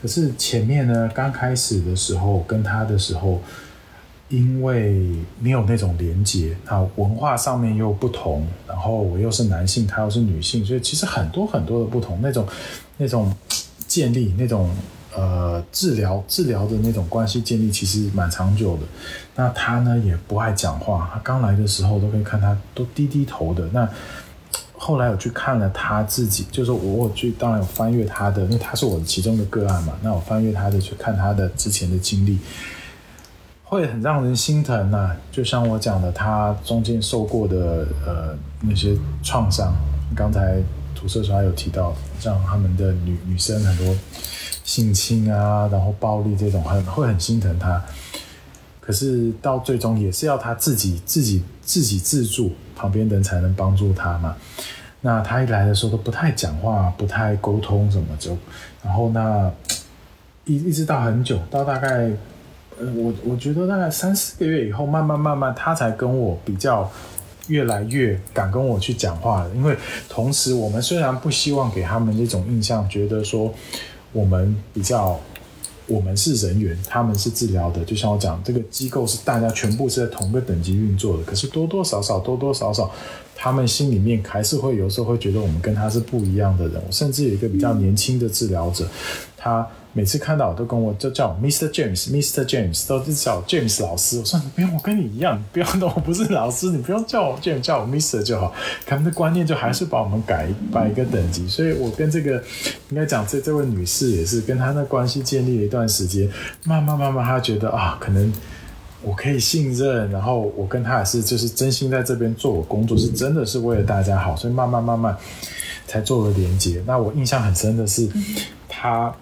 B: 可是前面呢，刚开始的时候跟他的时候，因为没有那种连接，啊，文化上面又不同，然后我又是男性，他又是女性，所以其实很多很多的不同，那种那种 [tsk] 建立那种。呃，治疗治疗的那种关系建立其实蛮长久的。那他呢也不爱讲话，他刚来的时候都可以看他都低低头的。那 [tsk] 后来我去看了他自己，就是我我去当然有翻阅他的，因为他是我的其中的个案嘛。那我翻阅他的去看他的之前的经历，会很让人心疼呐。就像我讲的，他中间受过的呃那些创伤，刚才涂色还有提到，像他们的女女生很多。性侵啊，然后暴力这种很会很心疼他，可是到最终也是要他自己自己自己自助，旁边人才能帮助他嘛。那他一来的时候都不太讲话，不太沟通什么就，然后那一一直到很久，到大概呃我我觉得大概三四个月以后，慢慢慢慢他才跟我比较越来越敢跟我去讲话了。因为同时我们虽然不希望给他们那种印象，觉得说。我们比较，我们是人员，他们是治疗的。就像我讲，这个机构是大家全部是在同个等级运作的。可是多多少少，多多少少，他们心里面还是会有时候会觉得我们跟他是不一样的人。甚至有一个比较年轻的治疗者，他。每次看到我都跟我就叫我 Mr. James，Mr. James 都是叫 James 老师。我说你不用，我跟你一样，不要我不是老师，你不用叫我 James，叫我 Mr. 就好。他们的观念就还是把我们改摆一个等级。所以我跟这个应该讲这这位女士也是跟她的关系建立了一段时间，慢慢慢慢她觉得啊，可能我可以信任，然后我跟她也是就是真心在这边做我工作，是真的是为了大家好，所以慢慢慢慢才做了连接。那我印象很深的是她。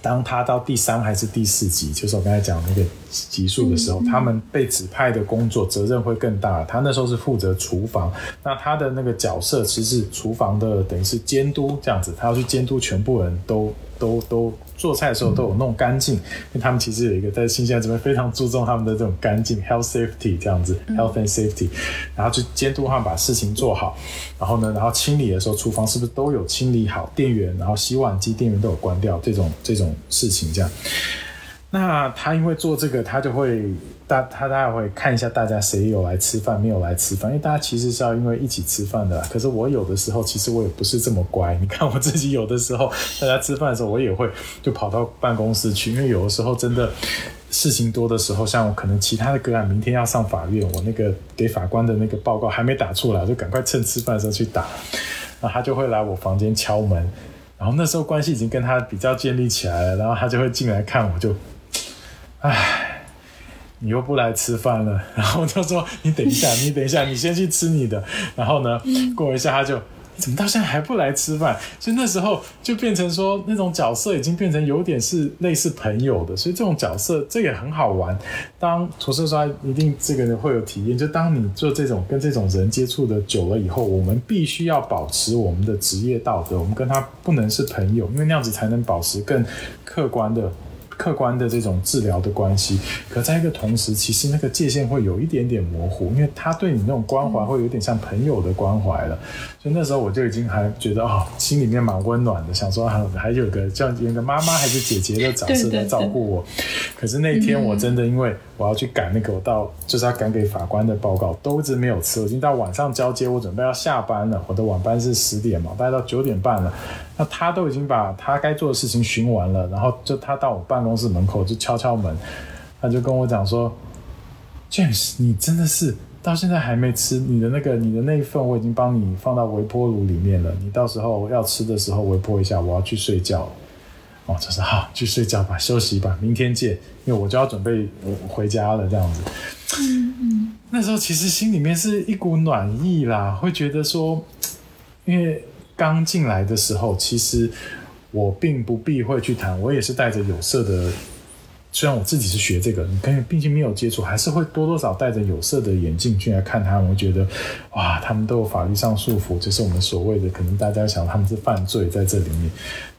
B: 当他到第三还是第四集，就是我刚才讲那个集数的时候，他们被指派的工作责任会更大。他那时候是负责厨房，那他的那个角色其实是厨房的，等于是监督这样子，他要去监督全部人都都都。做菜的时候都有弄干净，因为他们其实有一个在新西兰这边非常注重他们的这种干净 health safety 这样子 health and safety，然后去监督他们把事情做好，然后呢，然后清理的时候厨房是不是都有清理好，电源，然后洗碗机电源都有关掉，这种这种事情这样。那他因为做这个，他就会大他大概会看一下大家谁有来吃饭，没有来吃饭，因为大家其实是要因为一起吃饭的。可是我有的时候其实我也不是这么乖，你看我自己有的时候大家吃饭的时候，我也会就跑到办公室去，因为有的时候真的事情多的时候，像我可能其他的个案明天要上法院，我那个给法官的那个报告还没打出来，就赶快趁吃饭的时候去打，那他就会来我房间敲门，然后那时候关系已经跟他比较建立起来了，然后他就会进来看我就。唉，你又不来吃饭了，[laughs] 然后就说你等一下，你等一下，你先去吃你的。然后呢，过一下他就怎么到现在还不来吃饭？所以那时候就变成说那种角色已经变成有点是类似朋友的，所以这种角色这也很好玩。当厨师说一定这个人会有体验，就当你做这种跟这种人接触的久了以后，我们必须要保持我们的职业道德，我们跟他不能是朋友，因为那样子才能保持更客观的。客观的这种治疗的关系，可在一个同时，其实那个界限会有一点点模糊，因为他对你那种关怀会有点像朋友的关怀了。所以那时候我就已经还觉得哦，心里面蛮温暖的，想说还还有个这样一个妈妈还是姐姐的角色来照顾我。可是那天我真的因为我要去赶那个我到就是要赶给法官的报告，都一直没有吃。我已经到晚上交接，我准备要下班了，我的晚班是十点嘛，大概到九点半了。那他都已经把他该做的事情巡完了，然后就他到我办公室门口就敲敲门，他就跟我讲说：“James，你真的是到现在还没吃你的那个你的那一份，我已经帮你放到微波炉里面了。你到时候要吃的时候微波一下，我要去睡觉。”哦，就是好去睡觉吧，休息吧，明天见。因为我就要准备回家了，这样子。嗯嗯。那时候其实心里面是一股暖意啦，会觉得说，因为刚进来的时候，其实我并不避讳去谈，我也是带着有色的。虽然我自己是学这个，你跟毕竟没有接触，还是会多多少戴着有色的眼镜去来看他们，会觉得哇，他们都有法律上束缚，这是我们所谓的可能大家想他们是犯罪在这里面。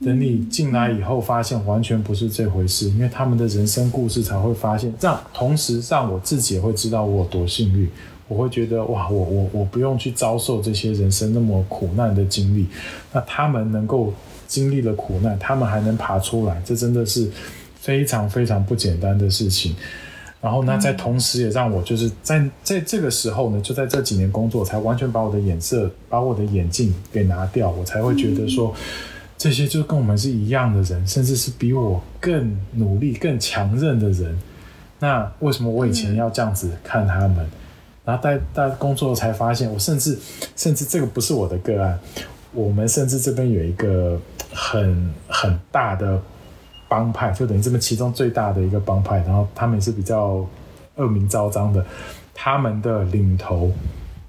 B: 等你进来以后，发现完全不是这回事，因为他们的人生故事才会发现，这样同时让我自己也会知道我有多幸运，我会觉得哇，我我我不用去遭受这些人生那么苦难的经历，那他们能够经历了苦难，他们还能爬出来，这真的是。非常非常不简单的事情，然后呢，在同时也让我就是在在这个时候呢，就在这几年工作，才完全把我的眼色、把我的眼镜给拿掉，我才会觉得说，这些就跟我们是一样的人，甚至是比我更努力、更强韧的人。那为什么我以前要这样子看他们？然后在在工作才发现，我甚至甚至这个不是我的个案，我们甚至这边有一个很很大的。帮派就等于这边其中最大的一个帮派，然后他们也是比较恶名昭彰的。他们的领头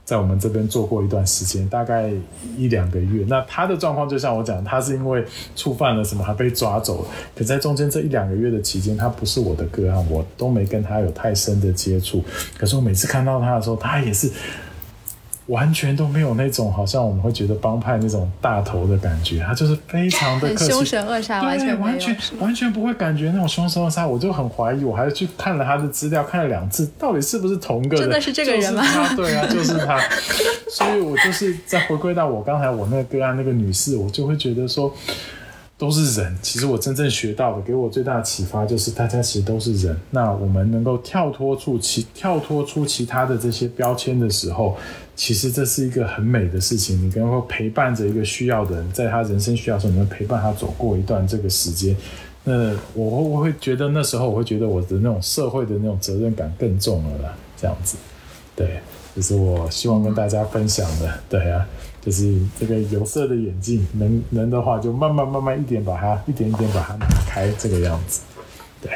B: 在我们这边做过一段时间，大概一两个月。那他的状况就像我讲，他是因为触犯了什么，还被抓走。可在中间这一两个月的期间，他不是我的个案，我都没跟他有太深的接触。可是我每次看到他的时候，他也是。完全都没有那种好像我们会觉得帮派那种大头的感觉，他就是非常的
A: 凶神恶煞，完全
B: 完全完全不会感觉那种凶神恶煞。我就很怀疑，我还是去看了他的资料，看了两次，到底是不是同个人？
A: 真的是这个人吗？
B: 对啊，就是他。[laughs] 所以我就是再回归到我刚才我那个个案那个女士，我就会觉得说。都是人，其实我真正学到的，给我最大的启发就是，大家其实都是人。那我们能够跳脱出其跳脱出其他的这些标签的时候，其实这是一个很美的事情。你能够陪伴着一个需要的人，在他人生需要的时候，你能陪伴他走过一段这个时间。那我我会觉得那时候，我会觉得我的那种社会的那种责任感更重了啦。这样子，对，这是我希望跟大家分享的。对啊。就是这个有色的眼镜，能能的话就慢慢慢慢一点把它一点一点把它拿开，这个样子，对，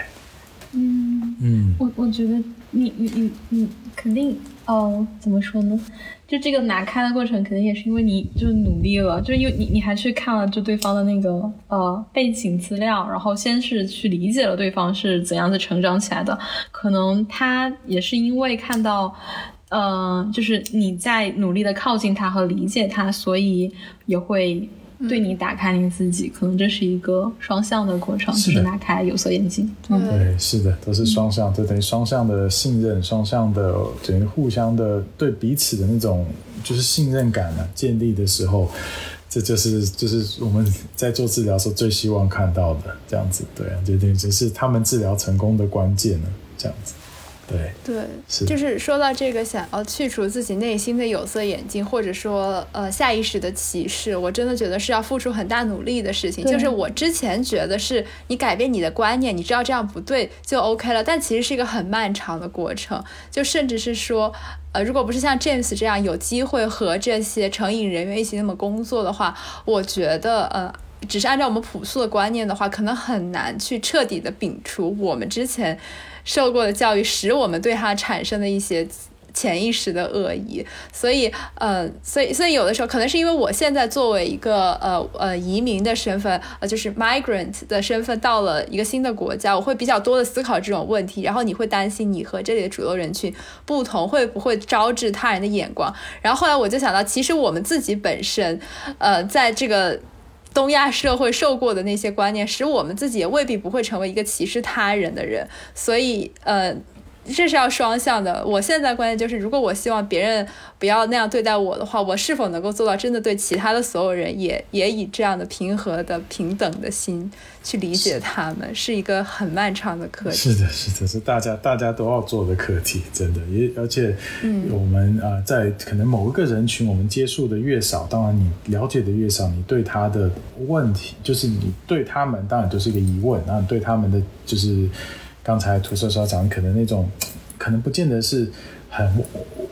C: 嗯嗯，我我觉得你你你你肯定哦，怎么说呢？就这个拿开的过程，肯定也是因为你就努力了，就因为你你还去看了就对方的那个呃背景资料，然后先是去理解了对方是怎样的成长起来的，可能他也是因为看到。嗯，就是你在努力的靠近他和理解他，所以也会对你打开你自己。可能这是一个双向的过程，就是拿开有色眼镜。
B: 对，是的，都是双向，就等于双向的信任，双向的等于互相的对彼此的那种就是信任感呢建立的时候，这就是就是我们在做治疗时候最希望看到的这样子。对啊，就等于这是他们治疗成功的关键呢，这样子。对
A: 对，就是说到这个，想要去除自己内心的有色眼镜，或者说呃下意识的歧视，我真的觉得是要付出很大努力的事情。就是我之前觉得是你改变你的观念，你知道这样不对就 OK 了，但其实是一个很漫长的过程。就甚至是说，呃，如果不是像 James 这样有机会和这些成瘾人员一起那么工作的话，我觉得呃，只是按照我们朴素的观念的话，可能很难去彻底的摒除我们之前。受过的教育使我们对他产生的一些潜意识的恶意，所以，呃，所以，所以有的时候可能是因为我现在作为一个呃呃移民的身份，呃，就是 migrant 的身份到了一个新的国家，我会比较多的思考这种问题。然后你会担心你和这里的主流人群不同，会不会招致他人的眼光？然后后来我就想到，其实我们自己本身，呃，在这个。东亚社会受过的那些观念，使我们自己也未必不会成为一个歧视他人的人。所以，呃，这是要双向的。我现在关键就是，如果我希望别人不要那样对待我的话，我是否能够做到真的对其他的所有人也也以这样的平和的平等的心去理解他们，是一个很漫长的课题。
B: 是的，是的，是大家大家都要做的课题，真的也而且，嗯，我们啊，在可能某一个人群，我们接触的越少，当然你了解的越少，你对他的问题，就是你对他们当然都是一个疑问，然后对他们的就是。刚才涂色所讲，可能那种，可能不见得是很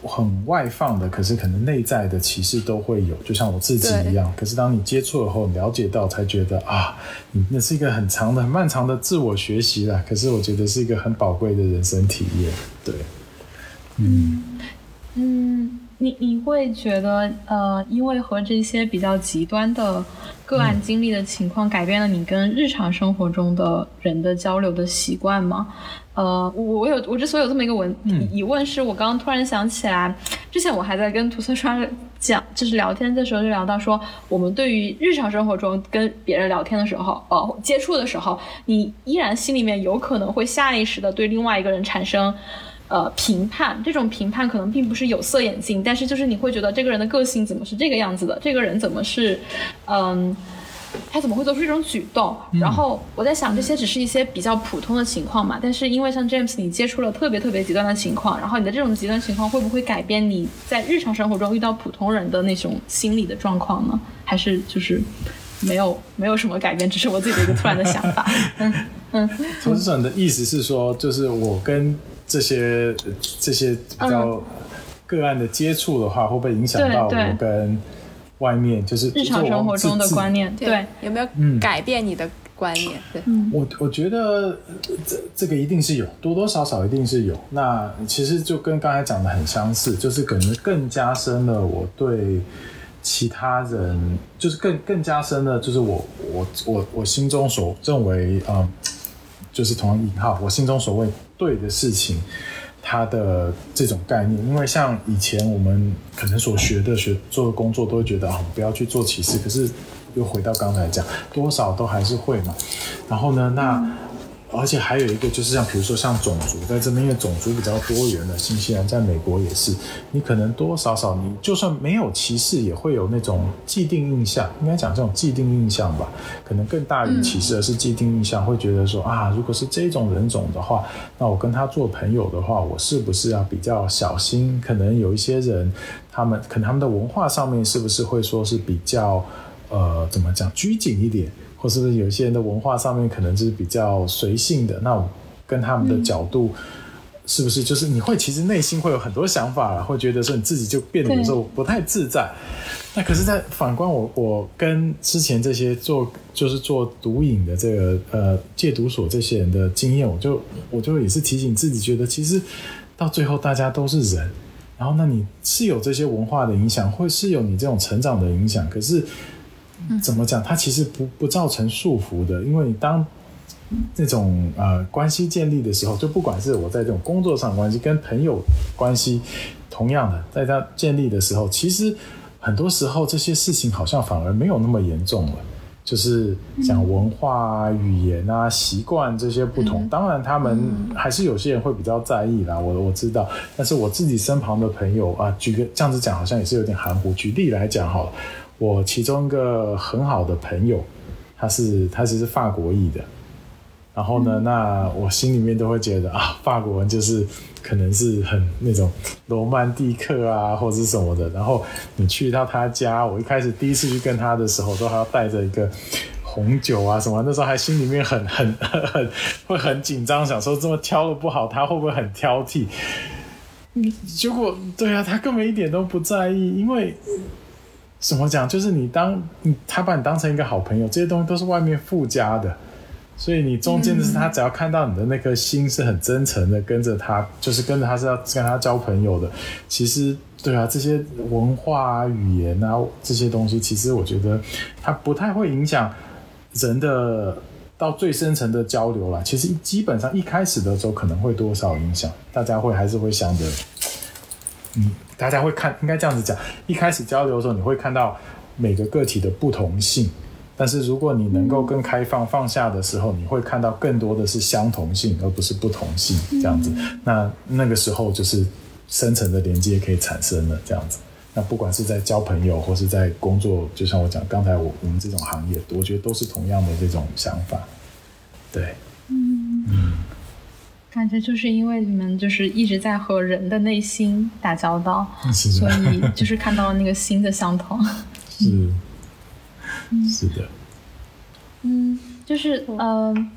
B: 很外放的，可是可能内在的歧视都会有，就像我自己一样。可是当你接触了后，了解到，才觉得啊，那是一个很长的、很漫长的自我学习啦。可是我觉得是一个很宝贵的人生体验。对，
C: 嗯嗯，你你会觉得呃，因为和这些比较极端的。个案经历的情况改变了你跟日常生活中的人的交流的习惯吗？呃，我我有我之所以有这么一个问疑问，是我刚刚突然想起来，之前我还在跟涂色刷讲，就是聊天的时候就聊到说，我们对于日常生活中跟别人聊天的时候，呃，接触的时候，你依然心里面有可能会下意识的对另外一个人产生。呃，评判这种评判可能并不是有色眼镜，但是就是你会觉得这个人的个性怎么是这个样子的，这个人怎么是，嗯，他怎么会做出这种举动？然后我在想，这些只是一些比较普通的情况嘛。但是因为像 James，你接触了特别特别极端的情况，然后你的这种极端情况会不会改变你在日常生活中遇到普通人的那种心理的状况呢？还是就是没有没有什么改变，只是我自己的一个突然的想法？嗯
B: 嗯。投资者的意思是说，就是我跟。这些这些比较个案的接触的话，会不会影响到我跟外面就是
C: 日常生活中的观念？对，
A: 有没有改变你的观念？对，
B: 我我觉得这这个一定是有，多多少少一定是有。那其实就跟刚才讲的很相似，就是可能更加深了我对其他人，就是更更加深了，就是我我我我心中所认为嗯，就是同样引号，我心中所谓。对的事情，他的这种概念，因为像以前我们可能所学的、学做的工作，都会觉得啊，不要去做歧视。可是又回到刚才讲，多少都还是会嘛。然后呢，那。而且还有一个就是像，比如说像种族，在这边因为种族比较多元的，新西兰在美国也是，你可能多多少少你就算没有歧视，也会有那种既定印象，应该讲这种既定印象吧，可能更大于歧视，而是既定印象，会觉得说啊，如果是这种人种的话，那我跟他做朋友的话，我是不是要比较小心？可能有一些人，他们可能他们的文化上面是不是会说是比较呃，怎么讲拘谨一点？或是不是有些人的文化上面可能就是比较随性的，那我跟他们的角度是不是就是你会其实内心会有很多想法，会觉得说你自己就变得有时候不太自在。那可是，在反观我，我跟之前这些做就是做毒瘾的这个呃戒毒所这些人的经验，我就我就也是提醒自己，觉得其实到最后大家都是人，然后那你是有这些文化的影响，会是有你这种成长的影响，可是。怎么讲？它其实不不造成束缚的，因为当这种呃关系建立的时候，就不管是我在这种工作上关系，跟朋友关系，同样的，在它建立的时候，其实很多时候这些事情好像反而没有那么严重了。就是讲文化、语言啊、习惯这些不同，当然他们还是有些人会比较在意啦。我我知道，但是我自己身旁的朋友啊，举个这样子讲，好像也是有点含糊。举例来讲好了。我其中一个很好的朋友，他是他其实是法国裔的，然后呢，那我心里面都会觉得啊，法国人就是可能是很那种罗曼蒂克啊，或者是什么的。然后你去到他家，我一开始第一次去跟他的时候，都还要带着一个红酒啊什么，那时候还心里面很很很会很紧张，想说这么挑的不好，他会不会很挑剔？结果对啊，他根本一点都不在意，因为。怎么讲？就是你当你他把你当成一个好朋友，这些东西都是外面附加的，所以你中间的是他只要看到你的那颗心是很真诚的，跟着他，就是跟着他是要跟他交朋友的。其实，对啊，这些文化啊、语言啊这些东西，其实我觉得它不太会影响人的到最深层的交流了。其实基本上一开始的时候可能会多少影响，大家会还是会想着，嗯。大家会看，应该这样子讲。一开始交流的时候，你会看到每个个体的不同性，但是如果你能够更开放放下的时候，你会看到更多的是相同性，而不是不同性这样子。那那个时候就是深层的连接可以产生了这样子。那不管是在交朋友或是在工作，就像我讲刚才我我们这种行业，我觉得都是同样的这种想法。对，
C: 嗯嗯，感觉就是因为你们就是一直在和人的内心打交道，[laughs] 所以就是看到了那个心的相同。[laughs]
B: 是。是的，
C: 嗯，就是嗯，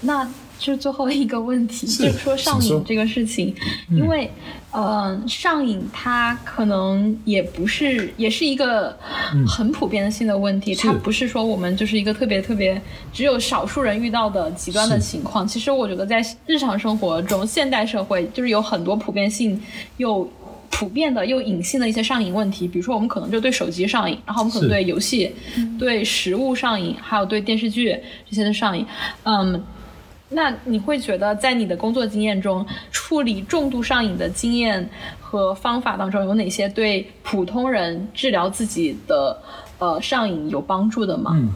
C: 那就最后一个问题，就是说上瘾这个事情，因为嗯，上瘾它可能也不是，也是一个很普遍性的问题，它不是说我们就是一个特别特别只有少数人遇到的极端的情况。其实我觉得在日常生活中，现代社会就是有很多普遍性又。普遍的又隐性的一些上瘾问题，比如说我们可能就对手机上瘾，然后我们可能对游戏、对食物上瘾，还有对电视剧这些的上瘾。嗯，那你会觉得在你的工作经验中，处理重度上瘾的经验和方法当中，有哪些对普通人治疗自己的呃上瘾有帮助的吗？
B: 嗯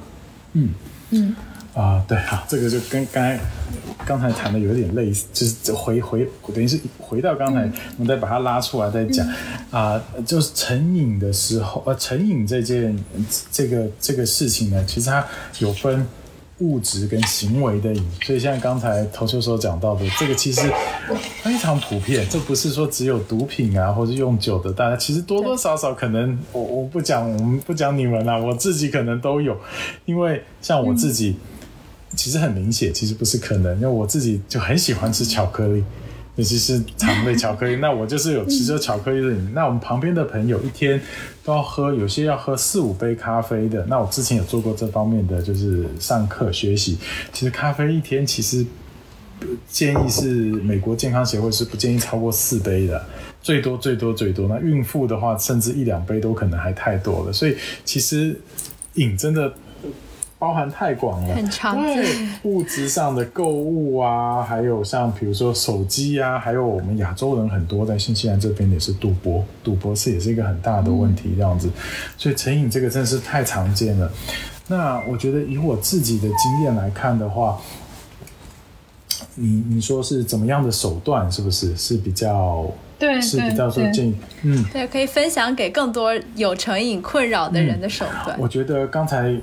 B: 嗯嗯。啊，对啊，这个就跟刚才刚才谈的有点类似，就是回回等于是回到刚才，我们再把它拉出来再讲啊，就是成瘾的时候，呃，成瘾这件这个这个事情呢，其实它有分物质跟行为的瘾，所以像刚才头球所讲到的，这个其实非常普遍，这不是说只有毒品啊，或是用酒的，大家其实多多少少可能，我我不讲，我们不讲你们啦，我自己可能都有，因为像我自己。其实很明显，其实不是可能，因为我自己就很喜欢吃巧克力，尤其是糖类巧克力。[laughs] 那我就是有吃着巧克力的瘾。那我们旁边的朋友一天都要喝，有些要喝四五杯咖啡的。那我之前有做过这方面的，就是上课学习。其实咖啡一天其实建议是美国健康协会是不建议超过四杯的，最多最多最多。那孕妇的话，甚至一两杯都可能还太多了。所以其实饮真的。包含太广了，
A: 很常
B: 见。物质上的购物啊，还有像比如说手机啊，还有我们亚洲人很多在新西兰这边也是赌博，赌博是也是一个很大的问题，这样子。所以成瘾这个真的是太常见了。那我觉得以我自己的经验来看的话，你你说是怎么样的手段，是不是是比较？
C: 对，
B: 是比较受建议，嗯，
A: 对，可以分享给更多有成瘾困扰的人的手段。
B: 我觉得刚才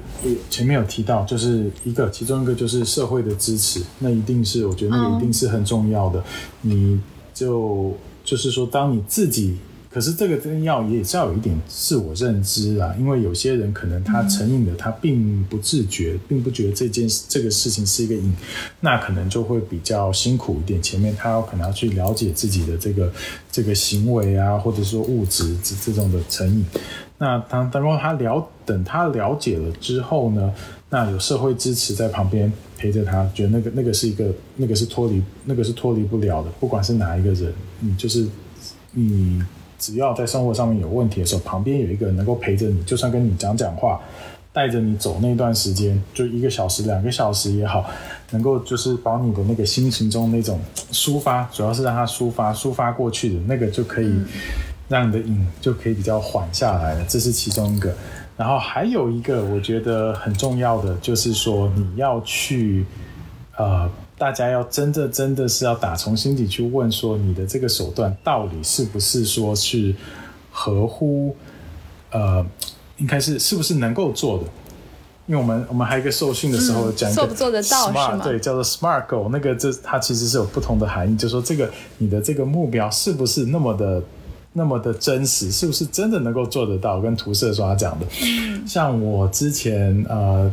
B: 前面有提到，就是一个，其中一个就是社会的支持，那一定是我觉得那个一定是很重要的。你就就是说，当你自己。可是这个真要也是要有一点自我认知啊，因为有些人可能他成瘾的，他并不自觉，并不觉得这件这个事情是一个瘾，那可能就会比较辛苦一点。前面他要可能要去了解自己的这个这个行为啊，或者说物质这这种的成瘾。那当当他了等他了解了之后呢，那有社会支持在旁边陪着他，觉得那个那个是一个那个是脱离那个是脱离不了的，不管是哪一个人，你就是你。只要在生活上面有问题的时候，旁边有一个人能够陪着你，就算跟你讲讲话，带着你走那段时间，就一个小时、两个小时也好，能够就是把你的那个心情中那种抒发，主要是让它抒发、抒发过去的那个，就可以让你的瘾就可以比较缓下来了。这是其中一个。然后还有一个我觉得很重要的，就是说你要去呃。大家要真的真的是要打从心底去问说，你的这个手段到底是不是说是合乎呃，应该是是不是能够做的？因为我们我们还有一个受训的时候讲一个
A: 做不做得到是吗？
B: 对，叫做 SMART Goal，那个这它其实是有不同的含义，就说这个你的这个目标是不是那么的那么的真实，是不是真的能够做得到？跟涂色刷讲的，像我之前呃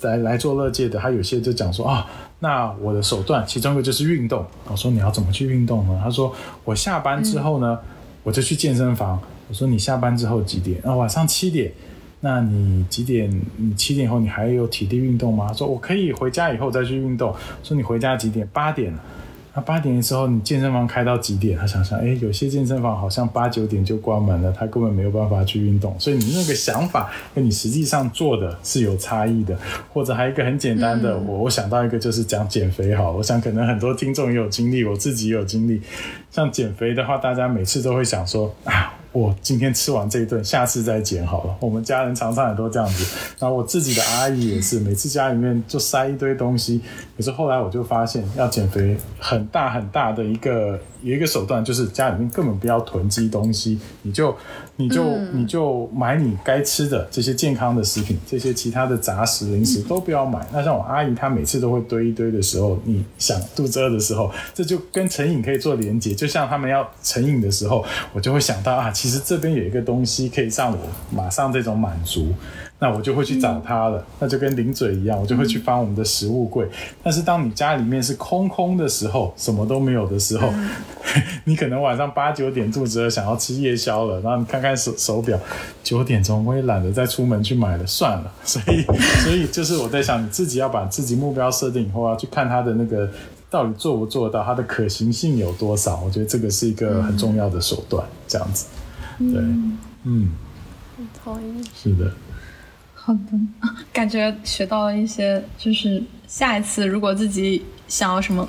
B: 来来做乐界的，他有些就讲说啊。那我的手段，其中一个就是运动。我说你要怎么去运动呢？他说我下班之后呢，我就去健身房。我说你下班之后几点？啊，晚上七点。那你几点？你七点后你还有体力运动吗？说我可以回家以后再去运动。说你回家几点？八点。那八点的时候，你健身房开到几点？他想想，哎，有些健身房好像八九点就关门了，他根本没有办法去运动。所以你那个想法跟你实际上做的是有差异的。或者还有一个很简单的，我我想到一个就是讲减肥哈。我想可能很多听众也有经历，我自己也有经历。像减肥的话，大家每次都会想说啊。我今天吃完这一顿，下次再减好了。我们家人常常也都这样子，然后我自己的阿姨也是，每次家里面就塞一堆东西。可是后来我就发现，要减肥很大很大的一个有一个手段，就是家里面根本不要囤积东西，你就你就你就买你该吃的这些健康的食品，这些其他的杂食零食都不要买。那像我阿姨，她每次都会堆一堆的时候，你想肚子饿的时候，这就跟成瘾可以做连接。就像他们要成瘾的时候，我就会想到啊，其实这边有一个东西可以让我马上这种满足。那我就会去找他了，那就跟零嘴一样，我就会去翻我们的食物柜。但是当你家里面是空空的时候，什么都没有的时候，[laughs] 你可能晚上八九点肚子饿，想要吃夜宵了，然后你看看手手表，九点钟，我也懒得再出门去买了，算了。[laughs] 所以，所以就是我在想，你自己要把自己目标设定以后，要去看它的那个到底做不做到，它的可行性有多少。我觉得这个是一个很重要的手段，这样子。对，嗯，
A: 同意。
B: 是的。
C: 好的，[laughs] 感觉学到了一些，就是下一次如果自己想要什么，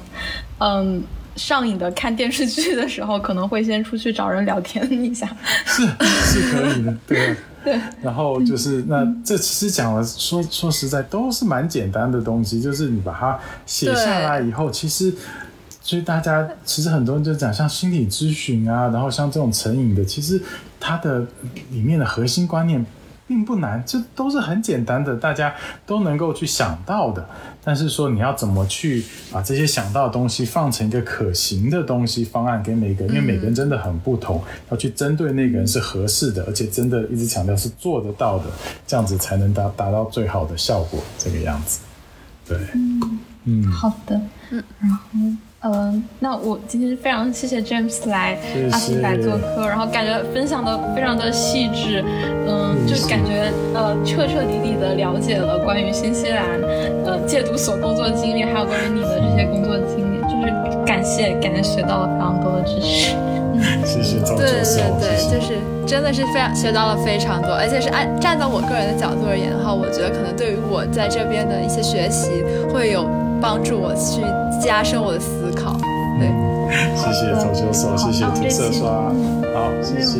C: 嗯，上瘾的看电视剧的时候，可能会先出去找人聊天一下。[laughs]
B: 是是可以的，对 [laughs]
C: 对。
B: 然后就是那这其实讲了，说说实在都是蛮简单的东西，就是你把它写下来以后，其实所以大家其实很多人就讲像心理咨询啊，然后像这种成瘾的，其实它的里面的核心观念。并不难，这都是很简单的，大家都能够去想到的。但是说你要怎么去把这些想到的东西放成一个可行的东西方案给每个人，因为每个人真的很不同，要去针对那个人是合适的，而且真的一直强调是做得到的，这样子才能达达到最好的效果。这个样子，对，
C: 嗯，好的，嗯，然后。嗯，那我今天非常谢谢 James 来阿斯来做客，然后感觉分享的非常的细致，嗯，就感觉呃彻彻底底的了解了关于新西兰呃戒毒所工作经历，还有关于你的这些工作经历，就是感谢，感觉学到了非常多的知识。[laughs]
B: 谢谢
A: 对对对，就是真的是非常学到了非常多，而且是按站在我个人的角度而言的话，我觉得可能对于我在这边的一些学习会有。帮助我去加深我的思考，对，
B: 谢谢走秀手，谢谢涂色刷，好，谢谢，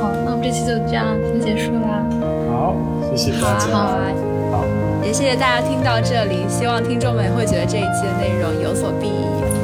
C: 好，那我们这期就这样先结束啦，
B: 好，谢谢大家，
A: 好，也谢谢大家听到这里，希望听众们会觉得这一期的内容有所裨益。